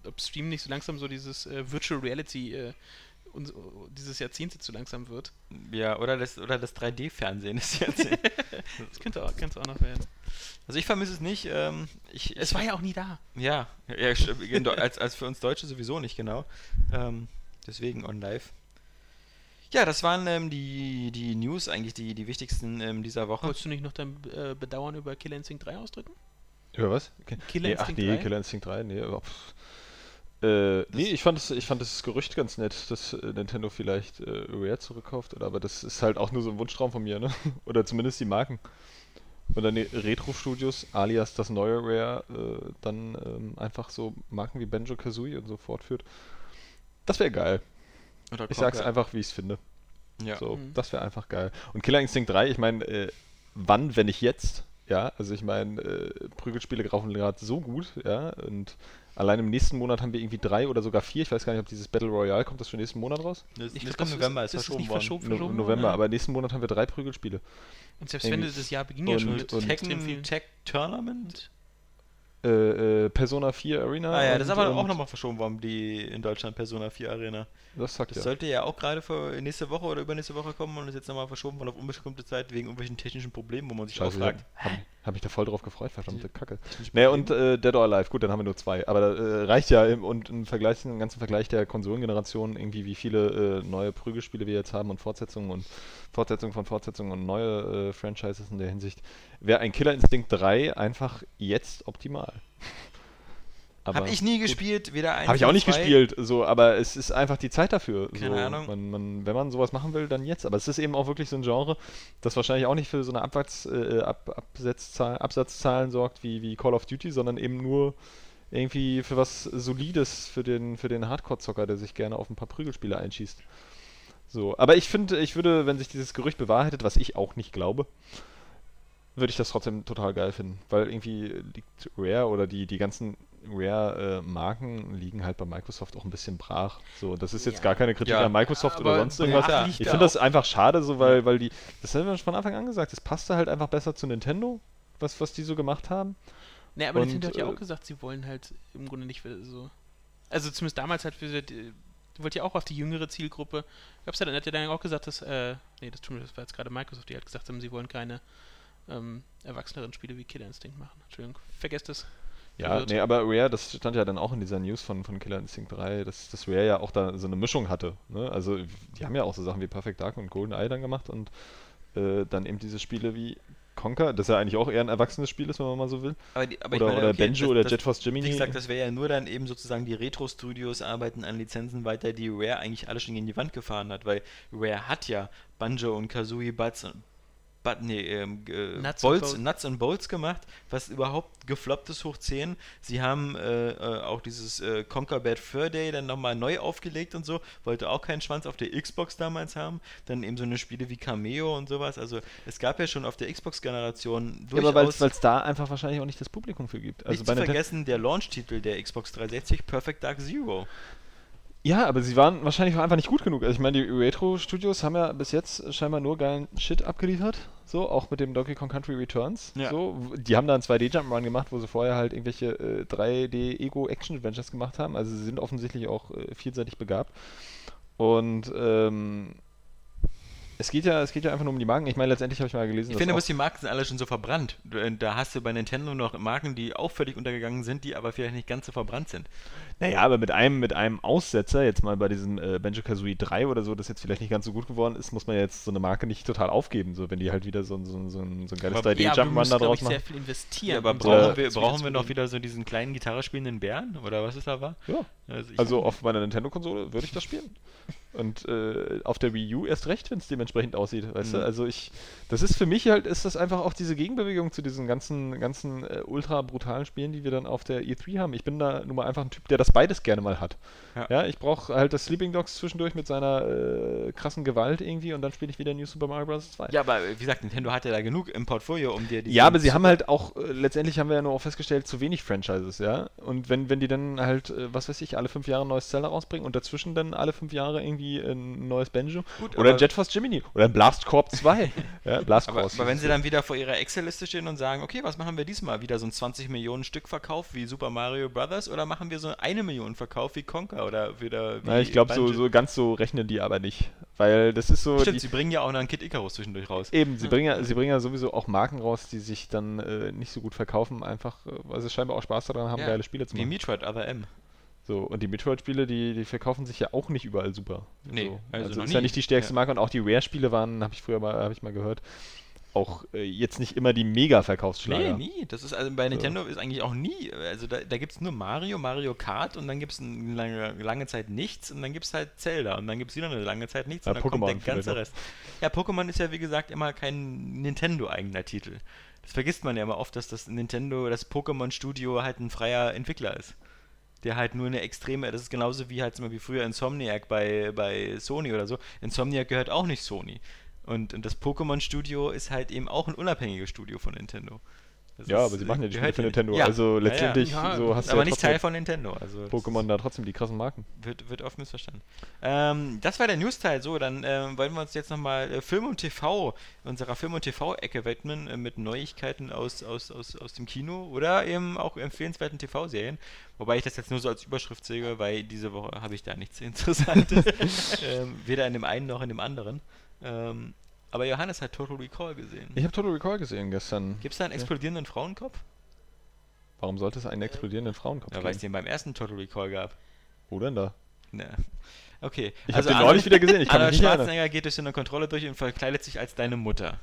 ob Stream nicht so langsam so dieses äh, Virtual Reality äh, uns, dieses Jahrzehnt jetzt so langsam wird. Ja, oder das, oder das 3D-Fernsehen ist jetzt. Das könnte auch, könnte auch noch werden. also ich vermisse es nicht. Ähm, ich, Es war ja auch nie da. Ja, ja Deu- als, als für uns Deutsche sowieso nicht, genau. Ähm, deswegen on live. Ja, das waren ähm, die, die News, eigentlich die, die wichtigsten ähm, dieser Woche. Wolltest du nicht noch dein äh, Bedauern über Killer Instinct 3 ausdrücken? Über was? Okay. Killer nee, ach nee, 3? Killer Instinct 3, nee, aber pff. Äh, nee, ich fand, das, ich fand das Gerücht ganz nett, dass äh, Nintendo vielleicht äh, Rare zurückkauft, oder, aber das ist halt auch nur so ein Wunschtraum von mir, ne? Oder zumindest die Marken. Und dann die Retro-Studios, alias das neue Rare, äh, dann ähm, einfach so Marken wie Banjo Kazooie und so fortführt. Das wäre geil. Oder Ich sag's einfach, wie ich es finde. Ja. So, Mhm. das wäre einfach geil. Und Killer Instinct 3, ich meine, äh, wann, wenn nicht jetzt? Ja, also ich meine, äh, Prügelspiele laufen gerade so gut, ja, und allein im nächsten Monat haben wir irgendwie drei oder sogar vier. Ich weiß gar nicht, ob dieses Battle Royale kommt, das schon nächsten Monat raus? Das, Ich das glaub, kommt das November, ist- ist, verschoben nicht worden. verschoben. No verschoben November, ja. aber nächsten Monat haben wir drei Prügelspiele. Und selbst wenn Irgendwie- das, das Jahr beginnt ja schon mit und- extrem Tekken. Tech Tournament? Äh, äh, Persona 4 Arena. Ah ja, das ist aber auch nochmal verschoben worden, die in Deutschland Persona 4 Arena. Das sagt Das ja. sollte ja auch gerade für nächste Woche oder übernächste Woche kommen und ist jetzt nochmal verschoben worden auf unbestimmte Zeit wegen irgendwelchen technischen Problemen, wo man sich Scheiße, fragt. ich hab, hab mich da voll drauf gefreut, verdammte Kacke. Probleme? und äh, Dead or Alive, gut, dann haben wir nur zwei. Aber äh, reicht ja im, und im Vergleich, im ganzen Vergleich der Konsolengeneration irgendwie, wie viele äh, neue Prügelspiele wir jetzt haben und Fortsetzungen und Fortsetzungen von Fortsetzungen und neue äh, Franchises in der Hinsicht, wäre ein Killer Instinct 3 einfach jetzt optimal. Hab ich nie gespielt, weder eins Habe ich auch nicht zwei. gespielt, so, aber es ist einfach die Zeit dafür. Keine so, Ahnung. Man, man, wenn man sowas machen will, dann jetzt. Aber es ist eben auch wirklich so ein Genre, das wahrscheinlich auch nicht für so eine Abwärts, äh, Ab, Absetzzahl, Absatzzahlen sorgt wie, wie Call of Duty, sondern eben nur irgendwie für was Solides für den, für den Hardcore-Zocker, der sich gerne auf ein paar Prügelspiele einschießt. So, aber ich finde, ich würde, wenn sich dieses Gerücht bewahrheitet, was ich auch nicht glaube, würde ich das trotzdem total geil finden. Weil irgendwie liegt Rare oder die, die ganzen Rare-Marken liegen halt bei Microsoft auch ein bisschen brach. So, das ist jetzt Ja. gar keine Kritik Ja, an Microsoft oder aber sonst irgendwas. Ich da finde das einfach schade, so weil, weil die, das haben wir schon von Anfang an gesagt, das passte halt einfach besser zu Nintendo, was, was die so gemacht haben. Ne, aber Und, Nintendo hat ja äh, auch gesagt, sie wollen halt im Grunde nicht so. Also zumindest damals halt für die, wollte ja auch auf die jüngere Zielgruppe. Gab's ja dann, hat ja dann auch gesagt, dass, äh, nee, das, das war jetzt gerade Microsoft, die halt gesagt haben, sie wollen keine ähm, erwachseneren Spiele wie Killer Instinct machen. Entschuldigung, vergesst das. Ja, nee, aber Rare, das stand ja dann auch in dieser News von, von Killer Instinct 3, dass, dass Rare ja auch da so eine Mischung hatte. Ne? Also, die haben ja auch so Sachen wie Perfect Dark und GoldenEye dann gemacht und äh, dann eben diese Spiele wie Conker, das ja eigentlich auch eher ein erwachsenes Spiel ist, wenn man mal so will. Aber, die, aber oder meine, oder okay, Benjo das- oder Jet Force Gemini. Wie gesagt, das wäre ja nur dann eben sozusagen die Retro-Studios arbeiten an Lizenzen weiter, die Rare eigentlich alle schon gegen die Wand gefahren hat, weil Rare hat ja Banjo und Kazooie Buds und But, nee, ähm, äh, Nuts Bolts, and Nuts and Bolts gemacht, was überhaupt gefloppt ist hoch 10. Sie haben äh, äh, auch dieses äh, Conquer Bad Fur Day dann nochmal neu aufgelegt und so, wollte auch keinen Schwanz auf der Xbox damals haben. Dann eben so eine Spiele wie Cameo und sowas. Also es gab ja schon auf der Xbox-Generation ja, aber weil durchaus es da einfach wahrscheinlich auch nicht das Publikum für gibt. Also nicht bei zu vergessen, der Launch-Titel der Xbox 360, Perfect Dark Zero. Ja, aber sie waren wahrscheinlich auch einfach nicht gut genug. Also ich meine, die Retro-Studios haben ja bis jetzt scheinbar nur geilen Shit abgeliefert. So, auch mit dem Donkey Kong Country Returns. Ja. So, die haben da einen 2D-Jump'n'Run gemacht, wo sie vorher halt irgendwelche äh, 3D-Ego-Action-Adventures gemacht haben. Also sie sind offensichtlich auch äh, vielseitig begabt. Und ähm, es geht ja, es geht ja einfach nur um die Marken. Ich meine, letztendlich habe ich mal gelesen, Ich finde, bloß die Marken sind alle schon so verbrannt. Äh, Da hast du bei Nintendo noch Marken, die auch völlig untergegangen sind, die aber vielleicht nicht ganz so verbrannt sind. Naja, aber mit einem, mit einem Aussetzer, jetzt mal bei diesem äh, Banjo Kazooie 3 oder so, das jetzt vielleicht nicht ganz so gut geworden ist, muss man jetzt so eine Marke nicht total aufgeben, so wenn die halt wieder so, ein- so, ein- so, ein- so ein geiles Aber- 3D Ja, aber du Jump'n'Run musst, da glaub draus ich, machen. sehr viel investieren. Ja, aber brauchen wir, brauchen wir noch wieder so diesen kleinen Gitarre spielenden Bären? Oder was es da war? Ja. Also, Also auf meiner Nintendo-Konsole würde ich das spielen. Und äh, auf der Wii U erst recht, wenn es dementsprechend aussieht, weißt Mhm. du? Also ich, das ist für mich halt, ist das einfach auch diese Gegenbewegung zu diesen ganzen, ganzen äh, ultra brutalen Spielen, die wir dann auf der E3 haben. Ich bin da nun mal einfach ein Typ, der das beides gerne mal hat. Ja. Ja, ich brauche halt das Sleeping Dogs zwischendurch mit seiner äh, krassen Gewalt irgendwie und dann spiele ich wieder New Super Mario Bros. 2. ja, aber äh, wie gesagt, Nintendo hat ja da genug im Portfolio, um dir die. Ja, aber sie haben halt auch, äh, letztendlich haben wir ja nur auch festgestellt, zu wenig Franchises, ja. Und wenn, wenn die dann halt, äh, was weiß ich, alle fünf Jahre ein neues Zelda rausbringen und dazwischen dann alle fünf Jahre irgendwie ein neues Banjo Gut, oder ein Jet Force Gemini oder ein Blast Corp 2. ja, Blast Aber, aber wenn sie dann wieder vor ihrer Excel-Liste stehen und sagen, okay, was machen wir diesmal? Wieder so ein 20 Millionen Stück Verkauf wie Super Mario Brothers oder machen wir so eine Million Verkauf wie Conker oder wieder wie Na, ich glaube, so, so ganz so rechnen die aber nicht. Weil das ist so. Stimmt, die, sie bringen ja auch noch einen Kid Icarus zwischendurch raus. Eben, sie bringen, ja, sie bringen ja sowieso auch Marken raus, die sich dann äh, nicht so gut verkaufen, einfach äh, weil sie scheinbar auch Spaß daran haben, Ja, geile Spiele zu Wie machen. Metroid Other M. So, und die Metroid-Spiele, die, die verkaufen sich ja auch nicht überall super. Nee, so. also also, ist ja nie. nicht die stärkste Ja. Marke und auch die Rare-Spiele waren, habe ich früher mal, habe ich mal gehört, auch äh, jetzt nicht immer die Mega-Verkaufsschlager. Nee, nie. Das ist also bei Nintendo ist eigentlich auch nie. Also da, da gibt es nur Mario, Mario Kart und dann gibt es eine lange, lange Zeit nichts und dann gibt es halt Zelda und dann gibt es wieder eine lange Zeit nichts Ja, und dann kommt Pokémon der ganze. Rest. Ja, Pokémon ist ja wie gesagt immer kein Nintendo-eigener Titel. Das vergisst man ja immer oft, dass das Nintendo, das Pokémon-Studio halt ein freier Entwickler ist. Der halt nur eine extreme, das ist genauso wie halt zum früher Insomniac bei, bei Sony oder so. Insomniac gehört auch nicht Sony. Und, und das Pokémon-Studio ist halt eben auch ein unabhängiges Studio von Nintendo. Das Ja, aber sie machen ja die Spiele für. Nintendo. Ja, Also ja, ja. letztendlich Ja, so hast du aber ja nicht Teil von Nintendo. Also Pokémon da trotzdem die krassen Marken. wird, wird oft missverstanden. Ähm, das war der News-Teil. So, dann ähm, wollen wir uns jetzt nochmal äh, Film und TV, unserer Film- und TV-Ecke widmen, äh, mit Neuigkeiten aus, aus, aus, aus dem Kino oder eben auch empfehlenswerten TV-Serien. Wobei ich das jetzt nur so als Überschrift sehe, weil diese Woche habe ich da nichts Interessantes. ähm, weder in dem einen noch in dem anderen. Ähm, aber Johannes hat Total Recall gesehen. Ich habe Total Recall gesehen gestern. Gibt es da einen explodierenden Frauenkopf? Warum sollte es einen explodierenden Frauenkopf Ja, weil es geben? den beim ersten Total Recall gab. Wo denn da? Ne. Okay. Ich habe den neulich wieder gesehen, ich kann Arnold nicht erinnern. Schwarzenegger geht durch so eine Kontrolle durch und verkleidet sich als deine Mutter.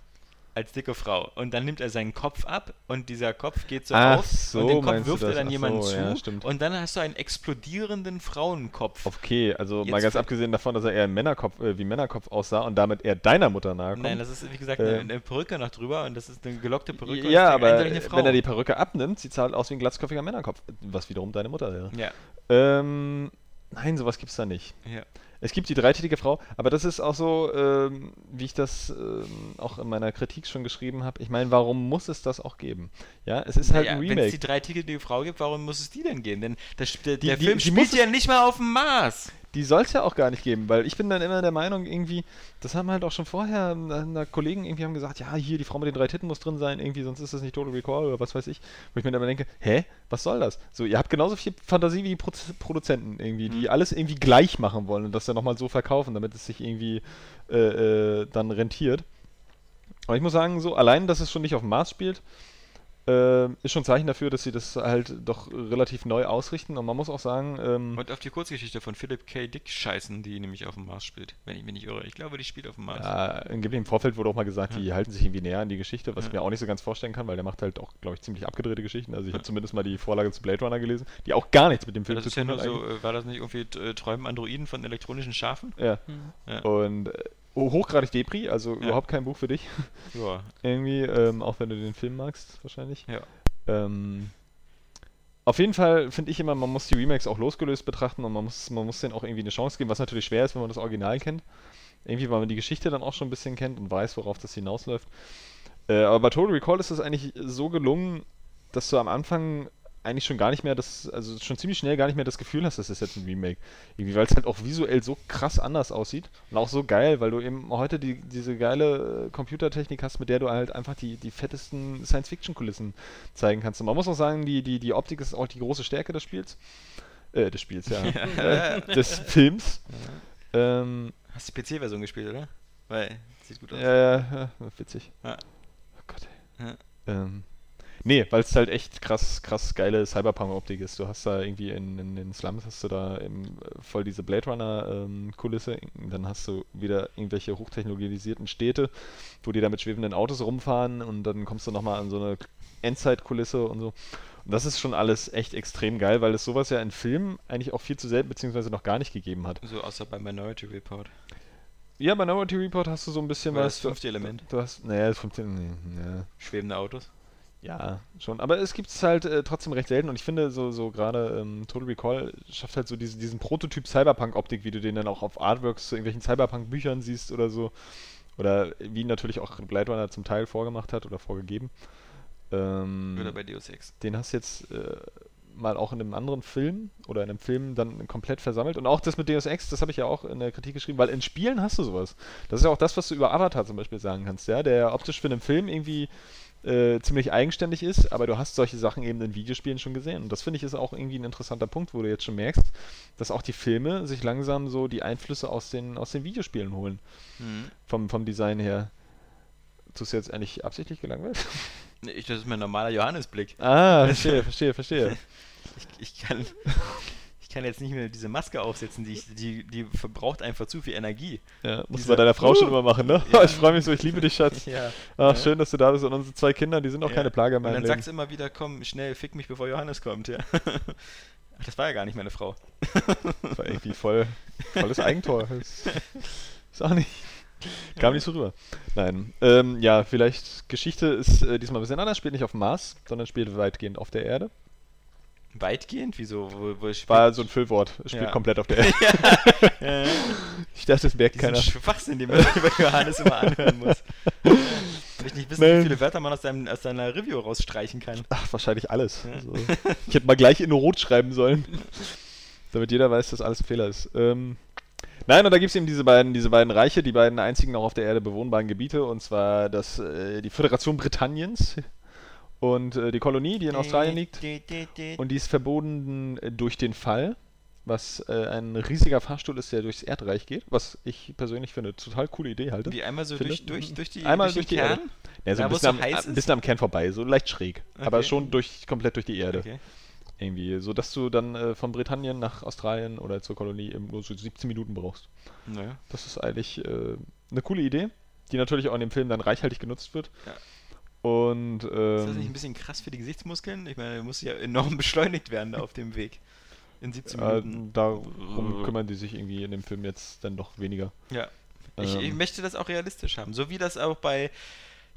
Als dicke Frau. Und dann nimmt er seinen Kopf ab und dieser Kopf geht so Ach auf so, und den Kopf wirft er dann jemandem so, zu. ja, und dann hast du einen explodierenden Frauenkopf. Okay, also mal Jetzt ganz ver- abgesehen davon, dass er eher Männerkopf, äh, wie Männerkopf aussah und damit eher deiner Mutter nahe kommt. Nein, das ist wie gesagt Ähm. eine, eine Perücke noch drüber und das ist eine gelockte Perücke. ja, aber wenn er die Perücke abnimmt, sieht es halt aus wie ein glatzköpfiger Männerkopf, was wiederum deine Mutter wäre. Ja, Ähm, nein, sowas gibt's da nicht. ja. Es gibt die dreitätige Frau, aber das ist auch so, ähm, wie ich das ähm, auch in meiner Kritik schon geschrieben habe. Ich meine, warum muss es das auch geben? Ja, es ist halt ja ein Wenn es Remake. die drei Titel die Frau gibt, warum muss es die denn geben? Denn das, der, Die- der die- Film die spielt ja nicht mal auf dem Mars. Die soll es ja auch gar nicht geben, weil ich bin dann immer der Meinung, irgendwie, das haben halt auch schon vorher äh, Kollegen irgendwie haben gesagt, ja, hier die Frau mit den drei Titten muss drin sein, irgendwie, sonst ist das nicht Total Recall oder was weiß ich. Wo ich mir dann immer denke, hä, was soll das? So, ihr habt genauso viel Fantasie wie die Proz Produzenten irgendwie, die Mhm. alles irgendwie gleich machen wollen und das dann nochmal so verkaufen, damit es sich irgendwie äh, äh, dann rentiert. Aber ich muss sagen, so allein, dass es schon nicht auf dem Mars spielt, äh, ist schon ein Zeichen dafür, dass sie das halt doch relativ neu ausrichten. Und man muss auch sagen, ähm, Und auf die Kurzgeschichte von Philip K. Dick scheißen, die nämlich auf dem Mars spielt. Wenn ich mich nicht irre. Ich glaube, die spielt auf dem Mars. Ja, im Vorfeld wurde auch mal gesagt, die halten sich irgendwie näher an die Geschichte, was Ja. ich mir auch nicht so ganz vorstellen kann, weil der macht halt auch, glaube ich, ziemlich abgedrehte Geschichten. Also ich habe Ja. zumindest mal die Vorlage zu Blade Runner gelesen, die auch gar nichts mit dem Ja, Film zu ja tun hat. so, äh, war das nicht irgendwie äh, Träumen Androiden von elektronischen Schafen? Ja. Ja. Und äh, oh, hochgradig Depri, also Ja. überhaupt kein Buch für dich. Ja. irgendwie, ähm, auch wenn du den Film magst, wahrscheinlich. Ja. Ähm, auf jeden Fall finde ich immer, man muss die Remakes auch losgelöst betrachten und man muss, man muss denen auch irgendwie eine Chance geben, was natürlich schwer ist, wenn man das Original kennt. Irgendwie, weil man die Geschichte dann auch schon ein bisschen kennt und weiß, worauf das hinausläuft. Äh, aber bei Total Recall ist es eigentlich so gelungen, dass du am Anfang eigentlich schon gar nicht mehr das, also schon ziemlich schnell gar nicht mehr das Gefühl hast, das ist jetzt ein Remake. Irgendwie, weil es halt auch visuell so krass anders aussieht und auch so geil, weil du eben heute die, diese geile äh, Computertechnik hast, mit der du halt einfach die, die fettesten Science-Fiction-Kulissen zeigen kannst. Und man muss auch sagen, die, die, die Optik ist auch die große Stärke des Spiels. Äh, des Spiels, ja. äh, des Films. Ähm, Hast du die PC-Version gespielt, oder? Weil, sieht gut aus. ja, ja, ja, witzig. Ja. Oh Gott, ey. Ja. Ähm, nee, weil es halt echt krass, krass geile Cyberpunk-Optik ist. Du hast da irgendwie in, in den Slums hast du da eben äh, voll diese Blade Runner-Kulisse. dann hast du wieder irgendwelche hochtechnologisierten Städte, wo die da mit schwebenden Autos rumfahren und dann kommst du nochmal an so eine Endzeit-Kulisse und so. Und das ist schon alles echt extrem geil, weil es sowas ja in Filmen eigentlich auch viel zu selten beziehungsweise noch gar nicht gegeben hat. So außer bei Minority Report. Ja, bei Minority Report hast du so ein bisschen War was. das fünfte Element. Du hast, naja, das funktioniert. Nee, ja. Schwebende Autos. Ja, schon. Aber es gibt es halt äh, trotzdem recht selten und ich finde, so, so gerade ähm, Total Recall schafft halt so diese, diesen Prototyp Cyberpunk-Optik, wie du den dann auch auf Artworks zu irgendwelchen Cyberpunk-Büchern siehst oder so. Oder wie natürlich auch Blade Runner zum Teil vorgemacht hat oder vorgegeben. Ähm, Oder bei Deus Ex. den hast du jetzt äh, mal auch in einem anderen Film oder in einem Film dann komplett versammelt. Und auch das mit Deus Ex, das habe ich ja auch in der Kritik geschrieben, weil in Spielen hast du sowas. Das ist ja auch das, was du über Avatar zum Beispiel sagen kannst, ja, der optisch für einen Film irgendwie äh, ziemlich eigenständig ist, aber du hast solche Sachen eben in Videospielen schon gesehen. Und das finde ich ist auch irgendwie ein interessanter Punkt, wo du jetzt schon merkst, dass auch die Filme sich langsam so die Einflüsse aus den, aus den Videospielen holen. Mhm. Vom, vom Design her. Tust du jetzt eigentlich absichtlich gelangweilt? Nee, Ich, das ist mein normaler Johannesblick. Ah, verstehe, verstehe, verstehe. Ich, ich kann. Ich kann jetzt nicht mehr diese Maske aufsetzen, die, ich, die, die verbraucht einfach zu viel Energie. Ja, musst du bei deiner Frau schon Uh. immer machen, ne? Ja. Ich freue mich so, ich liebe dich, Schatz. Ja. Ach, schön, dass du da bist und unsere zwei Kinder, die sind auch keine Plage in Und dann Leben. sagst du immer wieder, komm, schnell, fick mich, bevor Johannes kommt, ja. Ach, das war ja gar nicht meine Frau. Das war irgendwie voll, volles Eigentor. Das ist auch nicht. Kam nicht so rüber. Nein. Ähm, ja, vielleicht Geschichte ist äh, diesmal ein bisschen anders, spielt nicht auf dem Mars, sondern spielt weitgehend auf der Erde. Weitgehend? Wieso? Wo, wo War so ein Füllwort. Spielt Ja. komplett auf der Erde. Ja, Ich dachte, das merkt diesen keiner. Schwachsinn, den man über Johannes immer anhören muss. Ich nicht wissen, Nein. wie viele Wörter man aus, deinem, aus deiner Review rausstreichen kann. Ach, wahrscheinlich alles. Ja. Also, ich hätte mal gleich in Rot schreiben sollen. Damit jeder weiß, dass alles ein Fehler ist. Ähm, nein, und da gibt es eben diese beiden, diese beiden Reiche, die beiden einzigen noch auf der Erde bewohnbaren Gebiete, und zwar das, äh, die Föderation Britanniens und äh, die Kolonie, die in Australien liegt. Und die ist verboten äh, durch den Fall, was äh, ein riesiger Fahrstuhl ist, der durchs Erdreich geht, was ich persönlich für eine total coole Idee halte. Wie einmal so Finde- durch, durch, durch die, Einmal durch durch die Kern? Erde. Ja, so Da, ein bisschen, am, ein ist? bisschen am Kern vorbei, so leicht schräg. Aber Okay. schon durch, komplett durch die Erde. Okay. Irgendwie, so dass du dann äh, von Britannien nach Australien oder zur Kolonie eben nur so 17 Minuten brauchst. Naja. Das ist eigentlich äh, eine coole Idee, die natürlich auch in dem Film dann reichhaltig genutzt wird. Ja. Und Ist das nicht ein ähm, bisschen krass für die Gesichtsmuskeln? Ich meine, muss ja enorm beschleunigt werden auf dem Weg. In 17 äh, Minuten. darum kümmern die sich irgendwie in dem Film jetzt dann doch weniger. Ja. Ich, ich Ähm. möchte das auch realistisch haben. So wie das auch bei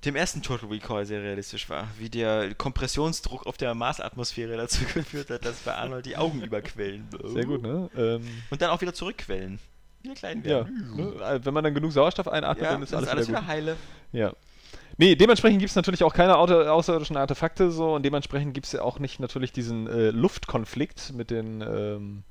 dem ersten Total Recall sehr realistisch war. Wie der Kompressionsdruck auf der Marsatmosphäre dazu geführt hat, dass bei Arnold die Augen überquellen. Sehr gut, ne? Ähm, Und dann auch wieder zurückquellen. Wieder klein ja, werden. ne? äh, wenn man dann genug Sauerstoff einatmet, Ja, dann ist alles, alles wieder wieder heile. Ja. Nee, dementsprechend gibt es natürlich auch keine außerirdischen Artefakte so und dementsprechend gibt es ja auch nicht natürlich diesen äh, Luftkonflikt mit den ähm,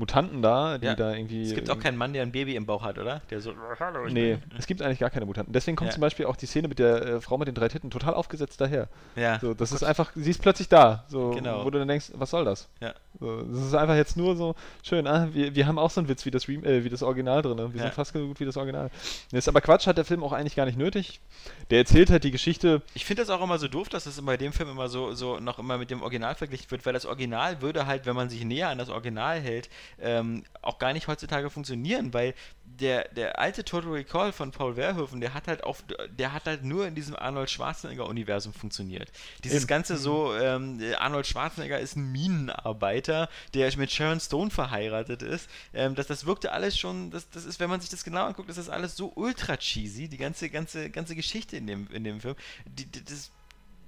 Mutanten da, die Ja. da irgendwie. Es gibt auch keinen Mann, der ein Baby im Bauch hat, oder? Der so. Hallo, ich Nee, bin- es gibt eigentlich gar keine Mutanten. Deswegen kommt Ja. zum Beispiel auch die Szene mit der äh, Frau mit den drei Titten total aufgesetzt daher. Ja. So, das ist einfach, sie ist plötzlich da, so, Genau. wo du dann denkst, was soll das? Ja. So, das ist einfach jetzt nur so schön, ah, wir, wir haben auch so einen Witz wie das, Rem äh, wie das Original drin, wir Ja. sind fast so gut wie das Original. Das ist aber Quatsch, hat der Film auch eigentlich gar nicht nötig. Der erzählt halt die Geschichte, Ich finde das auch immer so doof, dass das bei dem Film immer so, so noch immer mit dem Original verglichen wird, weil das Original würde halt, wenn man sich näher an das Original hält, ähm, auch gar nicht heutzutage funktionieren, weil der, der alte Total Recall von Paul Verhoeven, der hat halt auf, der hat halt nur in diesem Arnold Schwarzenegger-Universum funktioniert. Dieses Eben. Ganze so, ähm, Arnold Schwarzenegger ist ein Minenarbeiter, der mit Sharon Stone verheiratet ist. Ähm, das, das wirkte alles schon, das, das ist, wenn man sich das genau anguckt, das ist alles so ultra cheesy, die ganze, ganze, ganze Geschichte in dem, in dem Film. Die, die, das,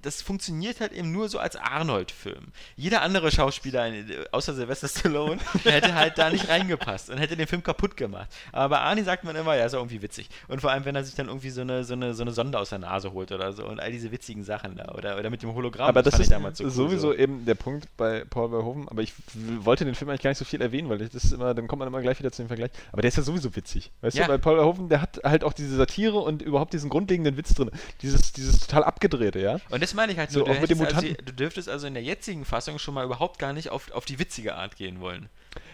das funktioniert halt eben nur so als Arnold-Film. Jeder andere Schauspieler, außer Sylvester Stallone, hätte halt da nicht reingepasst und hätte den Film kaputt gemacht. Aber bei Arnie sagt man immer, ja, ist ja irgendwie witzig. Und vor allem, wenn er sich dann irgendwie so eine, so eine, so eine Sonde aus der Nase holt oder so und all diese witzigen Sachen da. Oder, oder mit dem Hologramm. aber das fand ist damals so cool, sowieso so. eben der Punkt bei Paul Verhoeven, aber ich wollte den Film eigentlich gar nicht so viel erwähnen, weil das immer, dann kommt man immer gleich wieder zu dem Vergleich. Aber der ist ja sowieso witzig. Weißt Ja. du, bei Paul Verhoeven, der hat halt auch diese Satire und überhaupt diesen grundlegenden Witz drin. Dieses, dieses total abgedrehte, ja. Und das meine ich halt So, nur, du, hättest also, du dürftest also in der jetzigen Fassung schon mal überhaupt gar nicht auf, auf die witzige Art gehen wollen.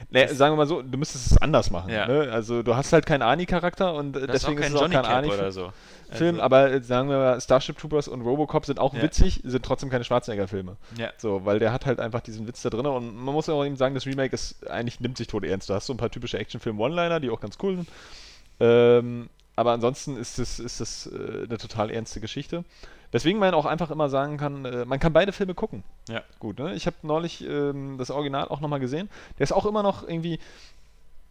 Nee, sagen wir mal so, du müsstest es anders machen. Ja. Ne? Also du hast halt keinen Ani-Charakter und äh, Das deswegen ist es auch kein Cap Ani oder so. Film, Also- aber äh, sagen wir mal, Starship Troopers und Robocop sind auch Ja. witzig, sind trotzdem keine Schwarzenegger-Filme. Ja. So, weil der hat halt einfach diesen Witz da drin und man muss auch eben sagen, das Remake ist eigentlich nimmt sich tot ernst. Du hast so ein paar typische Actionfilm-One-Liner, die auch ganz cool sind. Ähm, aber ansonsten ist es ist das, äh, eine total ernste Geschichte. Deswegen man auch einfach immer sagen kann, äh, man kann beide Filme gucken. Ja. Gut, ne? Ich habe neulich ähm, das Original auch nochmal gesehen. Der ist auch immer noch irgendwie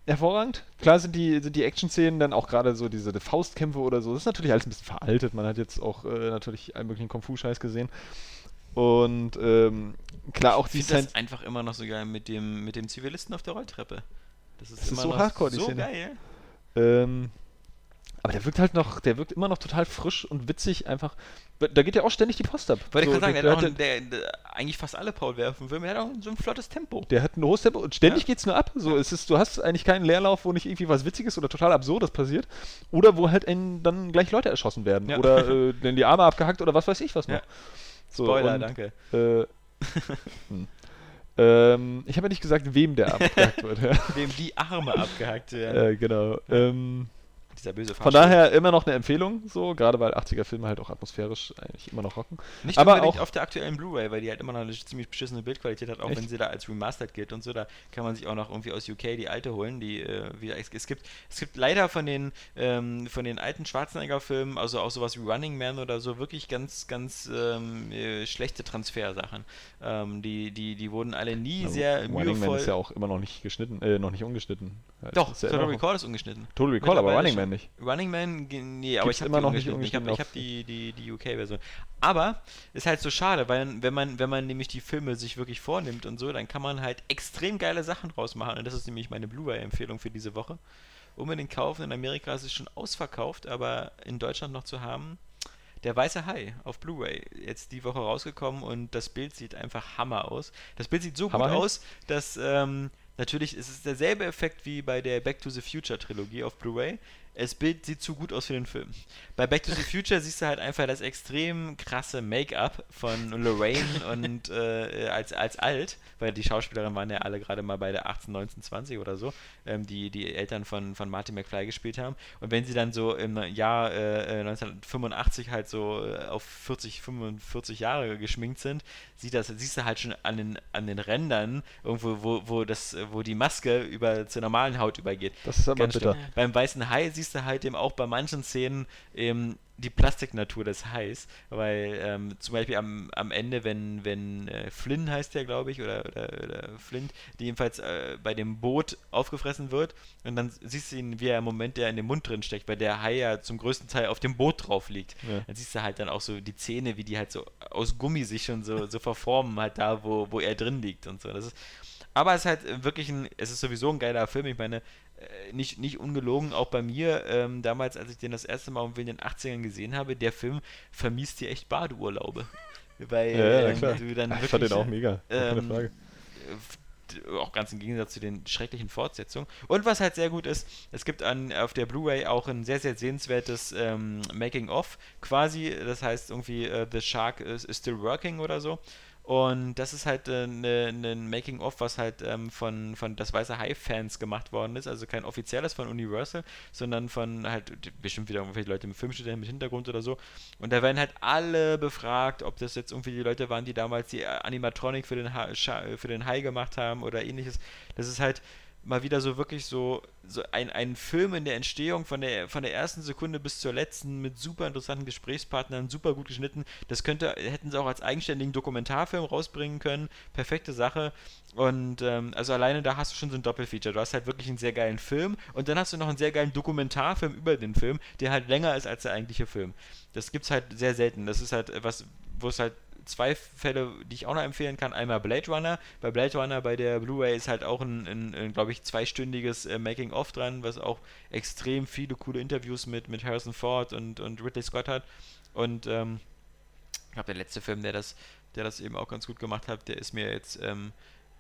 hervorragend. Klar sind die, sind die Action-Szenen dann auch gerade so diese Faustkämpfe oder so. Das ist natürlich alles ein bisschen veraltet. Man hat jetzt auch äh, natürlich einen möglichen Kung-Fu-Scheiß gesehen. Und ähm, klar auch Ich die finde Science das einfach immer noch so geil mit dem, mit dem Zivilisten auf der Rolltreppe. Das ist, Das ist so hardcore, die so Szene. geil. Ähm, aber der wirkt halt noch, der wirkt immer noch total frisch und witzig einfach. Da geht ja auch ständig die Post ab. Wollte ich So, gerade sagen, der, der, hat auch der, der, eigentlich fast alle Paul Verhoeven-Filme, der hat auch so ein flottes Tempo. der hat ein hohes Tempo und ständig Ja. geht's nur ab. So, es ist, du hast eigentlich keinen Leerlauf, wo nicht irgendwie was Witziges oder total Absurdes passiert. Oder wo halt ein, dann gleich Leute erschossen werden. Ja. Oder äh, dann die Arme abgehackt oder was weiß ich was noch. Ja. So, Spoiler, und, danke. Äh, hm. ähm, ich habe ja nicht gesagt, wem der Arm abgehackt wird. Ja. Dem die Arme abgehackt werden. äh, genau. Ähm, dieser böse Von daher immer noch eine Empfehlung, so, gerade weil 80er-Filme halt auch atmosphärisch eigentlich immer noch rocken. Nicht aber unbedingt auch- auf der aktuellen Blu-ray, weil die halt immer noch eine ziemlich beschissene Bildqualität hat, auch Echt? wenn sie da als Remastered gilt und so. Da kann man sich auch noch irgendwie aus UK die alte holen. Die, äh, wie, es, gibt, es gibt leider von den, ähm, von den alten Schwarzenegger-Filmen, also auch sowas wie Running Man oder so, wirklich ganz, ganz ähm, äh, schlechte Transfersachen. Ähm, die, die, die wurden alle nie Also, sehr Running Man mühevoll. ist ja auch immer noch nicht geschnitten, äh, noch nicht ungeschnitten. Doch, ja Total Recall ist ungeschnitten. Total Recall, aber Running schon. Man nicht. Running Man, nee, aber ich habe immer die noch nicht. Ich habe hab die, die, die UK-Version. Aber ist halt so schade, weil wenn man, wenn man nämlich die Filme sich wirklich vornimmt und so, dann kann man halt extrem geile Sachen draus machen. Und das ist nämlich meine Blu-ray-Empfehlung für diese Woche. Unbedingt kaufen. In Amerika ist es schon ausverkauft, aber in Deutschland noch zu haben. Der Weiße Hai auf Blu-ray, jetzt die Woche rausgekommen und das Bild sieht einfach Hammer aus. Das Bild sieht so gut Hammerhai? aus, dass ähm, natürlich ist es derselbe Effekt wie bei der Back to the Future Trilogie auf Blu-ray. Das Bild sieht zu gut aus für den Film. Bei Back to the Future siehst du halt einfach das extrem krasse Make-up von Lorraine und äh, als, als alt, weil die Schauspielerinnen waren ja alle gerade mal bei der 18, 19, 20 oder so, ähm, die die Eltern von, von Marty McFly gespielt haben. Und wenn sie dann so im Jahr äh, äh, 1985 halt so äh, auf 40, 45 Jahre geschminkt sind, sieht das, siehst du halt schon an den, an den Rändern irgendwo, wo, wo, das, wo die Maske über zur normalen Haut übergeht. Das ist aber Ganz bitter. Beim weißen Hai siehst du halt eben auch bei manchen Szenen eben die Plastiknatur des Hais, weil ähm, zum Beispiel am, am Ende, wenn, wenn äh, Flynn heißt der, glaube ich, oder, oder, oder Flint, die jedenfalls äh, bei dem Boot aufgefressen wird und dann siehst du ihn, wie er im Moment der in dem Mund drin steckt, weil der Hai ja zum größten Teil auf dem Boot drauf liegt. Ja. Dann siehst du halt dann auch so die Zähne, wie die halt so aus Gummi sich schon so, so verformen, halt da, wo, wo er drin liegt und so. Das ist, aber es ist halt wirklich ein, es ist sowieso ein geiler Film. Ich meine, nicht, nicht ungelogen, auch bei mir, ähm, damals, als ich den das erste Mal irgendwie in den 80ern gesehen habe, der Film vermisst dir echt Badeurlaube. Weil Ja, ja, ähm, du dann ich wirklich, fand den auch mega. Keine ähm, Frage. äh, auch ganz im Gegensatz zu den schrecklichen Fortsetzungen. Und was halt sehr gut ist, es gibt an, auf der Blu-ray auch ein sehr, sehr sehenswertes ähm, Making-of quasi. Das heißt irgendwie äh, The Shark is, is Still Working oder so. Und das ist halt ein äh, ne, ein Making-of, was halt ähm, von, von Das Weiße Hai-Fans gemacht worden ist. Also kein offizielles von Universal, sondern von halt bestimmt wieder irgendwelche Leute mit Filmstudenten mit Hintergrund oder so. Und da werden halt alle befragt, ob das jetzt irgendwie die Leute waren, die damals die äh, Animatronic für den, ha für den Hai gemacht haben oder ähnliches. Das ist halt mal wieder so wirklich so, so ein, ein Film in der Entstehung von der, von der ersten Sekunde bis zur letzten mit super interessanten Gesprächspartnern, super gut geschnitten. Das könnte, hätten sie auch als eigenständigen Dokumentarfilm rausbringen können. Perfekte Sache. Und ähm, also alleine da hast du schon so ein Doppelfeature. Du hast halt wirklich einen sehr geilen Film und dann hast du noch einen sehr geilen Dokumentarfilm über den Film, der halt länger ist als der eigentliche Film. Das gibt's halt sehr selten. Das ist halt was, wo es halt zwei Fälle, die ich auch noch empfehlen kann. Einmal Blade Runner. Bei Blade Runner bei der Blu-ray ist halt auch ein, ein, ein glaube ich, zweistündiges äh, Making-of dran, was auch extrem viele coole Interviews mit, mit Harrison Ford und, und Ridley Scott hat. Und ähm, ich glaube, der letzte Film, der das, der das eben auch ganz gut gemacht hat, der ist mir jetzt ähm,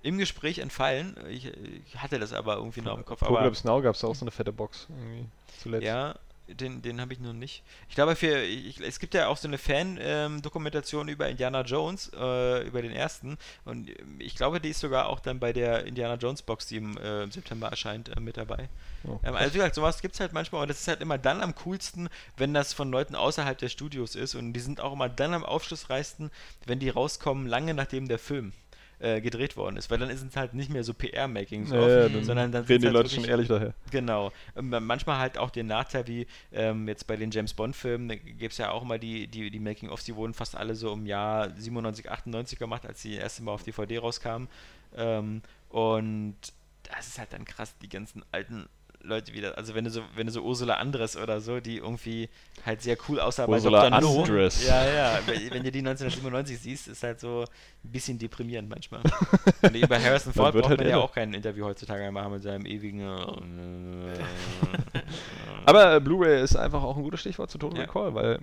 im Gespräch entfallen. Ich, ich hatte das aber irgendwie noch im Kopf. Aber, Apocalypse Now gab es auch so eine fette Box irgendwie zuletzt. ja, den, den habe ich noch nicht. Ich glaube, für ich, es gibt ja auch so eine Fan-Dokumentation über Indiana Jones, äh, über den ersten. Und ähm, ich glaube, die ist sogar auch dann bei der Indiana Jones Box, die im, äh, im September erscheint, äh, mit dabei. Oh, Ähm, also wie gesagt, sowas gibt es halt manchmal und das ist halt immer dann am coolsten, wenn das von Leuten außerhalb der Studios ist und die sind auch immer dann am aufschlussreichsten, wenn die rauskommen, lange nachdem der Film äh, gedreht worden ist, weil dann ist es halt nicht mehr so PR-Makings, Ja, ja, dann sondern dann reden sind's die halt Leute schon ehrlich daher. Genau. Ähm, manchmal halt auch den Nachteil, wie ähm, jetzt bei den James Bond-Filmen, da gibt es ja auch immer die, die, die Making-ofs, die wurden fast alle so im Jahr 97, 98 gemacht, als die erste Mal auf DVD rauskamen. Ähm, und das ist halt dann krass, die ganzen alten Leute wieder. Also wenn du so, wenn du so Ursula Andres oder so, die irgendwie halt sehr cool aussah Ursula Dr. No. Andres. Ja, ja. Wenn wenn du die 1997 siehst, ist halt so ein bisschen deprimierend manchmal. Und über Harrison Ford braucht halt man ja auch kein Interview heutzutage mehr machen mit seinem ewigen. äh, Aber Blu-ray ist einfach auch ein gutes Stichwort zu Total Ja. Recall, weil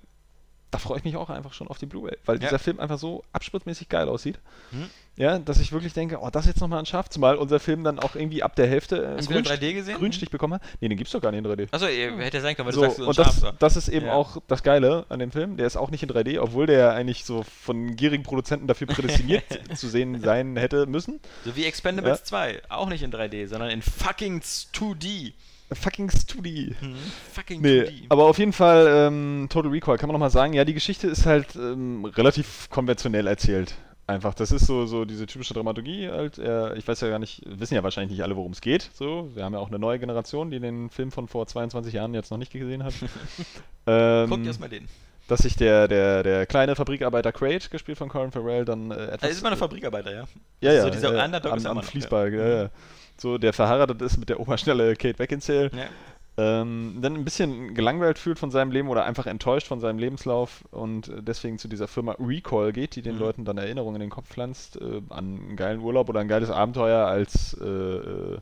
da freue ich mich auch einfach schon auf die Blu-ray, weil Ja. dieser Film einfach so abspritzmäßig geil aussieht. Hm? Ja, dass ich wirklich denke, oh, das jetzt nochmal ein Schaff, zumal unser Film dann auch irgendwie ab der Hälfte äh, Hast einen du den Grünst- 3D gesehen? Grünstich bekommen hat. Nee, den gibt's doch gar nicht in 3D. Achso, hätte ja sein können, weil So, du sagst, so und das, war. das ist eben Ja. auch das Geile an dem Film. Der ist auch nicht in 3D, obwohl der eigentlich so von gierigen Produzenten dafür prädestiniert zu sehen sein hätte müssen. So wie Expendables Ja. 2. Auch nicht in 3D, sondern in fucking 2D. Fucking Studi. Hm, fucking Nee, 2D. aber auf jeden Fall ähm, Total Recall kann man nochmal sagen. Ja, die Geschichte ist halt ähm, relativ konventionell erzählt. Einfach, das ist so, so diese typische Dramaturgie halt. Er, ich weiß ja gar nicht, wissen ja wahrscheinlich nicht alle, worum es geht. So, wir haben ja auch eine neue Generation, die den Film von vor 22 Jahren jetzt noch nicht gesehen hat. ähm, Guckt erstmal den. dass sich der, der, der kleine Fabrikarbeiter Crate, gespielt von Colin Farrell, dann äh, etwas... Also ist immer eine Fabrikarbeiter, ja. Ja, ja. So dieser ja, Underdog am, ist er am Fließball, ja. ja. So, der verheiratet ist mit der Oberschnelle Kate Beckinsale. ja. Ähm, dann ein bisschen gelangweilt fühlt von seinem Leben oder einfach enttäuscht von seinem Lebenslauf und deswegen zu dieser Firma Recall geht, die den Mhm. Leuten dann Erinnerungen in den Kopf pflanzt äh, an einen geilen Urlaub oder ein geiles Abenteuer als äh, äh,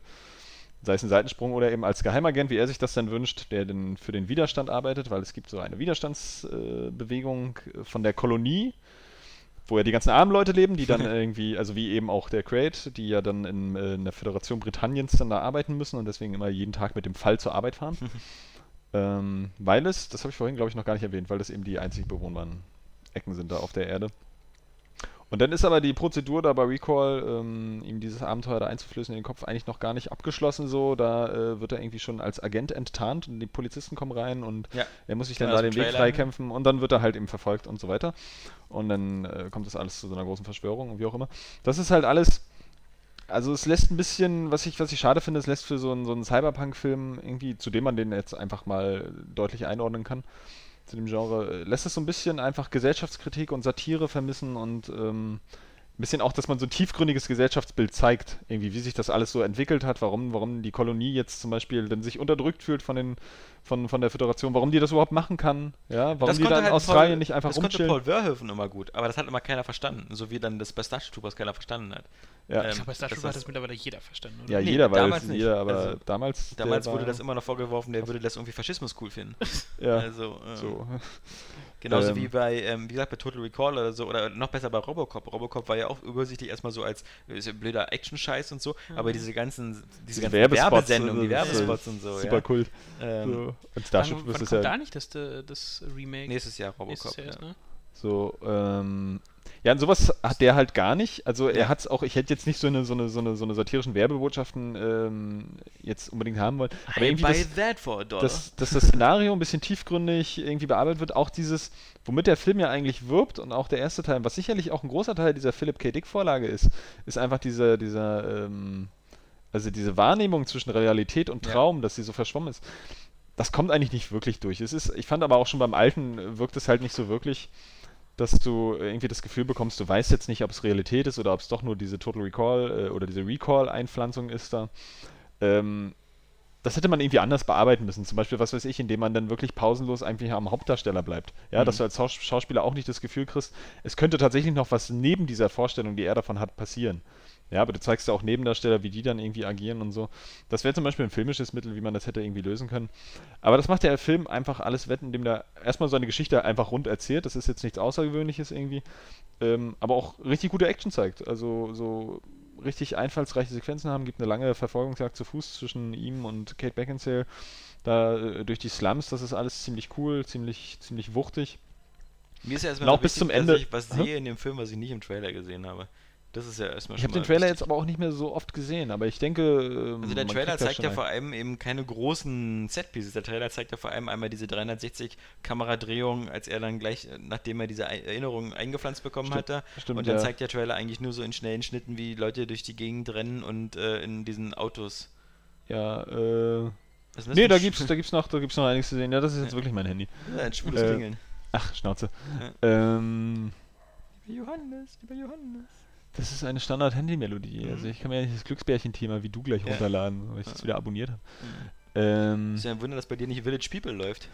sei es ein Seitensprung oder eben als Geheimagent, wie er sich das dann wünscht, der denn für den Widerstand arbeitet, weil es gibt so eine Widerstandsbewegung Bewegung, äh, von der Kolonie, wo ja die ganzen armen Leute leben, die dann irgendwie, also wie eben auch der Crate, die ja dann in, äh, in der Föderation Britanniens dann da arbeiten müssen und deswegen immer jeden Tag mit dem Fall zur Arbeit fahren. ähm, weil es, das habe ich vorhin glaube ich noch gar nicht erwähnt, weil das eben die einzig bewohnbaren Ecken sind da auf der Erde. Und dann ist aber die Prozedur da bei Recall, ähm, ihm dieses Abenteuer da einzuflößen in den Kopf, eigentlich noch gar nicht abgeschlossen so. Da äh, wird er irgendwie schon als Agent enttarnt und die Polizisten kommen rein und Ja. er muss sich Genau, dann da aus den dem Weg Trailer. freikämpfen und dann wird er halt eben verfolgt und so weiter. Und dann äh, kommt das alles zu so einer großen Verschwörung und wie auch immer. Das ist halt alles. Also es lässt ein bisschen, was ich, was ich schade finde, es lässt für so einen, so einen Cyberpunk-Film irgendwie, zu dem man den jetzt einfach mal deutlich einordnen kann, zu dem Genre, äh, lässt es so ein bisschen einfach Gesellschaftskritik und Satire vermissen und ähm, ein bisschen auch, dass man so ein tiefgründiges Gesellschaftsbild zeigt, irgendwie, wie sich das alles so entwickelt hat, warum, warum die Kolonie jetzt zum Beispiel dann sich unterdrückt fühlt von den, von, von der Föderation, warum die das überhaupt machen kann, ja, warum Das die konnte da in halt Australien Paul, nicht einfach Das konnte rumchillen. Paul Verhoeven immer gut, aber das hat immer keiner verstanden. So wie dann das bei Starship Troopers keiner verstanden hat. Ja. Ähm, Ich glaube, bei Star das Trek hat das mittlerweile jeder verstanden, oder? Ja, Nee, jeder, damals es- nicht. jeder, aber Also, damals. Damals wurde das immer noch vorgeworfen, der würde das irgendwie Faschismus cool finden. Ja, Also, ähm, so. Genauso Ähm. wie bei, ähm, wie gesagt, bei Total Recall oder so, oder noch besser bei Robocop. Robocop war ja auch übersichtlich erstmal so als ist ja blöder Action-Scheiß und so, aber diese ganzen, diese ganzen Werbespots, Werbesendungen, die äh, Werbespots und so, Super ja. cool. Ähm, So. Und Starship wann, wann ist kommt ja da nicht das, äh, das Remake? Nächstes Jahr Robocop. Nächstes Jahr ja. ne? So, ähm, ja, und sowas hat der halt gar nicht. Also er Ja. hat es auch, ich hätte jetzt nicht so eine, so eine, so eine, so eine satirischen Werbebotschaften ähm, jetzt unbedingt haben wollen. Aber I irgendwie buy das, that for a dollar. dass, dass das Szenario ein bisschen tiefgründig irgendwie bearbeitet wird, auch dieses, womit der Film ja eigentlich wirbt und auch der erste Teil, was sicherlich auch ein großer Teil dieser Philip K. Dick Vorlage ist, ist einfach dieser, dieser, ähm, also diese Wahrnehmung zwischen Realität und Ja. Traum, dass sie so verschwommen ist. Das kommt eigentlich nicht wirklich durch. Es ist, ich fand aber auch schon beim alten wirkt es halt nicht so wirklich, dass du irgendwie das Gefühl bekommst, du weißt jetzt nicht, ob es Realität ist oder ob es doch nur diese Total Recall äh, oder diese Recall-Einpflanzung ist da. Ähm, das hätte man irgendwie anders bearbeiten müssen. Zum Beispiel, was weiß ich, indem man dann wirklich pausenlos einfach am Hauptdarsteller bleibt. Ja, Mhm. dass du als Schaus Schauspieler auch nicht das Gefühl kriegst, es könnte tatsächlich noch was neben dieser Vorstellung, die er davon hat, passieren. Ja, aber du zeigst ja auch Nebendarsteller, wie die dann irgendwie agieren und so. Das wäre zum Beispiel ein filmisches Mittel, wie man das hätte irgendwie lösen können. Aber das macht der Film einfach alles wett, indem der erstmal seine Geschichte einfach rund erzählt. Das ist jetzt nichts Außergewöhnliches irgendwie. Ähm, aber auch richtig gute Action zeigt. Also so richtig einfallsreiche Sequenzen haben. Gibt eine lange Verfolgungsjagd zu Fuß zwischen ihm und Kate Beckinsale. Da äh, durch die Slums, das ist alles ziemlich cool, ziemlich, ziemlich wuchtig. Mir ist ja erstmal auch bis wichtig, zum Ende- ich was sehe in dem Film, was ich nicht im Trailer gesehen habe. Das ist ja erstmal Ich habe den Trailer jetzt aber auch nicht mehr so oft gesehen, aber ich denke. ähm, Also der Trailer zeigt ja ein. vor allem eben keine großen Setpieces. Der Trailer zeigt ja vor allem einmal diese 360 Kameradrehungen, als er dann gleich, äh, nachdem er diese Erinnerungen eingepflanzt bekommen Stimmt, hatte. stimmt, und dann ja. zeigt der Trailer eigentlich nur so in schnellen Schnitten, wie Leute durch die Gegend rennen und äh, in diesen Autos. Ja, äh. Nee, da gibt's, da gibt's noch, da gibt's noch einiges zu sehen. Ja, das ist jetzt Ja. wirklich mein Handy. Ja, ein schwules Äh, Klingeln. Ach, Schnauze. Ähm, Lieber Johannes, lieber Johannes. Das ist eine Standard-Handy-Melodie. Mhm. Also ich kann mir ja nicht das Glücksbärchen-Thema wie du gleich Ja. runterladen, weil ich das wieder abonniert habe. Mhm. Ähm, Ist ja ein Wunder, dass bei dir nicht Village People läuft.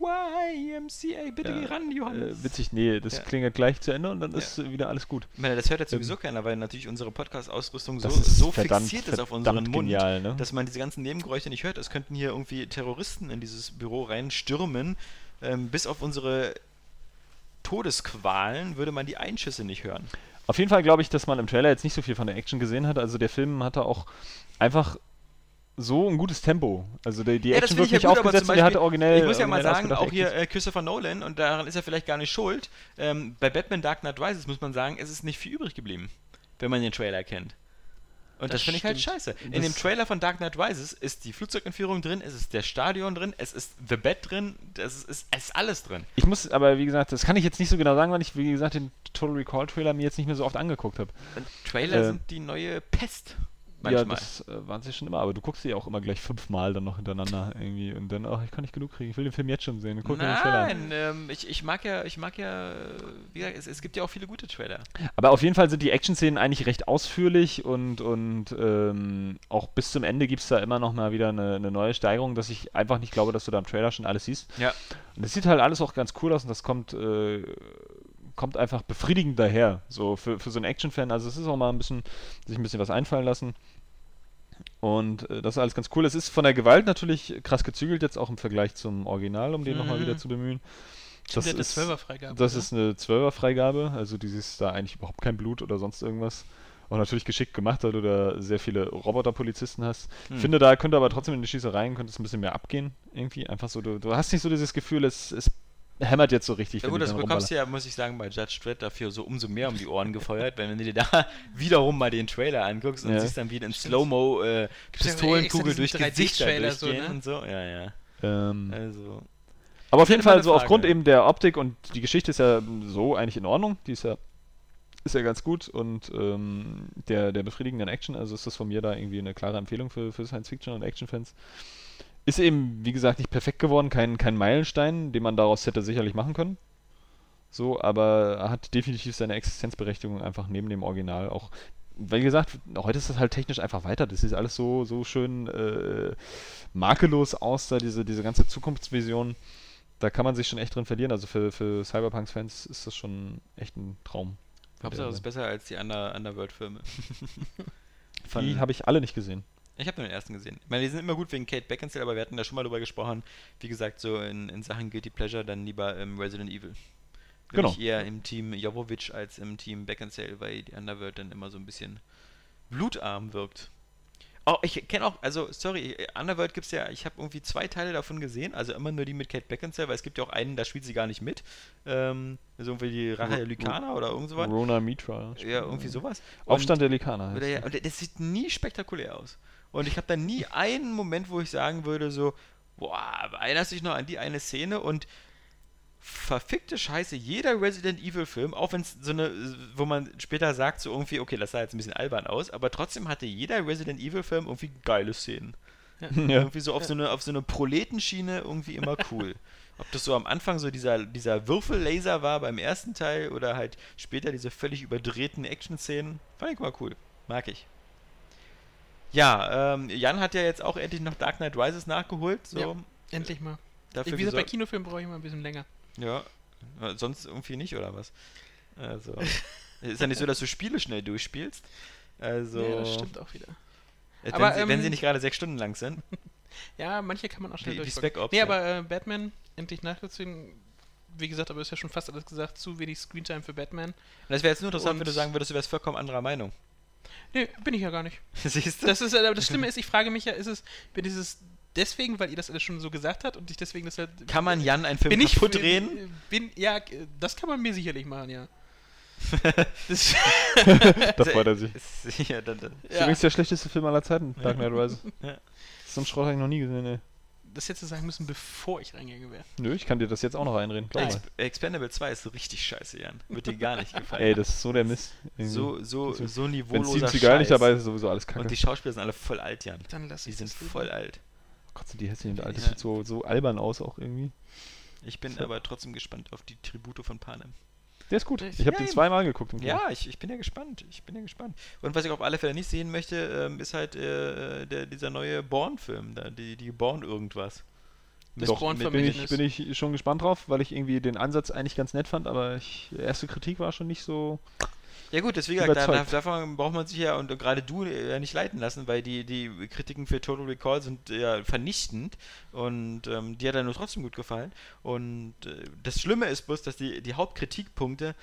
YMCA, bitte Ja, geh ran, Johannes. äh, witzig, nee, das Ja. klingelt gleich zu Ende und dann Ja. ist äh, wieder alles gut. Ich meine, das hört jetzt Ähm, sowieso keiner, weil natürlich unsere Podcast-Ausrüstung so, so verdammt, fixiert ist auf unseren Mund, genial, ne? dass man diese ganzen Nebengeräusche nicht hört. Es könnten hier irgendwie Terroristen in dieses Büro reinstürmen. Ähm, bis auf unsere Todesqualen würde man die Einschüsse nicht hören. Auf jeden Fall glaube ich, dass man im Trailer jetzt nicht so viel von der Action gesehen hat. Also der Film hatte auch einfach so ein gutes Tempo. Also die, die Ja, Action finde ich wird ja gut, aufgesetzt und der hatte Beispiel- originell. ich muss ja mal sagen, auch hier äh, Christopher Nolan, und daran ist er vielleicht gar nicht schuld, ähm, bei Batman Dark Knight Rises muss man sagen, es ist nicht viel übrig geblieben, wenn man den Trailer kennt. Und das, Das finde ich halt scheiße. In Das- dem Trailer von Dark Knight Rises ist die Flugzeugentführung drin, es ist der Stadion drin, es ist The Bed drin, das ist, ist, es ist alles drin. Ich muss aber, wie gesagt, das kann ich jetzt nicht so genau sagen, weil ich, wie gesagt, den Total Recall Trailer mir jetzt nicht mehr so oft angeguckt habe. Trailer Äh, sind die neue Pest. Ja, Manchmal. das äh, waren sie schon immer, aber du guckst sie ja auch immer gleich fünfmal dann noch hintereinander irgendwie und dann, ach, ich kann nicht genug kriegen, ich will den Film jetzt schon sehen. Guck. Nein, ähm, ich, ich mag ja, ich mag ja, wie gesagt, es, es gibt ja auch viele gute Trailer. Aber auf jeden Fall sind die Action-Szenen eigentlich recht ausführlich und, und ähm, auch bis zum Ende gibt es da immer noch mal wieder eine, eine neue Steigerung, dass ich einfach nicht glaube, dass du da im Trailer schon alles siehst. Ja. Und das sieht halt alles auch ganz cool aus und das kommt, äh, kommt einfach befriedigend daher, so für, für so einen Action-Fan. Also es ist auch mal ein bisschen, sich ein bisschen was einfallen lassen. Und äh, das ist alles ganz cool. Es ist von der Gewalt natürlich krass gezügelt, jetzt auch im Vergleich zum Original, um den nochmal Mhm. wieder zu bemühen. Hat eine ist- 12er-Freigabe. das oder? ist eine 12er-Freigabe, also dieses da eigentlich überhaupt kein Blut oder sonst irgendwas. Auch natürlich geschickt gemacht, weil du da sehr viele Roboterpolizisten hast. Hm. Ich finde, da könnte aber trotzdem in die Schießereien könnte es ein bisschen mehr abgehen, irgendwie. Einfach so, du, du hast nicht so dieses Gefühl, es, es hämmert jetzt so richtig. Ja gut, das bekommst du ja, muss ich sagen, bei Judge Dredd dafür so umso mehr um die Ohren gefeuert, wenn du dir da wiederum mal den Trailer anguckst und Ja. siehst dann wie in. Slow-Mo äh, Pistolenkugel durch Gesichter 3D-Trailer so, durchgehen ne? und so. Ja, ja. Ähm, Also, aber auf jeden Fall so Frage. aufgrund eben der Optik und die Geschichte ist ja so eigentlich in Ordnung. Die ist ja, ist ja ganz gut und ähm, der, der befriedigenden Action, also ist das von mir da irgendwie eine klare Empfehlung für, für Science-Fiction und Action-Fans. Ist eben, wie gesagt, nicht perfekt geworden, kein, kein Meilenstein, den man daraus hätte sicherlich machen können. So, aber hat definitiv seine Existenzberechtigung einfach neben dem Original auch. Wie gesagt, heute ist das halt technisch einfach weiter. Das ist alles so, so schön äh, makellos aus, da diese, diese ganze Zukunftsvision. Da kann man sich schon echt drin verlieren. Also für, für Cyberpunks-Fans ist das schon echt ein Traum. Hauptsache, es ist besser als die Under Underworld-Filme. Die habe ich alle nicht gesehen. Ich habe nur den ersten gesehen. Ich meine, die sind immer gut wegen Kate Beckinsale, aber wir hatten da schon mal drüber gesprochen. Wie gesagt, so in, in Sachen Guilty Pleasure dann lieber im Resident Evil. Bin Genau. ich eher im Team Jovovich als im Team Beckinsale, weil die Underworld dann immer so ein bisschen blutarm wirkt. Oh, ich kenne auch, also sorry, Underworld gibt es ja, ich habe irgendwie zwei Teile davon gesehen, also immer nur die mit Kate Beckinsale, weil es gibt ja auch einen, da spielt sie gar nicht mit. Ähm, also irgendwie die Rache der Lykaner oder irgend sowas. Rona Mitra. Ja, irgendwie sowas. Und- Aufstand der Likaner. heißt oder ja, und das sieht nie spektakulär aus. Und ich habe da nie einen Moment, wo ich sagen würde, so, boah, erinnerst du dich noch an die eine Szene und verfickte Scheiße, jeder Resident Evil Film, auch wenn es so eine, wo man später sagt, so irgendwie, okay, das sah jetzt ein bisschen albern aus, aber trotzdem hatte jeder Resident Evil Film irgendwie geile Szenen. Ja. Irgendwie so auf so eine, auf so eine Proletenschiene irgendwie immer cool. Ob das so am Anfang so dieser, dieser Würfellaser war beim ersten Teil oder halt später diese völlig überdrehten Action-Szenen, fand ich mal cool. Mag ich. Ja, ähm, Jan hat ja jetzt auch endlich noch Dark Knight Rises nachgeholt. So, Ja. Endlich mal. dafür Wie gesagt, bei. Kinofilmen brauche ich immer ein bisschen länger. Ja, äh, sonst irgendwie nicht, oder was? Also, ist ja nicht so, dass du Spiele schnell durchspielst. Also, Ja, das stimmt auch wieder. äh, wenn, Aber, sie, wenn ähm, sie nicht gerade sechs Stunden lang sind. Ja, manche kann man auch schnell Wie- wie durchgucken. Spec Ops, Nee, ja. aber äh, Batman, endlich nachgezogen. Wie gesagt, aber ist ja schon fast alles gesagt. Zu wenig Screentime für Batman. Und das wäre jetzt nur interessant, wenn du Und- sagen würdest, du wärst vollkommen anderer Meinung. Nee, bin ich ja gar nicht. Siehst du? Das ist, äh, aber das Schlimme ist, ich frage mich ja, ist es, bin dieses deswegen, weil ihr das alles schon so gesagt habt und ich deswegen das halt. Kann man Jan einen Film bin ich kaputt bin- drehen? Bin, ja, äh, das kann man mir sicherlich machen, ja. Das, Da freut er sich. Ist- ja, dann, dann. Das ist ja, übrigens der schlechteste Film aller Zeiten, Dark Knight Rises. Ja. So einen Schrott habe ich noch nie gesehen, ey. Das hättest du sagen müssen, bevor ich reingegangen wäre. Nö, ich kann dir das jetzt auch noch einreden. Glaub Ex mal. Expendable 2 ist so richtig scheiße, Jan. Wird dir gar nicht gefallen. Ey, das ist so der Mist. so, so, So- so Wenn niveauloser Steven Seagal nicht dabei ist, sowieso alles kacke. Und die Schauspieler sind alle voll alt, Jan. Dann lass Die sind voll alt. oh Gott, sind die hässlich und alt. Das Ja. sieht so, so albern aus auch irgendwie. Ich bin So. aber trotzdem gespannt auf die Tribute von Panem. Der ist gut. Ich- habe Ja, den zweimal geguckt. Ja, ich, ich bin ja gespannt. Ich bin ja gespannt. Und was ich auf alle Fälle nicht sehen möchte, ähm, ist halt äh, der, dieser neue Born-Film, die, die Born irgendwas. Doch, bin ich, bin ich schon gespannt drauf, weil ich irgendwie den Ansatz eigentlich ganz nett fand, aber ich, die erste Kritik war schon nicht so. Ja gut, deswegen da, davon braucht man sich ja und gerade du äh, ja nicht leiten lassen, weil die, die Kritiken für Total Recall sind ja vernichtend und ähm, die hat dann nur trotzdem gut gefallen. Und äh, das Schlimme ist bloß, dass die, die Hauptkritikpunkte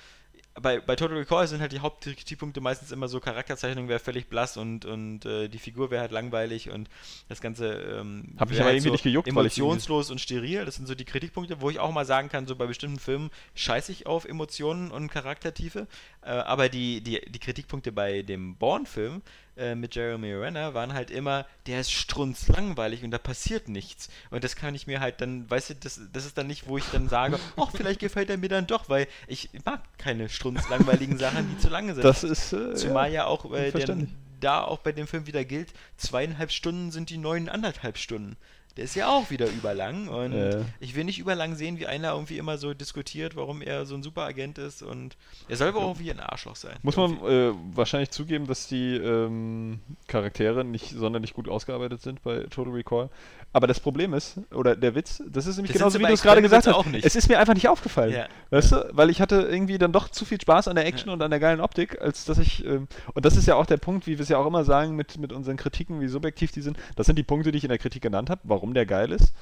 bei, bei Total Recall sind halt die Hauptkritikpunkte meistens immer so, Charakterzeichnung wäre völlig blass und, und äh, die Figur wäre halt langweilig und das Ganze ähm, Hab wär aber irgendwie nicht gejuckt, weil ich emotionslos und steril. Das sind so die Kritikpunkte, wo ich auch mal sagen kann, so bei bestimmten Filmen scheiße ich auf Emotionen und Charaktertiefe. Äh, aber die, die, die Kritikpunkte bei dem Born-Film äh, mit Jeremy Renner waren halt immer, der ist strunzlangweilig und da passiert nichts. Und das kann ich mir halt dann, weißt du, das, das ist dann nicht, wo ich dann sage, ach, vielleicht gefällt er mir dann doch, weil ich mag keine strunzlangweiligen Sachen, die zu lange sind. Das ist. Äh, Zumal ja auch äh, der, da auch bei dem Film wieder gilt, zweieinhalb Stunden sind die neuen anderthalb Stunden. Der ist ja auch wieder überlang und Ja. ich will nicht überlang sehen, wie einer irgendwie immer so diskutiert, warum er so ein Superagent ist und er soll aber auch wie ein Arschloch sein. Muss man Irgendwie. äh, wahrscheinlich zugeben, dass die ähm, Charaktere nicht sonderlich gut ausgearbeitet sind bei Total Recall. Aber das Problem ist, oder der Witz, das ist nämlich Das genauso wie du es gerade gesagt hast. Es ist mir einfach nicht aufgefallen. Ja. Weißt du? Weil ich hatte irgendwie dann doch zu viel Spaß an der Action und an der geilen Optik, als dass ich. Ähm, und das ist ja auch der Punkt, wie wir es ja auch immer sagen mit, mit unseren Kritiken, wie subjektiv die sind. Das sind die Punkte, die ich in der Kritik genannt habe, warum der geil ist.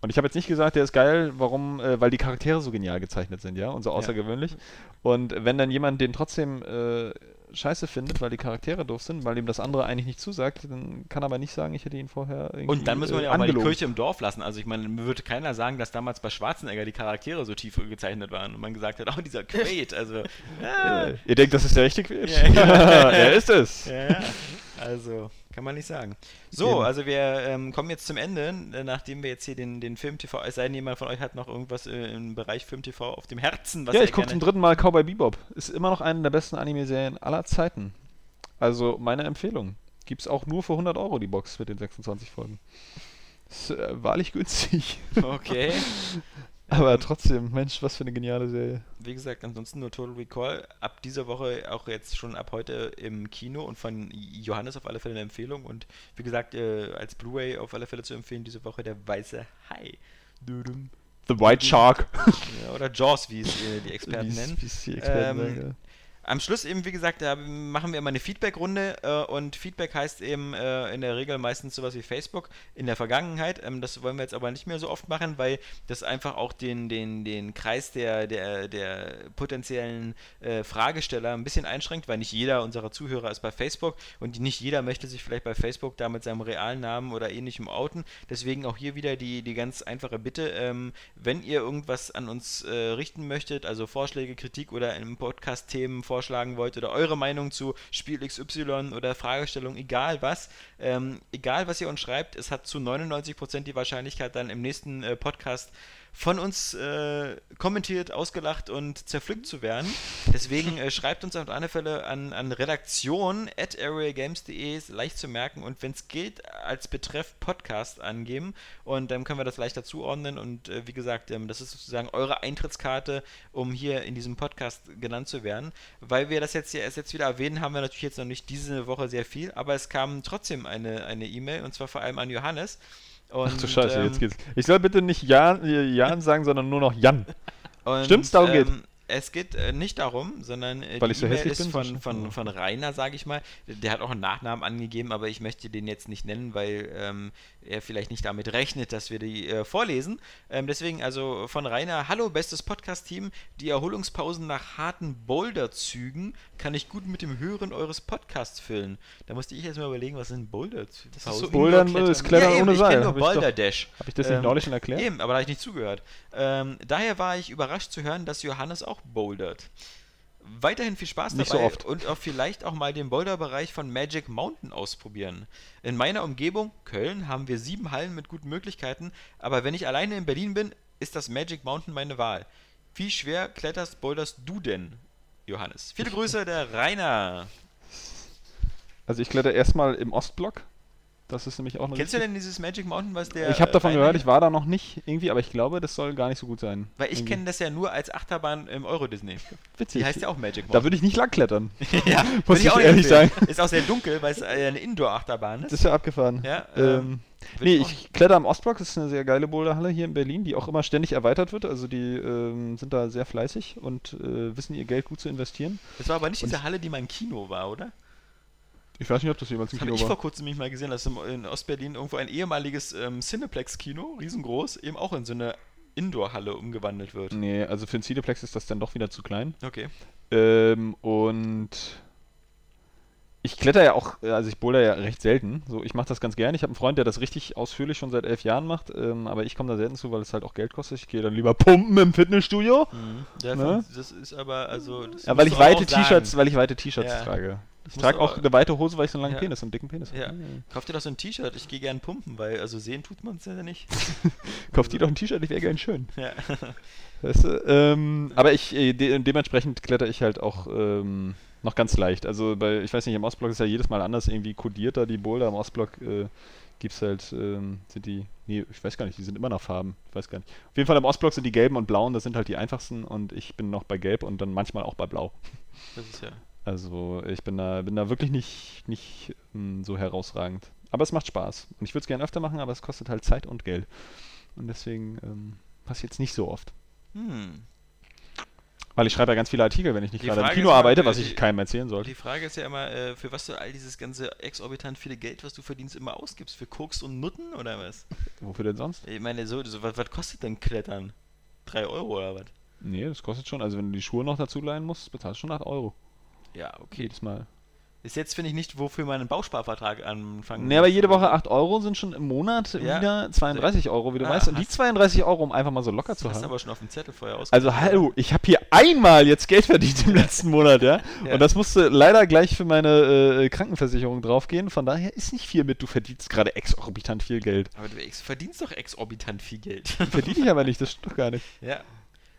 Und ich habe jetzt nicht gesagt, der ist geil, warum, äh, weil die Charaktere so genial gezeichnet sind, ja, und so außergewöhnlich. Und wenn dann jemand den trotzdem äh, scheiße findet, weil die Charaktere doof sind, weil ihm das andere eigentlich nicht zusagt, dann kann er aber nicht sagen, ich hätte ihn vorher irgendwie Und dann müssen wir ja auch mal die angelogen. Kirche im Dorf lassen. Also ich meine, mir würde keiner sagen, dass damals bei Schwarzenegger die Charaktere so tief gezeichnet waren und man gesagt hat, oh, dieser Quaid, also ja, ihr denkt, das ist der richtige Quatsch? Ja, er ist es. Ja. Also, kann man nicht sagen. So, Eben. also wir ähm, kommen jetzt zum Ende, äh, nachdem wir jetzt hier den, den Film-TV, es sei denn, jemand von euch hat noch irgendwas äh, im Bereich Film-TV auf dem Herzen, was ja, ich gucke zum dritten Mal Cowboy Bebop. Ist immer noch eine der besten Anime-Serien aller Zeiten. Also meine Empfehlung. Gibt's auch nur für 100 Euro die Box mit den 26 Folgen. Ist äh, wahrlich günstig. Okay. Aber trotzdem, Mensch, was für eine geniale Serie. Wie gesagt, ansonsten nur Total Recall. Ab dieser Woche auch jetzt schon ab heute im Kino und von Johannes auf alle Fälle eine Empfehlung. Und wie gesagt, äh, als Blu-ray auf alle Fälle zu empfehlen, diese Woche der Weiße Hai. Dudum. The White Shark. Ja, oder Jaws, wie es äh, die Experten Wie's- nennen. wie's die Experten Ähm, sagen, Am Schluss eben, wie gesagt, da machen wir immer eine Feedback-Runde äh, und Feedback heißt eben äh, in der Regel meistens sowas wie Facebook in der Vergangenheit. Ähm, das wollen wir jetzt aber nicht mehr so oft machen, weil das einfach auch den, den, den Kreis der, der, der potenziellen äh, Fragesteller ein bisschen einschränkt, weil nicht jeder unserer Zuhörer ist bei Facebook und nicht jeder möchte sich vielleicht bei Facebook da mit seinem realen Namen oder ähnlichem outen. Deswegen auch hier wieder die, die ganz einfache Bitte, ähm, wenn ihr irgendwas an uns äh, richten möchtet, also Vorschläge, Kritik oder im Podcast Themen vorschlagen wollt oder eure Meinung zu Spiel XY oder Fragestellung, egal was, ähm, egal was ihr uns schreibt, es hat zu 99% die Wahrscheinlichkeit dann im nächsten äh, Podcast von uns äh, kommentiert, ausgelacht und zerpflückt zu werden. Deswegen äh, schreibt uns auf alle Fälle an, an redaktion at areagames.de, ist leicht zu merken und wenn es geht, als Betreff Podcast angeben und dann können wir das leichter zuordnen und äh, wie gesagt, ähm, das ist sozusagen eure Eintrittskarte, um hier in diesem Podcast genannt zu werden. Weil wir das jetzt ja erst jetzt wieder erwähnen, haben wir natürlich jetzt noch nicht diese Woche sehr viel, aber es kam trotzdem eine eine E-Mail und zwar vor allem an Johannes. Und, Ach du Scheiße, ähm, jetzt geht's. Ich soll bitte nicht Jan, äh, Jan sagen, sondern nur noch Jan. Und, Stimmt's? Darum ähm, Es geht äh, nicht darum, sondern äh, Weil die ich so E-Mail hässlich ist bin? von, von, von Rainer, sage ich mal. Der hat auch einen Nachnamen angegeben, aber ich möchte den jetzt nicht nennen, weil ähm, er vielleicht nicht damit rechnet, dass wir die äh, vorlesen. Ähm, deswegen also von Rainer, hallo bestes Podcast-Team. Die Erholungspausen nach harten Boulder-Zügen kann ich gut mit dem Hören eures Podcasts füllen. Da musste ich erst mal überlegen, was sind Boulder-Züge? Das ist so Bouldern ist Klettern ja, ohne ich Seil. kenne nur ich Boulder Dash. Hab ich das nicht Ähm, neulich schon erklärt? Eben, aber da habe ich nicht zugehört. Ähm, daher war ich überrascht zu hören, dass Johannes auch bouldert. Weiterhin viel Spaß Nicht dabei so oft. und auch vielleicht auch mal den Boulderbereich von Magic Mountain ausprobieren. In meiner Umgebung, Köln, haben wir sieben Hallen mit guten Möglichkeiten, aber wenn ich alleine in Berlin bin, ist das Magic Mountain meine Wahl. Wie schwer kletterst, boulderst du denn, Johannes? Viele Grüße, der Rainer. Also ich kletter erstmal im Ostblock. Das ist nämlich auch Kennst du denn dieses Magic Mountain, was der. Ich habe davon äh, Rainer- gehört, ich war da noch nicht irgendwie, aber ich glaube, das soll gar nicht so gut sein. Weil ich kenne das ja nur als Achterbahn im Euro Disney. Witzig. Die heißt ja auch Magic Da Mountain. würde ich nicht lang klettern. ja, muss ich auch ehrlich sagen. Ist auch sehr dunkel, weil es eine Indoor-Achterbahn Das ist. ist ja abgefahren. Ja, ähm, ähm, nee, ich ich kletter am Ostblock, das ist eine sehr geile Boulderhalle hier in Berlin, die auch immer ständig erweitert wird. Also die ähm, sind da sehr fleißig und äh, wissen ihr Geld gut zu investieren. Das war aber nicht Und diese Halle, die im Kino war, oder? Ich weiß nicht, ob das jemals Das habe Kino ich vor war. kurzem nämlich mal gesehen, dass in Ostberlin irgendwo ein ehemaliges ähm, Cineplex-Kino, riesengroß, eben auch in so eine Indoor-Halle umgewandelt wird. Nee, also für ein Cineplex ist das dann doch wieder zu klein. Okay. Ähm, und ich kletter ja auch, äh, also ich boulder ja recht selten. So, ich mache das ganz gern. Ich habe einen Freund, der das richtig ausführlich schon seit elf Jahren macht, ähm, aber ich komme da selten zu, weil es halt auch Geld kostet. Ich gehe dann lieber pumpen im Fitnessstudio. Ja, Ne? Das ist aber, also. Das Ja, weil ich weite. T-Shirts, weil ich weite T-Shirts Ja. trage. Ich Muss trage auch eine weite Hose, weil ich so einen langen Ja. Penis, einen dicken Penis Ja. habe. Kauf dir doch so ein T-Shirt, ich gehe gern pumpen, weil also sehen tut man es ja nicht. Kauf dir doch ein T-Shirt, ich wäre gern schön. Ja. Weißt du? ähm, aber ich, äh, de dementsprechend kletter ich halt auch ähm, noch ganz leicht. Also bei, ich weiß nicht, im Ostblock ist ja jedes Mal anders irgendwie kodiert da die Boulder. Im Ostblock äh, gibt's halt, ähm, sind die, nee, ich weiß gar nicht, die sind immer nach Farben. Ich weiß gar nicht. Auf jeden Fall im Ostblock sind die gelben und blauen, das sind halt die einfachsten und ich bin noch bei gelb und dann manchmal auch bei blau. Das ist ja. Also ich bin da, bin da wirklich nicht, nicht ähm, so herausragend. Aber es macht Spaß. Und ich würde es gerne öfter machen, aber es kostet halt Zeit und Geld. Und deswegen ähm, passiert es nicht so oft. Hm. Weil ich schreibe ja ganz viele Artikel, wenn ich nicht Die gerade im Frage Kino ist mal, arbeite, äh, was die- ich keinem erzählen sollte. Die Frage ist ja immer, äh, für was du all dieses ganze exorbitant viele Geld, was du verdienst, immer ausgibst. Für Koks und Nutten oder was? Wofür denn sonst? Ich meine, so, so was, was kostet denn Klettern? Drei Euro oder was? Nee, das kostet schon. Also wenn du die Schuhe noch dazu leihen musst, bezahlst du schon 8 Euro. Ja, okay. Jedes Mal. Ist jetzt, finde ich, nicht, wofür man einen Bausparvertrag anfangen Nee, aber jede Woche 8 Euro sind schon im Monat Ja. wieder 32 Euro, wie du Ah, weißt. Und die hast- 32 Euro, um einfach mal so locker zu Hast haben. aber schon auf dem Zettel vorher aus. Also hallo, ich habe hier einmal jetzt Geld verdient im letzten Monat, ja? Ja. Und das musste leider gleich für meine äh, Krankenversicherung draufgehen. Von daher ist nicht viel mit, du verdienst gerade exorbitant viel Geld. Aber du ex verdienst doch exorbitant viel Geld. Verdiene ich aber nicht, das stimmt doch gar nicht. ja.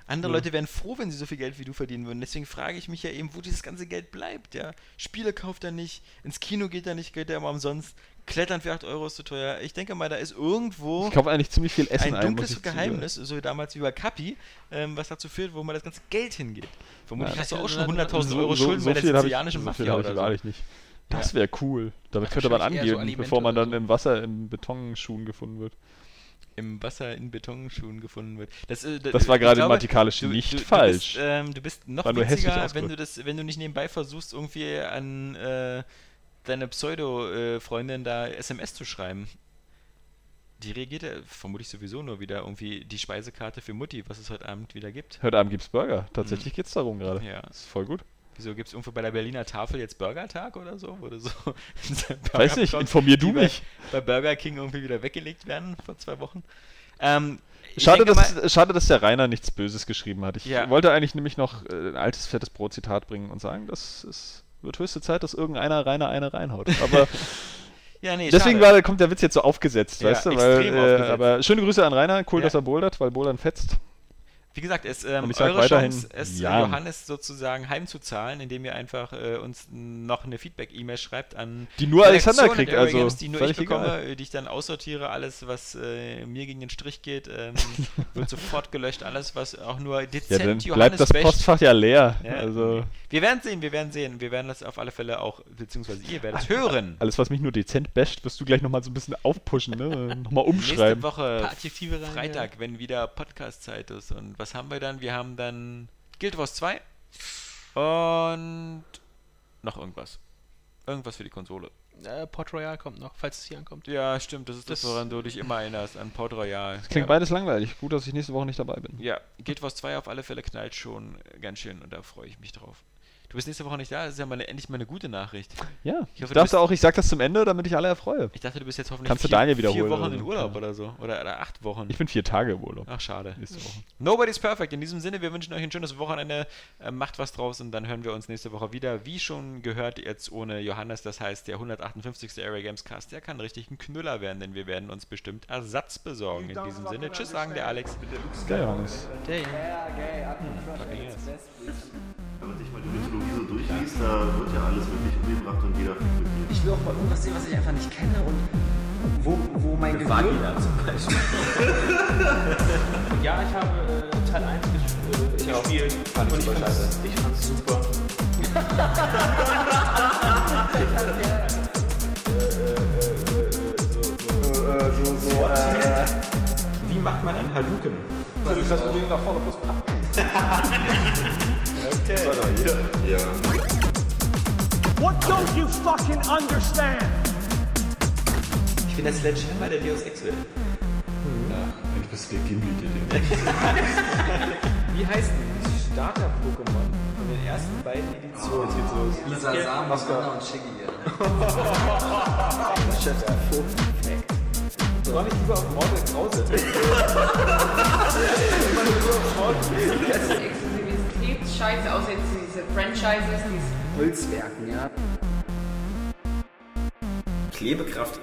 Andere Ja. Leute wären froh, wenn sie so viel Geld wie du verdienen würden. Deswegen frage ich mich ja eben, wo dieses ganze Geld bleibt, ja. Spiele kauft er nicht, ins Kino geht er nicht, geht er immer umsonst. Klettern für 8 Euro ist zu teuer. Ich denke mal, da ist irgendwo Ich kaufe eigentlich ziemlich viel Essen ein ein, dunkles zugeben. Geheimnis, so wie damals wie bei Kapi, ähm, was dazu führt, wo mal das ganze Geld hingeht. Vermutlich Ja, hast du auch schon ja, 100.000 Euro Schulden bei der sizilianischen so Mafia ich oder gar so. nicht. nicht. Das wäre cool. Damit Ja, könnte man eher so bevor man dann so. im Wasser in Betonschuhen gefunden wird. Im Wasser in Betonschuhen gefunden wird. Das, äh, Das war gerade glaube, du- nicht du, du falsch. Bist, ähm, du bist noch War witziger, wenn du, das, wenn du nicht nebenbei versuchst, irgendwie an äh, deine Pseudo-Freundin da SMS zu schreiben. Die reagiert ja vermutlich sowieso nur wieder irgendwie die Speisekarte für Mutti, was es heute Abend wieder gibt. Heute Abend gibt's Burger. Tatsächlich geht's darum gerade. Ja. Ist voll gut. Wieso gibt es irgendwo bei der Berliner Tafel jetzt Burgertag oder so? Du so Weiß nicht, informier du die bei- mich. Bei Burger King irgendwie wieder weggelegt werden vor zwei Wochen. Ähm, Schade dass, mal- schade, dass der Rainer nichts Böses geschrieben hat. Ich Ja. wollte eigentlich nämlich noch äh, ein altes, fettes Brot-Zitat bringen und sagen, das ist, wird höchste Zeit, dass irgendeiner Rainer eine reinhaut. Aber ja, nee, deswegen war, kommt der Witz jetzt so aufgesetzt, Ja, weißt du? Weil, äh, aufgesetzt. aber schöne Grüße an Rainer. Cool, Ja. dass er bouldert, weil bouldern fetzt. Wie gesagt, es ähm, eure Chance, es ja. Johannes sozusagen heimzuzahlen, indem ihr einfach äh, uns noch eine Feedback-E-Mail schreibt an Die nur Alexander kriegt, also Aerogames, die nur ich bekomme, egal. äh, die ich dann aussortiere. Alles, was äh, mir gegen den Strich geht, ähm, wird sofort gelöscht. Alles, was auch nur Ja, dezent dann Johannes bleibt das. Postfach ja leer. Ja. Also Wir werden sehen, wir werden sehen. Wir werden das auf alle Fälle auch, beziehungsweise ihr werdet es hören. alles, was mich nur dezent basht, wirst du gleich nochmal so ein bisschen aufpushen, ne? nochmal Nächste umschreiben. Woche, Adjektive rein, Freitag, wenn wieder Podcast-Zeit ist. Und was haben wir dann? Wir haben dann Guild Wars 2 und noch irgendwas. Irgendwas für die Konsole. Äh, Port Royal kommt noch, falls es hier ankommt. Ja, stimmt, das ist das, Das- woran du dich immer erinnerst, an Port Royal. Klingt ja. beides langweilig. Gut, dass ich nächste Woche nicht dabei bin. Ja, Guild Wars 2 auf alle Fälle knallt schon ganz schön und da freue ich mich drauf. Du bist nächste Woche nicht da, das ist ja mal eine, endlich mal eine gute Nachricht. Ja, Ich ich, hoffe, du dachte bist- auch, ich sag das zum Ende, damit ich alle erfreue. Ich dachte, du bist jetzt hoffentlich Kannst du vier, Daniel vier Wochen in. Urlaub oder so. Oder, oder acht Wochen. Ich bin vier Tage im Urlaub. Ach, schade. Nächste Woche. Nobody's perfect. In diesem Sinne, wir wünschen euch ein schönes Wochenende. Äh, macht was draus und dann hören wir uns nächste Woche wieder. Wie schon gehört, jetzt ohne Johannes. Das heißt, der 158. Area Games Cast, der kann richtig ein Knüller werden, denn wir werden uns bestimmt Ersatz besorgen. In diesem Sinne, tschüss sagen der Alex. Geil, Johannes. Der Wenn man sich mal die Mythologie so durchliest, da wird ja alles wirklich umgebracht und jeder fickt mit. Ich will auch mal irgendwas sehen, was ich einfach nicht kenne und wo, wo mein Gehirn... zum Beispiel. Ja, ich habe äh, Teil 1 ges äh, gespielt. Fand ich und ich super fand's, scheiße. ich fand's super. Wie macht man einen Haluken? What don't you fucking understand? Ich bin der Sledgehammer der Deus Ex will. Eigentlich bist du der Gimli, der den Wie heißt denn dieses Starter-Pokémon von den ersten beiden Editionen? Jetzt geht's los. Lisa Sam, Mascara und Shiggy. Soll ich lieber auf Mortal Krause? Exklusivität gibt's Scheiße, außer jetzt diese Franchises, diese Holzwerken, ja. Klebekraft